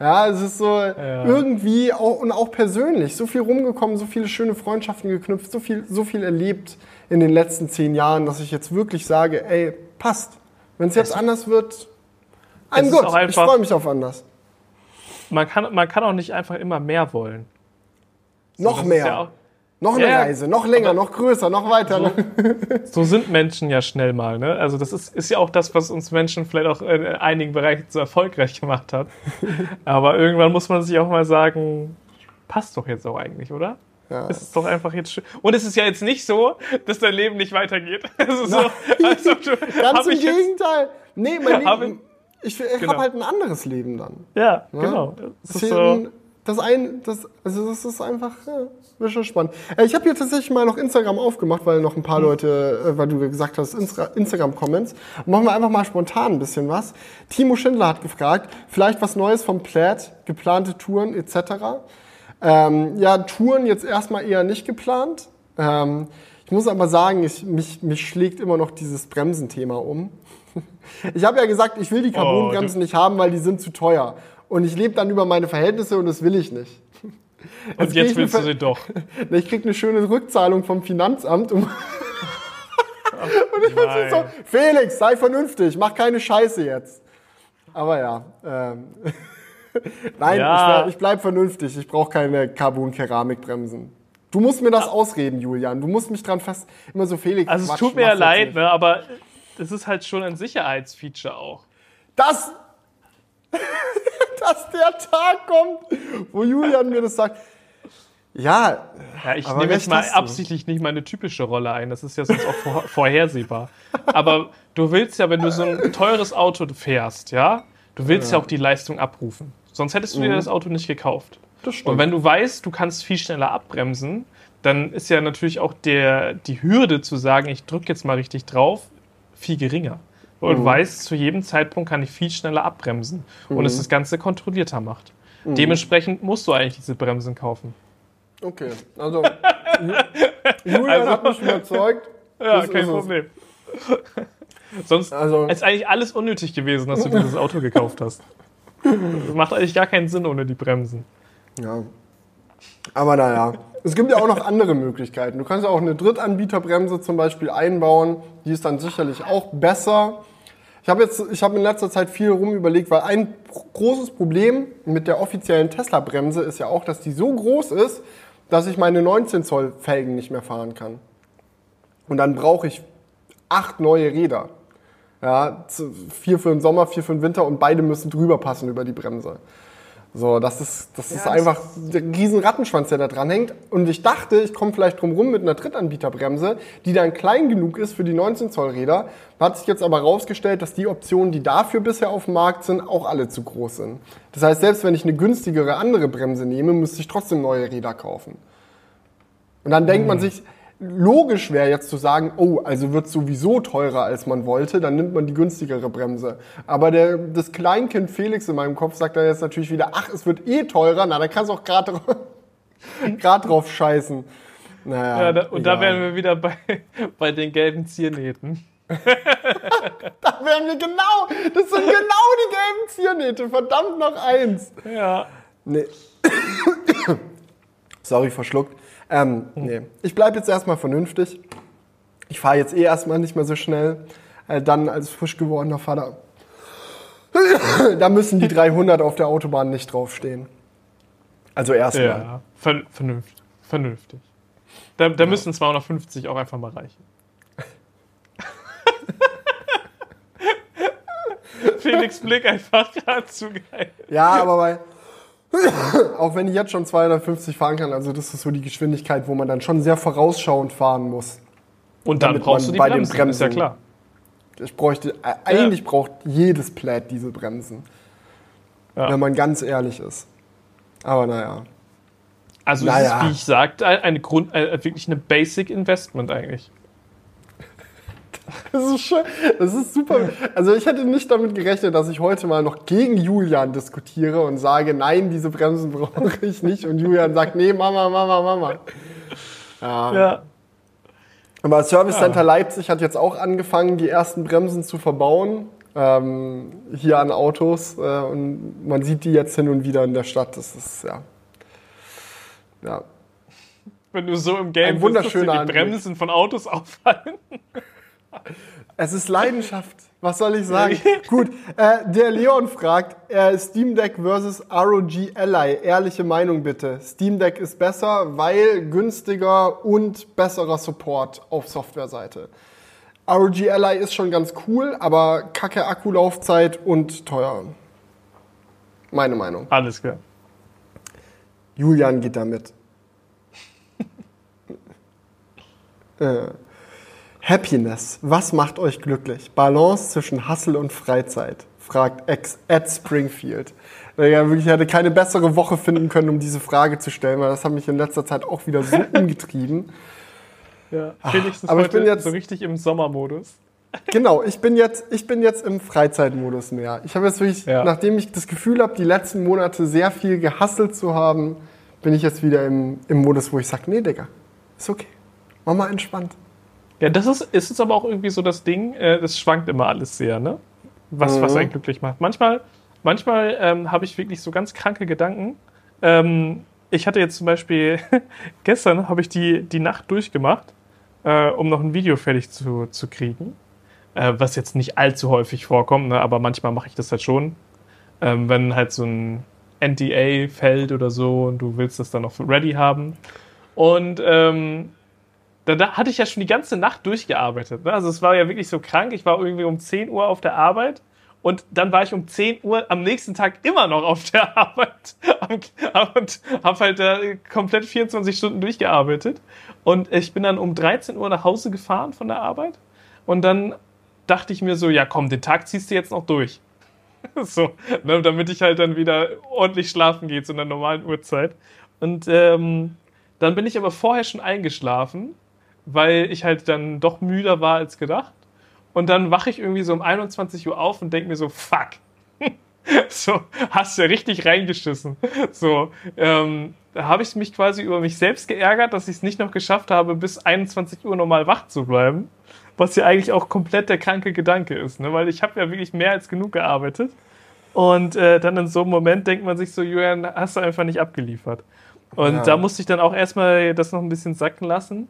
Ja, es ist so irgendwie auch, und auch persönlich so viel rumgekommen, so viele schöne Freundschaften geknüpft, so viel, so viel erlebt in den letzten zehn Jahren, dass ich jetzt wirklich sage, ey, passt. Wenn es jetzt anders wird, good. auch Ich freue mich auf anders. man kann, man kann auch nicht einfach immer mehr wollen. noch Das ist mehr. ja auch- noch eine Ja, Reise, noch länger, noch größer, noch weiter. *laughs* So sind Menschen ja schnell mal. Ne? Also das ist, ist ja auch das, was uns Menschen vielleicht auch in einigen Bereichen so erfolgreich gemacht hat. *laughs* Aber irgendwann muss man sich auch mal sagen, passt doch jetzt auch eigentlich, oder? Ja. Es ist doch einfach jetzt schön. Und es ist ja jetzt nicht so, dass dein Leben nicht weitergeht. Es *laughs* ist so, als ob du, Ganz im ich jetzt, Gegenteil. Nee, mein Leben, ich, ich Genau. habe halt ein anderes Leben dann. Ja, genau. Es ist so, das ein, das, also das ist einfach, ja, wird schon spannend. Äh, Ich habe hier tatsächlich mal noch Instagram aufgemacht, weil noch ein paar Leute, äh, weil du gesagt hast, Instra- Instagram-Comments. Machen wir einfach mal spontan ein bisschen was. Timo Schindler hat gefragt, vielleicht was Neues vom Plaid, geplante Touren etc. Ähm, ja, Touren jetzt erstmal eher nicht geplant. Ähm, ich muss aber sagen, ich, mich, mich schlägt immer noch dieses Bremsenthema um. *laughs* Ich habe ja gesagt, ich will die Carbonbremsen nicht haben, weil die sind zu teuer. Und ich lebe dann über meine Verhältnisse und das will ich nicht. und krieg jetzt ich willst du sie doch. Ich krieg eine schöne Rückzahlung vom Finanzamt. Um und ich bin so, Felix, sei vernünftig, mach keine Scheiße jetzt. Aber ja. Ähm, *laughs* Nein, Ja. ich, bleib vernünftig. Ich brauche keine Carbon-Keramikbremsen. Du musst mir das ausreden, Julian. Du musst mich dran fest. Immer so, Felix. Also es Quatsch, tut mir ja jetzt leid, ne, aber es ist halt schon ein Sicherheitsfeature auch. dass, *laughs* dass der Tag kommt, wo Julian mir das sagt. Ja, Ja, ich nehme jetzt mal absichtlich nicht meine typische Rolle ein. Das ist ja sonst auch vor, *laughs* vorhersehbar. Aber du willst ja, wenn du so ein teures Auto fährst, ja, du willst ja, auch die Leistung abrufen. Sonst hättest du dir das Auto nicht gekauft. Mhm. das stimmt. Und wenn du weißt, du kannst viel schneller abbremsen, dann ist ja natürlich auch der, die Hürde zu sagen, ich drücke jetzt mal richtig drauf, viel geringer. Und Mhm. du weißt, zu jedem Zeitpunkt kann ich viel schneller abbremsen und Mhm. es das Ganze kontrollierter macht. Dementsprechend musst du eigentlich diese Bremsen kaufen. Okay, also Ju- Julian hat mich überzeugt. *laughs* Ja, kein. Problem. *laughs* Sonst Also- ist eigentlich alles unnötig gewesen, dass du dieses Auto gekauft hast. Das *laughs* macht eigentlich gar keinen Sinn ohne die Bremsen. Ja. Aber naja, es gibt ja auch noch andere Möglichkeiten. Du kannst ja auch eine Drittanbieterbremse zum Beispiel einbauen. Die ist dann sicherlich auch besser. Ich habe jetzt, ich habe in letzter Zeit viel rum überlegt, weil ein großes Problem mit der offiziellen Tesla-Bremse ist ja auch, dass die so groß ist, dass ich meine 19 Zoll Felgen nicht mehr fahren kann. Und dann brauche ich acht neue Räder. Ja, vier für den Sommer, vier für den Winter und beide müssen drüber passen über die Bremse. So, das ist, das ist das- einfach der riesen Rattenschwanz, der da dran hängt. Und ich dachte, ich komme vielleicht drum rum mit einer Drittanbieterbremse, die dann klein genug ist für die 19 Zoll Räder. Hat sich jetzt aber herausgestellt, dass die Optionen, die dafür bisher auf dem Markt sind, auch alle zu groß sind. Das heißt, selbst wenn ich eine günstigere andere Bremse nehme, müsste ich trotzdem neue Räder kaufen. Und dann denkt man sich, logisch wäre jetzt zu sagen, oh, also wird sowieso teurer, als man wollte, dann nimmt man die günstigere Bremse. Aber der, das Kleinkind Felix in meinem Kopf sagt dann jetzt natürlich wieder, ach, es wird eh teurer, na, dann kannst du auch gerade drauf, *laughs* grad drauf scheißen. Naja, Ja, da, und da egal. wären wir wieder bei, *laughs* bei den gelben Ziernähten. *laughs* Da wären wir genau, das sind genau die gelben Ziernähte, verdammt noch eins. Ja. Nee. *coughs* Sorry, verschluckt. Ähm, nee. Ich bleibe jetzt erstmal vernünftig. Ich fahre jetzt eh erstmal nicht mehr so schnell. Äh, dann als frisch gewordener Vater. *clears throat* da müssen die 300 auf der Autobahn nicht draufstehen. Also erstmal. Ja, ver vernünftig. vernünftig. Da, da müssen 250 auch einfach mal reichen. *laughs* Felix Blick einfach gerade zu geil. Ja, aber bei, *coughs* auch wenn ich jetzt schon 250 fahren kann, also das ist so die Geschwindigkeit, wo man dann schon sehr vorausschauend fahren muss. Und dann Damit brauchst man du die bei den Bremsen, ist ja Bremsen- klar. Ich bräuchte, äh, eigentlich braucht jedes Plaid diese Bremsen. Ja. Wenn man ganz ehrlich ist. Aber naja. Also Naja. es ist, wie ich sagte, eine Grund, äh, wirklich eine Basic Investment eigentlich. Das ist schön. Das ist super. Also ich hätte nicht damit gerechnet, dass ich heute mal noch gegen Julian diskutiere und sage, nein, diese Bremsen *laughs* brauche ich nicht. Und Julian sagt, nee, Mama, Mama, Mama. Ja. Ja. Aber Service Center Leipzig hat jetzt auch angefangen, die ersten Bremsen zu verbauen. Ähm, hier an Autos. Äh, und man sieht die jetzt hin und wieder in der Stadt. Das ist, ja. Ja. Wenn du so im Game Ein bist, dass dir die Anblick. Bremsen von Autos *laughs* auffallen. *laughs* Es ist Leidenschaft. Was soll ich sagen? *laughs* Gut, äh, der Leon fragt, äh, Steam Deck versus ROG Ally. Ehrliche Meinung bitte. Steam Deck ist besser, weil günstiger und besserer Support auf Softwareseite. ROG Ally ist schon ganz cool, aber kacke Akkulaufzeit und teuer. Meine Meinung. Alles klar. Julian geht damit. *laughs* äh, Happiness. Was macht euch glücklich? Balance zwischen Hustle und Freizeit. Fragt ex Ed Springfield. Wirklich, ich hätte keine bessere Woche finden können, um diese Frage zu stellen, weil das hat mich in letzter Zeit auch wieder so *laughs* umgetrieben. Ja, Felix ist aber ich bin jetzt- so richtig im Sommermodus. Genau, ich bin jetzt, ich bin jetzt im Freizeitmodus mehr. Ich habe jetzt wirklich, Ja. nachdem ich das Gefühl habe, die letzten Monate sehr viel gehasselt zu haben, bin ich jetzt wieder im, im Modus, wo ich sage, nee, Digga, ist okay. Mach mal entspannt. Ja, das ist, ist es aber auch irgendwie so das Ding, äh, das schwankt immer alles sehr, ne? Was, was Mhm. einen glücklich macht. Manchmal, manchmal ähm, habe ich wirklich so ganz kranke Gedanken. Ähm, ich hatte jetzt zum Beispiel, *laughs* gestern habe ich die, die Nacht durchgemacht, äh, um noch ein Video fertig zu, zu kriegen. Äh, was jetzt nicht allzu häufig vorkommt, ne? aber manchmal mache ich das halt schon. Ähm, wenn halt so ein NDA fällt oder so und du willst das dann noch ready haben. Und ähm, da, da hatte ich ja schon die ganze Nacht durchgearbeitet. Ne? Also es war ja wirklich so krank. Ich war irgendwie um 10 Uhr auf der Arbeit und dann war ich um 10 Uhr am nächsten Tag immer noch auf der *laughs* Arbeit und habe halt da komplett 24 Stunden durchgearbeitet. Und ich bin dann um 13 Uhr nach Hause gefahren von der Arbeit und dann dachte ich mir so, ja komm, den Tag ziehst du jetzt noch durch. *laughs* so, ne, damit ich halt dann wieder ordentlich schlafen gehe zu einer normalen Uhrzeit. Und ähm, dann bin ich aber vorher schon eingeschlafen, weil ich halt dann doch müder war als gedacht. Und dann wache ich irgendwie so um 21 Uhr auf und denke mir so, fuck. *laughs* so, hast du ja richtig reingeschissen. So, ähm, da habe ich mich quasi über mich selbst geärgert, dass ich es nicht noch geschafft habe, bis 21 Uhr normal wach zu bleiben. Was ja eigentlich auch komplett der kranke Gedanke ist, ne? weil ich habe ja wirklich mehr als genug gearbeitet. Und äh, dann in so einem Moment denkt man sich so, Julian, hast du einfach nicht abgeliefert. Und Ja. da musste ich dann auch erstmal das noch ein bisschen sacken lassen,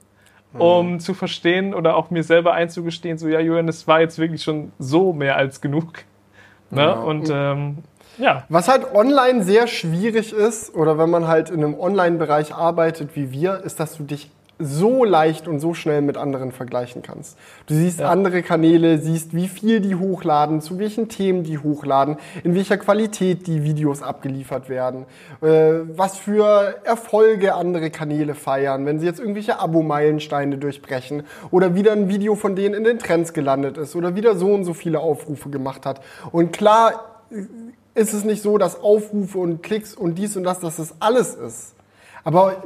um zu verstehen oder auch mir selber einzugestehen, so, ja, Julian, es war jetzt wirklich schon so mehr als genug. Ne? Ja. Und ähm, ja, Was halt online sehr schwierig ist, oder wenn man halt in einem Online-Bereich arbeitet wie wir, ist, dass du dich so leicht und so schnell mit anderen vergleichen kannst. Du siehst Ja. andere Kanäle, siehst, wie viel die hochladen, zu welchen Themen die hochladen, in welcher Qualität die Videos abgeliefert werden, äh, was für Erfolge andere Kanäle feiern, wenn sie jetzt irgendwelche Abo-Meilensteine durchbrechen oder wieder ein Video von denen in den Trends gelandet ist oder wieder so und so viele Aufrufe gemacht hat. Und klar ist es nicht so, dass Aufrufe und Klicks und dies und das, dass das alles ist. Aber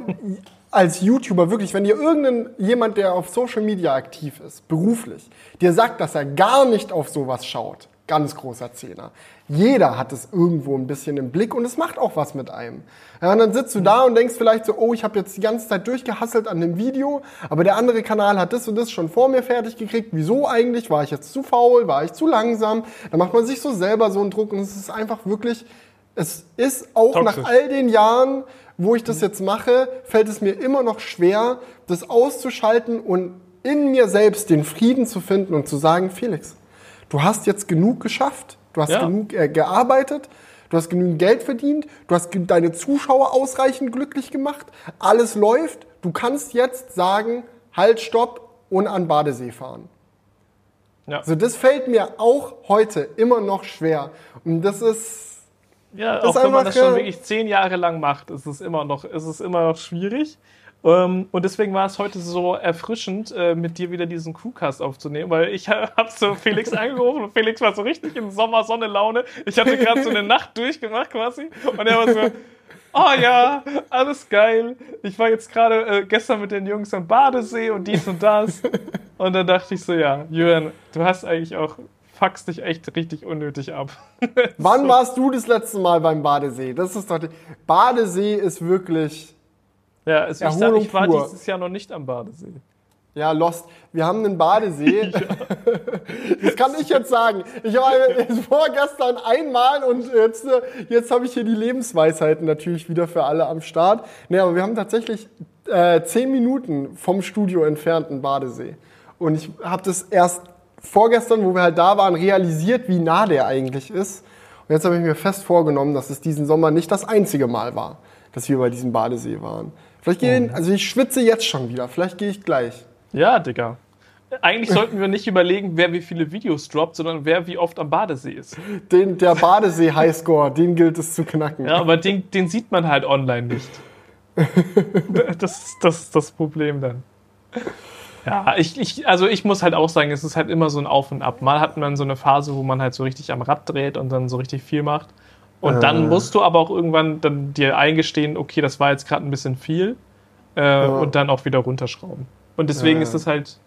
als YouTuber wirklich, wenn dir irgendein jemand, der auf Social Media aktiv ist, beruflich, dir sagt, dass er gar nicht auf sowas schaut, ganz großer Zehner. Jeder hat es irgendwo ein bisschen im Blick und es macht auch was mit einem. Ja, und dann sitzt du da und denkst vielleicht so, oh, ich habe jetzt die ganze Zeit durchgehasselt an dem Video, aber der andere Kanal hat das und das schon vor mir fertig gekriegt. Wieso eigentlich? War ich jetzt zu faul? War ich zu langsam? Da macht man sich so selber so einen Druck und es ist einfach wirklich, es ist auch Toxisch. nach all den Jahren, wo ich das jetzt mache, fällt es mir immer noch schwer, das auszuschalten und in mir selbst den Frieden zu finden und zu sagen, Felix, du hast jetzt genug geschafft, du hast Ja. genug äh, gearbeitet, du hast genügend Geld verdient, du hast deine Zuschauer ausreichend glücklich gemacht, alles läuft, du kannst jetzt sagen, halt, stopp und an Badesee fahren. ja. Also das fällt mir auch heute immer noch schwer. Und das ist, Ja, Das auch wenn man das schon wirklich zehn Jahre lang macht, ist es immer noch, ist es immer noch schwierig. Ähm, und deswegen war es heute so erfrischend, äh, mit dir wieder diesen Crewcast aufzunehmen, weil ich *laughs* habe so Felix angerufen und Felix war so richtig in Sommer-Sonne-Laune. Ich hatte gerade so eine *laughs* Nacht durchgemacht quasi und er war so, oh ja, alles geil. Ich war jetzt gerade äh, gestern mit den Jungs am Badesee und dies und das. *laughs* Und dann dachte ich so, ja, Jürgen, du hast eigentlich auch, fuckst dich echt richtig unnötig ab. *laughs* wann warst du das letzte Mal beim Badesee? Das ist doch, die, Badesee ist wirklich, Ja, also ich, sag, Erholung ich war dieses Jahr noch nicht am Badesee. Ja, Lost. Wir haben einen Badesee. *laughs* *laughs* Das kann ich jetzt sagen. Ich war vorgestern einmal und jetzt, jetzt habe ich hier die Lebensweisheiten natürlich wieder für alle am Start. Nee, aber wir haben tatsächlich äh, zehn Minuten vom Studio entfernt einen Badesee. Und ich habe das erst vorgestern, wo wir halt da waren, realisiert, wie nah der eigentlich ist. Und jetzt habe ich mir fest vorgenommen, dass es diesen Sommer nicht das einzige Mal war, dass wir bei diesem Badesee waren. Vielleicht gehen, also ich schwitze jetzt schon wieder, vielleicht gehe ich gleich. Ja, Digga. Eigentlich sollten wir nicht *laughs* überlegen, wer wie viele Videos droppt, sondern wer wie oft am Badesee ist. Den, der Badesee-Highscore, den gilt es zu knacken. Ja, aber den, den sieht man halt online nicht. Das, *laughs* das ist das Problem dann. Ja, ich, ich, also ich muss halt auch sagen, es ist halt immer so ein Auf und Ab. Mal hat man so eine Phase, wo man halt so richtig am Rad dreht und dann so richtig viel macht. Und Äh. dann musst du aber auch irgendwann dann dir eingestehen, okay, das war jetzt gerade ein bisschen viel äh, und dann auch wieder runterschrauben. Und deswegen Ja. ist es halt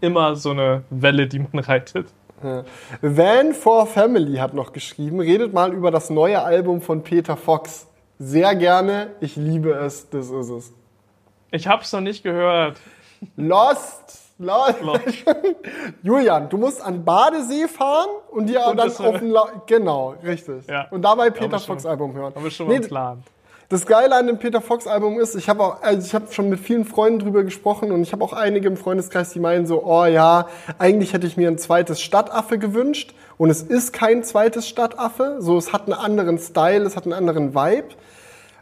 immer so eine Welle, die man *laughs* reitet. Ja. Van for Family hat noch geschrieben, redet mal über das neue Album von Peter Fox. Sehr gerne, ich liebe es, das ist es. Ich hab's noch nicht gehört. Lost, Lost. Lost. *laughs* Julian, du musst an Badesee fahren und dir Und dann auf den La Genau, richtig. Ja. Und dabei Peter schon- Fox Album hören. Haben wir schon mal Nee, Plan. Das Geile an dem Peter Fox Album ist, ich habe auch, also ich habe schon mit vielen Freunden drüber gesprochen und ich habe auch einige im Freundeskreis, die meinen so, oh ja, eigentlich hätte ich mir ein zweites Stadtaffe gewünscht und es ist kein zweites Stadtaffe, so es hat einen anderen Style, es hat einen anderen Vibe.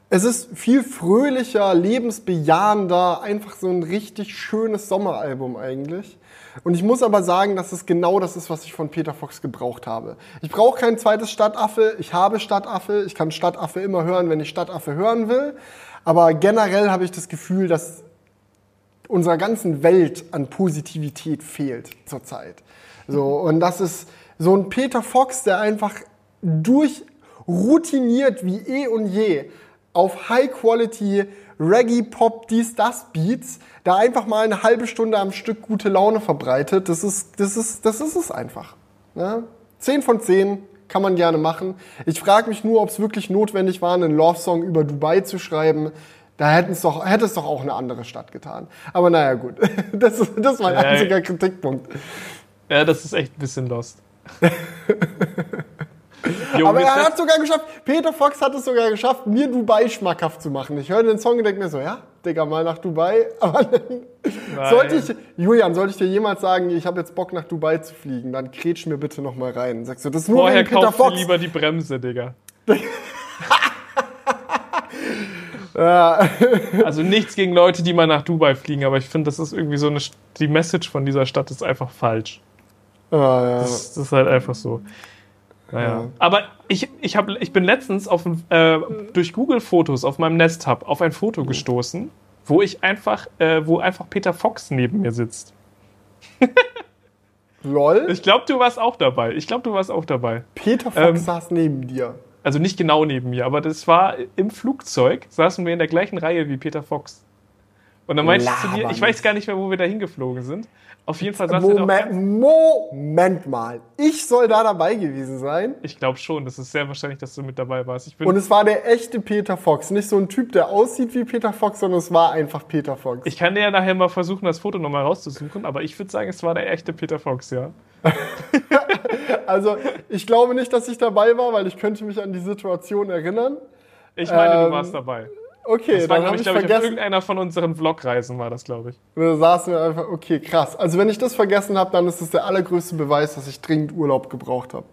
Es ist viel fröhlicher, lebensbejahender, einfach so ein richtig schönes Sommeralbum eigentlich. Und ich muss aber sagen, dass es genau das ist, was ich von Peter Fox gebraucht habe. Ich brauche kein zweites Stadtaffe, ich habe Stadtaffe, ich kann Stadtaffe immer hören, wenn ich Stadtaffe hören will. Aber generell habe ich das Gefühl, dass unserer ganzen Welt an Positivität fehlt zurzeit. So, und das ist so ein Peter Fox, der einfach durch routiniert wie eh und je auf High Quality Reggae Pop dies das Beats, da einfach mal eine halbe Stunde am Stück gute Laune verbreitet. Das ist das ist das ist es einfach. Ne? 10 von 10 kann man gerne machen. Ich frage mich nur, ob es wirklich notwendig war, einen Love Song über Dubai zu schreiben. Da hätten es doch, hätte es doch auch eine andere Stadt getan. Aber naja, gut. *laughs* Das ist, das ist mein Ja, einziger Kritikpunkt. Ja, das ist echt ein bisschen lost. *laughs* Aber er hat sogar geschafft, Peter Fox hat es sogar geschafft, mir Dubai schmackhaft zu machen. Ich höre den Song und denke mir so, ja, Digga, mal nach Dubai. *laughs* Aber dann, sollte ich, Julian, sollte ich dir jemals sagen, ich habe jetzt Bock nach Dubai zu fliegen, dann kretsch mir bitte noch mal rein. Sagst du, das ist nur Vorher wegen Peter Fox. lieber die Bremse, Digga. *laughs* Also nichts gegen Leute, die mal nach Dubai fliegen, aber ich finde, das ist irgendwie so eine. Die Message von dieser Stadt ist einfach falsch. Ah, ja. Das, das ist halt einfach so. Naja. Ja. Aber ich, ich, hab, ich bin letztens auf, äh, durch Google Fotos auf meinem Nest Hub auf ein Foto gestoßen, wo ich einfach, äh, wo einfach Peter Fox neben mir sitzt. *laughs* Lol, Ich glaube, du warst auch dabei. Ich glaube, du warst auch dabei. Peter Fox ähm, saß neben dir. Also nicht genau neben mir, aber das war im Flugzeug, saßen wir in der gleichen Reihe wie Peter Fox. Und dann meinte ich zu dir, ich weiß gar nicht mehr, wo wir da hingeflogen sind. Auf jeden Fall saß er da auch ganz- Moment, Moment mal. Ich soll da dabei gewesen sein. Ich glaube schon, das ist sehr wahrscheinlich, dass du mit dabei warst. Ich bin, Und es war der echte Peter Fox. Nicht so ein Typ, der aussieht wie Peter Fox, sondern es war einfach Peter Fox. ich kann dir ja nachher mal versuchen, das Foto nochmal rauszusuchen, aber ich würde sagen, es war der echte Peter Fox, ja. *laughs* Also, ich glaube nicht, dass ich dabei war, weil ich könnte mich an die Situation erinnern. Ich meine, Ähm, du warst dabei. Okay, Das war, dann glaube habe ich, ich glaube ich, vergessen. irgendeiner von unseren Vlogreisen war das, glaube ich. Da saßen wir einfach, okay, krass. Also, wenn ich das vergessen habe, dann ist das der allergrößte Beweis, dass ich dringend Urlaub gebraucht habe.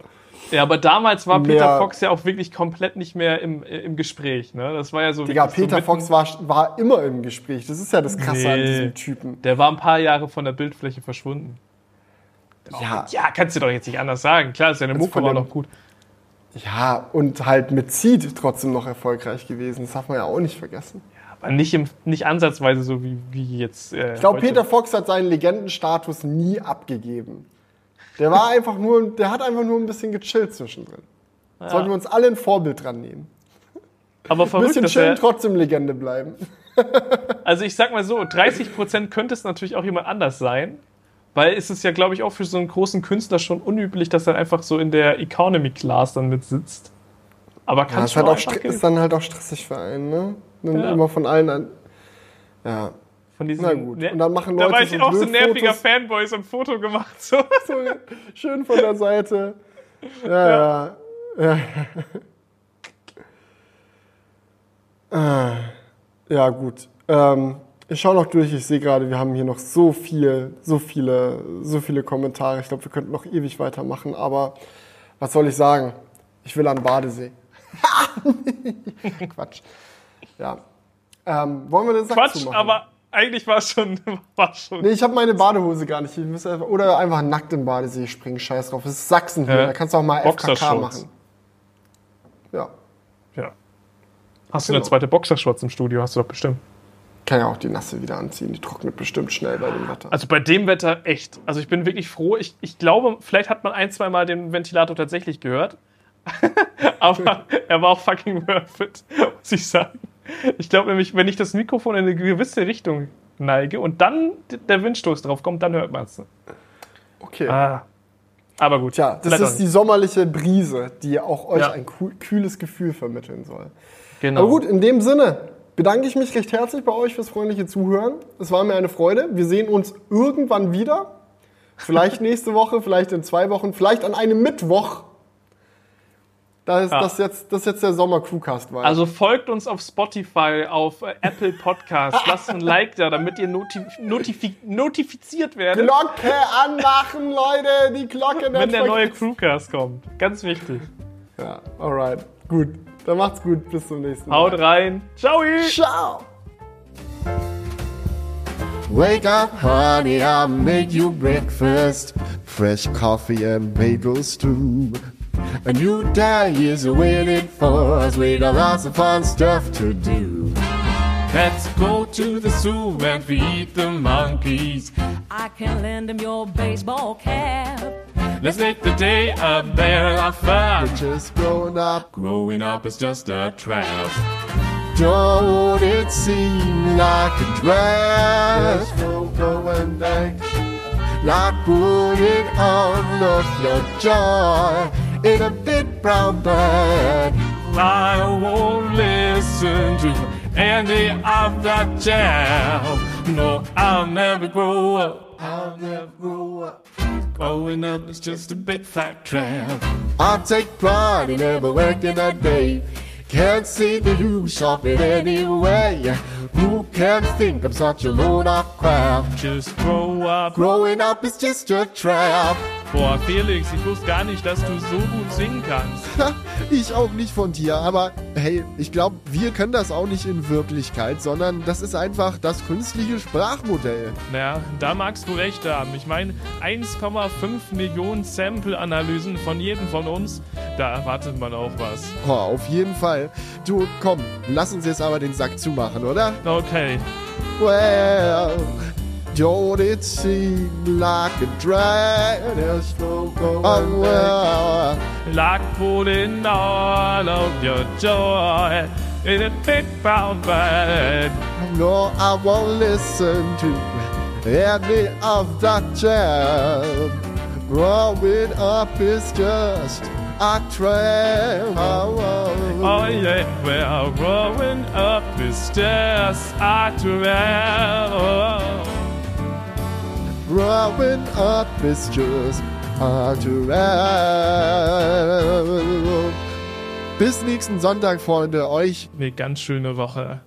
Ja, aber damals war Mehr- Peter Fox ja auch wirklich komplett nicht mehr im, äh, im Gespräch, ne? Das war ja so Digga, so Peter mitten- Fox war, war immer im Gespräch. Das ist ja das Krasse an Nee. diesem Typen. Der war ein paar Jahre von der Bildfläche verschwunden. Ja, Ja, kannst du doch jetzt nicht anders sagen. Klar, seine Mucke von war noch gut. Ja, und halt mit Seed trotzdem noch erfolgreich gewesen. Das darf man ja auch nicht vergessen. Aber nicht, im, nicht ansatzweise so wie, wie jetzt. Äh, Ich glaube. Peter Fox hat seinen Legendenstatus nie abgegeben. Der war *laughs* einfach nur, der hat einfach nur ein bisschen gechillt zwischendrin. Sollten wir uns alle ein Vorbild dran nehmen. Aber Ein verrückt, bisschen chillen, er, trotzdem Legende bleiben. Also ich sag mal so, 30% könnte es natürlich auch jemand anders sein. Weil es ist ja, glaube ich, auch für so einen großen Künstler schon unüblich, dass er einfach so in der Economy Class dann mit sitzt. Aber Ja, kann ist, schon halt auch ist dann halt auch stressig für einen, ne? Dann Ja. immer von allen an. Ja, von diesen, na gut. Ne- Und dann machen da Leute war ich so auch so ein nerviger. Fanboy, so ein Foto gemacht. So. *laughs* so schön von der Seite. Ja, ja. Ja, Ah, ja gut. Ähm, Ich schaue noch durch, ich sehe gerade, wir haben hier noch so viel, so viele, so viele Kommentare. Ich glaube, wir könnten noch ewig weitermachen, aber was soll ich sagen? Ich will an Badesee. *laughs* Quatsch. Ja. Ähm, wollen wir den Sack Quatsch, zumachen? aber eigentlich war es schon, *laughs* war schon. Nee, ich habe meine Badehose gar nicht. Ich muss einfach, oder einfach nackt in den Badesee springen. Scheiß drauf. Es ist Sachsen hier. Hä? Da kannst du auch mal FKK machen. Ja. Ja. Hast du Genau. eine zweite Boxershorts im Studio? Hast du doch bestimmt. Kann ja auch die nasse wieder anziehen. Die trocknet bestimmt schnell bei dem Wetter. Also bei dem Wetter echt. Also ich bin wirklich froh. Ich, ich glaube, vielleicht hat man ein, zwei Mal den Ventilator tatsächlich gehört. *laughs* Aber er war auch fucking worth it, muss ich sagen. Ich glaube nämlich, wenn ich das Mikrofon in eine gewisse Richtung neige und dann der Windstoß drauf kommt, dann hört man es. Okay. Ah. Aber gut. Tja, das ist die sommerliche Brise, die auch euch Ja. ein kühl- kühles Gefühl vermitteln soll. Genau. Aber gut, in dem Sinne bedanke ich mich recht herzlich bei euch fürs freundliche Zuhören. Es war mir eine Freude. Wir sehen uns irgendwann wieder. Vielleicht *laughs* nächste Woche, vielleicht in zwei Wochen, vielleicht an einem Mittwoch. Das ist, Ja. das jetzt, das jetzt der Sommer-Crewcast war. Also folgt uns auf Spotify, auf äh, Apple Podcasts, *laughs* lasst ein Like da, damit ihr notif notifi notifiziert werdet, Glocke anmachen, Leute! Die Glocke wenn der neue. Crewcast kommt. Ganz wichtig. Ja, alright. Gut. Dann macht's gut. Bis zum nächsten Mal. Haut rein. Ciao. Ciao! Wake up, honey, I'll make you breakfast. Fresh coffee and bagels too. A new day is waiting for us. We got lots of fun stuff to do. Let's go to the zoo and feed the monkeys. I can lend him your baseball cap. Let's make the day a better fun. Just growing up, Growing up is just a trap. don't it seem like a dress? Go going back, like putting all of your joy in a big brown bag. I won't listen to any of that jam. No, I'll never grow up. I'll never grow up. Growing up is just a big fat trap. I take pride in never working a day. Can't see the use of it anyway. Who can think I'm such a load of crap? Just grow up. Growing up is just a trap. Boah, Felix, ich wusste gar nicht, dass du so gut singen kannst. *laughs* Ich auch nicht von dir, aber hey, ich glaube, wir können das auch nicht in Wirklichkeit, sondern das ist einfach das künstliche Sprachmodell. Naja, da magst du recht haben. Ich meine, 1,5 Millionen Sample-Analysen von jedem von uns, da erwartet man auch was. Oh, auf jeden Fall. Du, komm, lass uns jetzt aber den Sack zumachen, oder? Okay, Well, don't it seem like a drag? There's no going oh, well. like putting all of your joy in a big brown bag. No, I won't listen to any of that jam. Growing up is just a trap. Oh, yeah, well, growing up is just a trap. Growing up is just a trap. Bis nächsten Sonntag, Freunde. Euch Eine ganz schöne Woche.